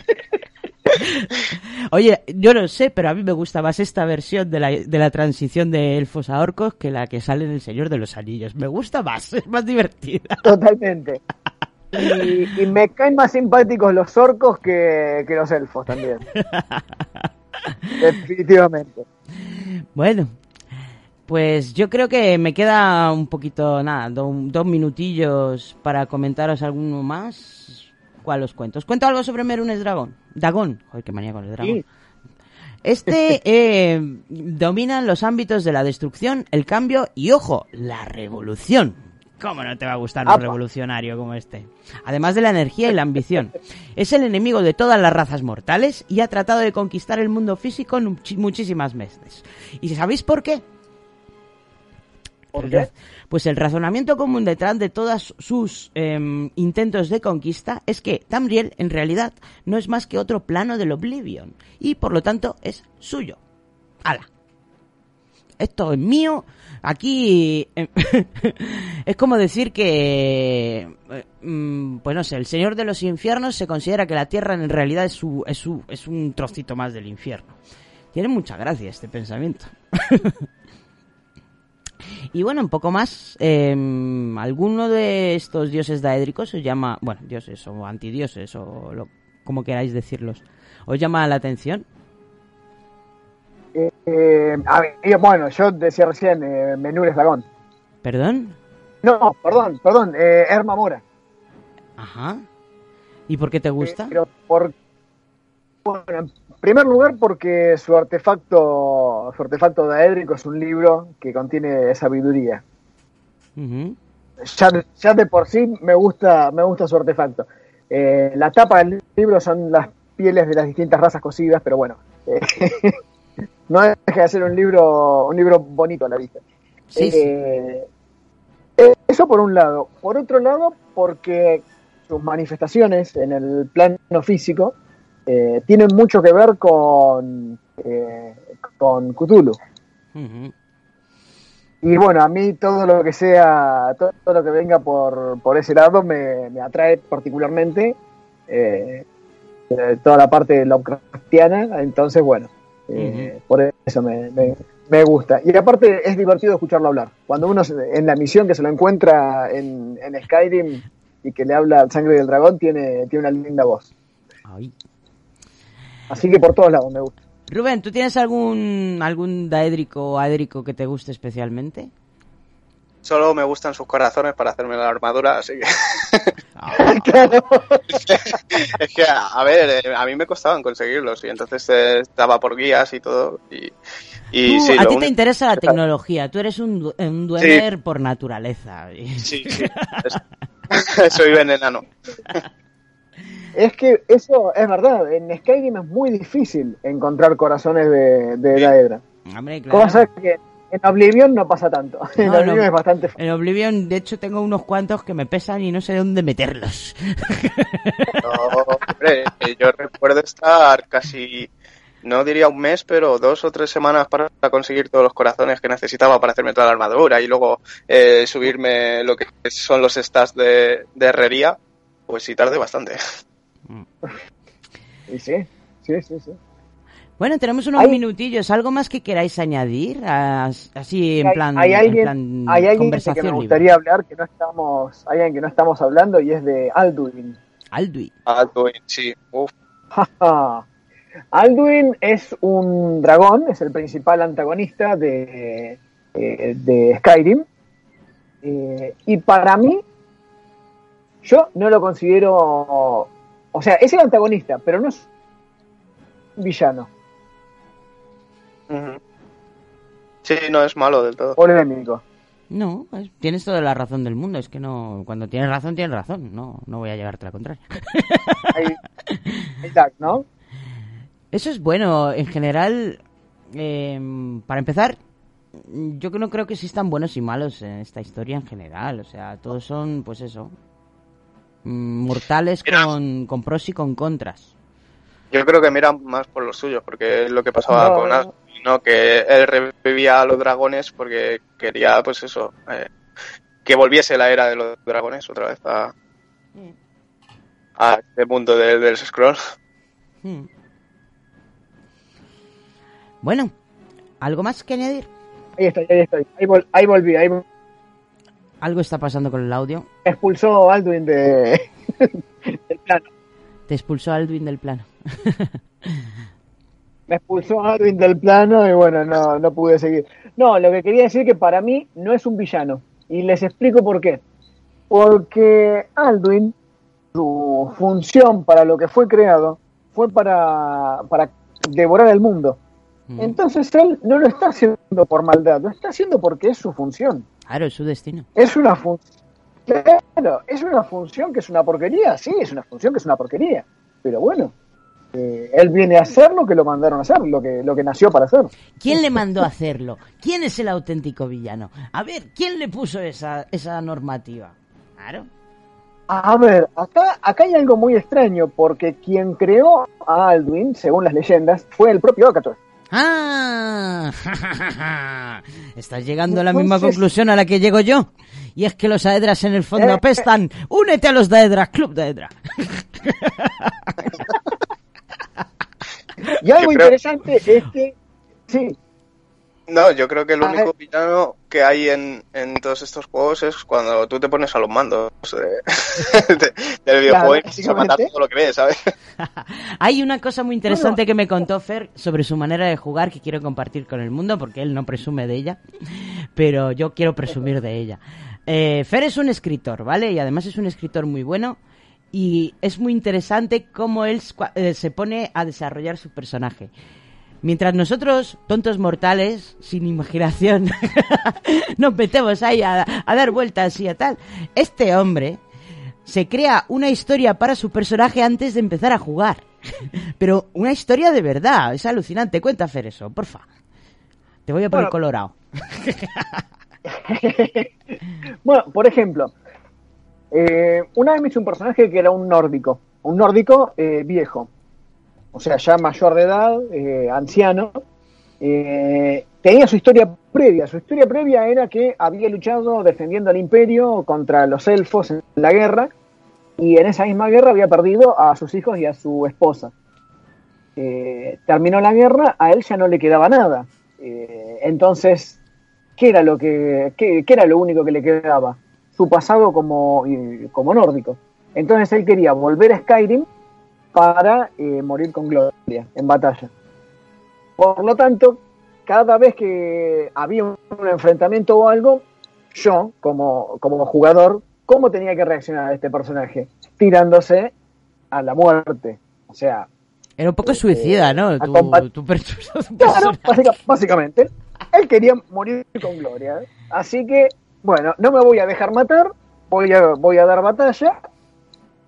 Oye, yo no sé, pero a mí me gusta más esta versión de la, de la transición de elfos a orcos que la que sale en El Señor de los Anillos. Me gusta más, es más divertida. Totalmente. Y, y me caen más simpáticos los orcos que, que los elfos también. Definitivamente. Bueno, pues yo creo que me queda un poquito, nada, do- dos minutillos para comentaros alguno más. ¿Cuál os cuento? ¿Os cuento algo sobre Merunes Dragón? Dagón. Joder, qué manía con el dragón. Sí. Este eh, domina los ámbitos de la destrucción, el cambio y, ojo, la revolución. ¿Cómo no te va a gustar un Apa. revolucionario como este? Además de la energía y la ambición. Es el enemigo de todas las razas mortales y ha tratado de conquistar el mundo físico en muchísimas veces. ¿Y sabéis por qué? Pues el razonamiento común detrás de todos sus em, intentos de conquista es que Tamriel en realidad no es más que otro plano del Oblivion y por lo tanto es suyo. ¡Hala! Esto es mío. Aquí em, es como decir que, eh, mm, pues no sé, el Señor de los Infiernos se considera que la Tierra en realidad es, su, es, su, es un trocito más del infierno. Tiene mucha gracia este pensamiento. Y bueno, un poco más, eh, alguno de estos dioses daédricos os llama, bueno, dioses o antidioses o lo, como queráis decirlos, os llama la atención. Eh, eh, a ver, bueno, yo decía recién eh, Menures Dragón. ¿Perdón? No, perdón, perdón, eh, Erma Mora. Ajá. ¿Y por qué te gusta? Pero por, bueno, primer lugar porque su artefacto, su artefacto daédrico es un libro que contiene sabiduría. Ya, ya de por sí me gusta, me gusta su artefacto. Eh, la tapa del libro son las pieles de las distintas razas cocidas, pero bueno, eh, no deja de ser un libro, un libro bonito a la vista. Sí, sí. Eh, eh, Eso por un lado. Por otro lado, porque sus manifestaciones en el plano físico eh, tienen mucho que ver con, eh, con Cthulhu. Y bueno, a mí todo lo que sea, todo, todo lo que venga por, por ese lado me, me atrae particularmente. eh, eh, toda la parte Lovecraftiana, entonces bueno, eh, por eso me, me- me gusta. Y aparte es divertido escucharlo hablar. Cuando uno se- en la misión que se lo encuentra en, en Skyrim y que le habla al sangre del dragón, tiene, tiene una linda voz. Ay. Así que por todos lados me gusta. Rubén, ¿tú tienes algún algún daédrico o aédrico que te guste especialmente? Solo me gustan sus corazones para hacerme la armadura, así que... es que, a ver, eh, a mí me costaban conseguirlos y entonces eh, estaba por guías y todo. Y, y Tú- sí, a ti te interesa la tecnología, tú eres un, du- un duemer por naturaleza. Sí, sí. Es- Soy venenano. Es que eso es verdad. En Skyrim es muy difícil encontrar corazones de, de Daedra. Hombre, claro. Cosa que en Oblivion no pasa tanto. En Oblivion no. es bastante En Oblivion, de hecho, tengo unos cuantos que me pesan y no sé dónde meterlos. No, hombre, eh, yo recuerdo estar casi, no diría un mes, pero dos o tres semanas para conseguir todos los corazones que necesitaba para hacerme toda la armadura y luego eh, subirme lo que son los stats de, de herrería, pues sí tardé bastante. Y sí, sí, sí, sí. Bueno, tenemos unos Hay- minutillos. ¿Algo más que queráis añadir? As- Así en hay, plan, hay en alguien, plan hay alguien que conversación me libre. gustaría hablar que no estamos, hay alguien que no estamos hablando y es de Alduin. Alduin. Alduin, sí. Uf. Alduin es un dragón, es el principal antagonista de, eh, de Skyrim. Eh, y para mí, yo no lo considero. O sea, es el antagonista, pero no es un villano. Sí, no es malo del todo. Polémico. No, es- tienes toda la razón del mundo. Es que no, cuando tienes razón, tienes razón. No, no voy a llevarte a la contraria. Exacto, ¿no? Eso es bueno. En general, eh, para empezar, yo que no creo que existan buenos y malos en esta historia en general. O sea, todos son, pues eso, mm, mortales con, con pros y con contras. Yo creo que miran más por los suyos, porque es lo que pasaba No. con Asgard, ¿no? Que él revivía a los dragones porque quería, pues eso, eh, que volviese la era de los dragones otra vez a, a este mundo de- del scroll. Hmm. Bueno, ¿algo más que añadir? Ahí estoy, ahí estoy. Ahí, vol- ahí volví, ahí vol- Algo está pasando con el audio. expulsó Alduin de, del plano. Te expulsó Alduin del plano. Me expulsó Alduin del plano y bueno, no, no pude seguir. No, lo que quería decir que para mí no es un villano. Y les explico por qué. Porque Alduin, su función para lo que fue creado, fue para, para devorar el mundo. Entonces él no lo está haciendo por maldad, lo está haciendo porque es su función. Claro, es su destino. Es una función. Claro, es una función que es una porquería, sí, es una función que es una porquería. Pero bueno, eh, él viene a hacer lo que lo mandaron a hacer, lo que, lo que nació para hacer. ¿Quién le mandó a hacerlo? ¿Quién es el auténtico villano? A ver, ¿quién le puso esa, esa normativa? Claro. A ver, acá, acá hay algo muy extraño, porque quien creó a Alduin, según las leyendas, fue el propio Akator. ¡Ah! Estás llegando a la misma conclusión a la que llego yo. Y es que los Daedras en el fondo Eh. apestan. ¡Únete a los Daedras, Club Daedra! Y algo interesante es que, sí, No, yo creo que el único villano que hay en, en todos estos juegos es cuando tú te pones a los mandos de- de- del videojuego y a matar todo lo que ves, ¿sabes? Hay una cosa muy interesante que me contó Fer sobre su manera de jugar que quiero compartir con el mundo porque él no presume de ella, pero yo quiero presumir de ella. Eh, Fer es un escritor, ¿vale? Y además es un escritor muy bueno y es muy interesante cómo él eh, se pone a desarrollar su personaje. Mientras nosotros, tontos mortales, sin imaginación, nos metemos ahí a, a dar vueltas y a tal, este hombre se crea una historia para su personaje antes de empezar a jugar. Pero una historia de verdad, es alucinante. Cuenta hacer eso, porfa. Te voy a poner Bueno. colorado. Bueno, por ejemplo, eh, una vez me hice un personaje que era un nórdico, un nórdico eh, viejo, o sea, ya mayor de edad, eh, anciano. eh, tenía su historia previa. Su historia previa era que había luchado defendiendo al imperio contra los elfos en la guerra y en esa misma guerra había perdido a sus hijos y a su esposa. Eh, terminó la guerra, a él ya no le quedaba nada. Entonces, ¿qué era lo que qué, era lo único que le quedaba? Su pasado como, como nórdico. Entonces él quería volver a Skyrim para eh, morir con gloria en batalla. Por lo tanto, cada vez que había un, enfrentamiento o algo, yo, como, como jugador, ¿cómo tenía que reaccionar a este personaje? Tirándose a la muerte. O sea, Era un poco suicida, ¿no? Tu, tu Claro, básicamente. Él quería morir con gloria. ¿eh? Así que, bueno, no me voy a dejar matar, voy a, voy a dar batalla,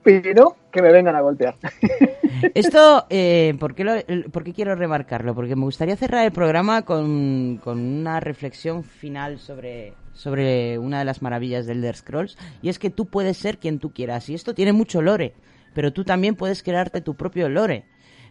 pero que me vengan a golpear. Esto, eh, ¿por, qué lo- el- por qué quiero remarcarlo? Porque me gustaría cerrar el programa con, con una reflexión final sobre, sobre una de las maravillas del Elder Scrolls, y es que tú puedes ser quien tú quieras, y esto tiene mucho lore, pero tú también puedes crearte tu propio lore,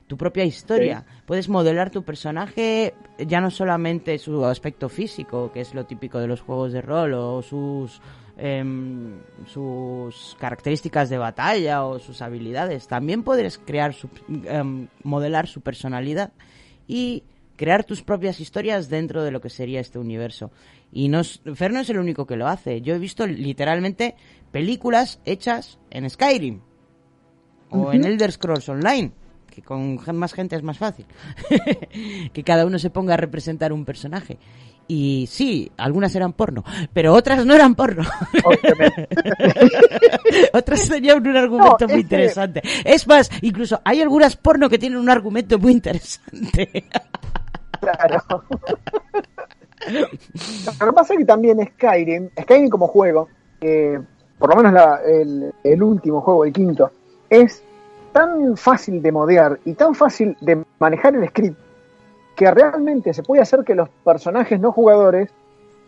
tu propia historia. Puedes modelar tu personaje, ya no solamente su aspecto físico, que es lo típico de los juegos de rol, o sus em, sus características de batalla o sus habilidades. También puedes crear su, em, modelar su personalidad y crear tus propias historias dentro de lo que sería este universo. Y no Fer no es el único que lo hace. Yo he visto literalmente películas hechas en Skyrim o en. Elder Scrolls Online, que con más gente es más fácil. que cada uno se ponga a representar un personaje. Y sí, algunas eran porno, pero otras no eran porno. otras tenían un argumento No, muy que- interesante. Es más, incluso hay algunas porno que tienen un argumento muy interesante. Claro. Lo que pasa es que también Skyrim, Skyrim como juego, eh, por lo menos la- el, el último juego, el quinto, es tan fácil de modear y tan fácil de manejar el script que realmente se puede hacer que los personajes no jugadores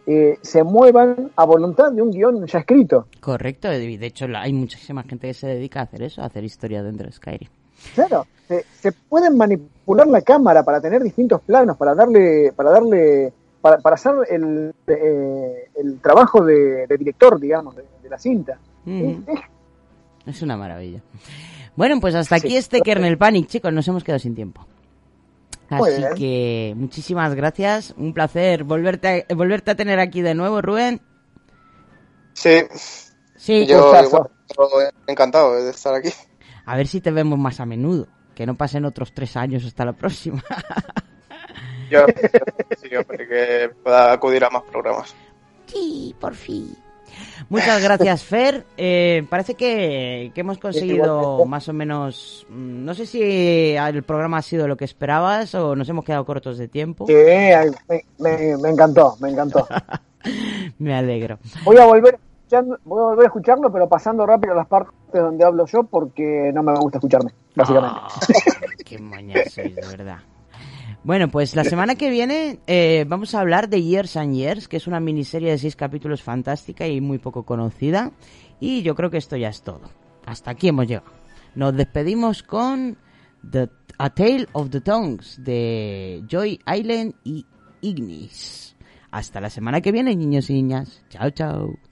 eh, se muevan a voluntad de un guion ya escrito. Correcto, de hecho hay muchísima gente que se dedica a hacer eso, a hacer historia dentro de Skyrim. Claro, se, se pueden manipular la cámara para tener distintos planos, para darle, para darle, para, para hacer el, eh, el trabajo de, de director, digamos, de, de la cinta. Mm. Es una maravilla. Bueno, pues hasta aquí este Kernel Panic, chicos, nos hemos quedado sin tiempo. Muy Así bien. que muchísimas gracias, un placer volverte a, volverte a tener aquí de nuevo, Rubén. Sí. Sí, yo igual, encantado de estar aquí. A ver si te vemos más a menudo, que no pasen otros tres años hasta la próxima. Yo sí, que pueda acudir a más programas. Sí, por fin. Muchas gracias, Fer. Eh, parece que, que hemos conseguido Igualmente. más o menos. mm, No sé si el programa ha sido lo que esperabas o nos hemos quedado cortos de tiempo. Sí, me, me- me encantó, me encantó. Me alegro. Voy a volver voy a volver a escucharlo, pero pasando rápido las partes donde hablo yo porque no me gusta escucharme, básicamente. Qué moñas sois, de verdad. Bueno, pues la semana que viene eh, vamos a hablar de Years and Years, que es una miniserie de seis capítulos fantástica y muy poco conocida. Y yo creo que esto ya es todo. Hasta aquí hemos llegado. Nos despedimos con The, A Tale of the Tongues de Joy Island y Ignis. Hasta la semana que viene, niños y niñas. Chao, chao.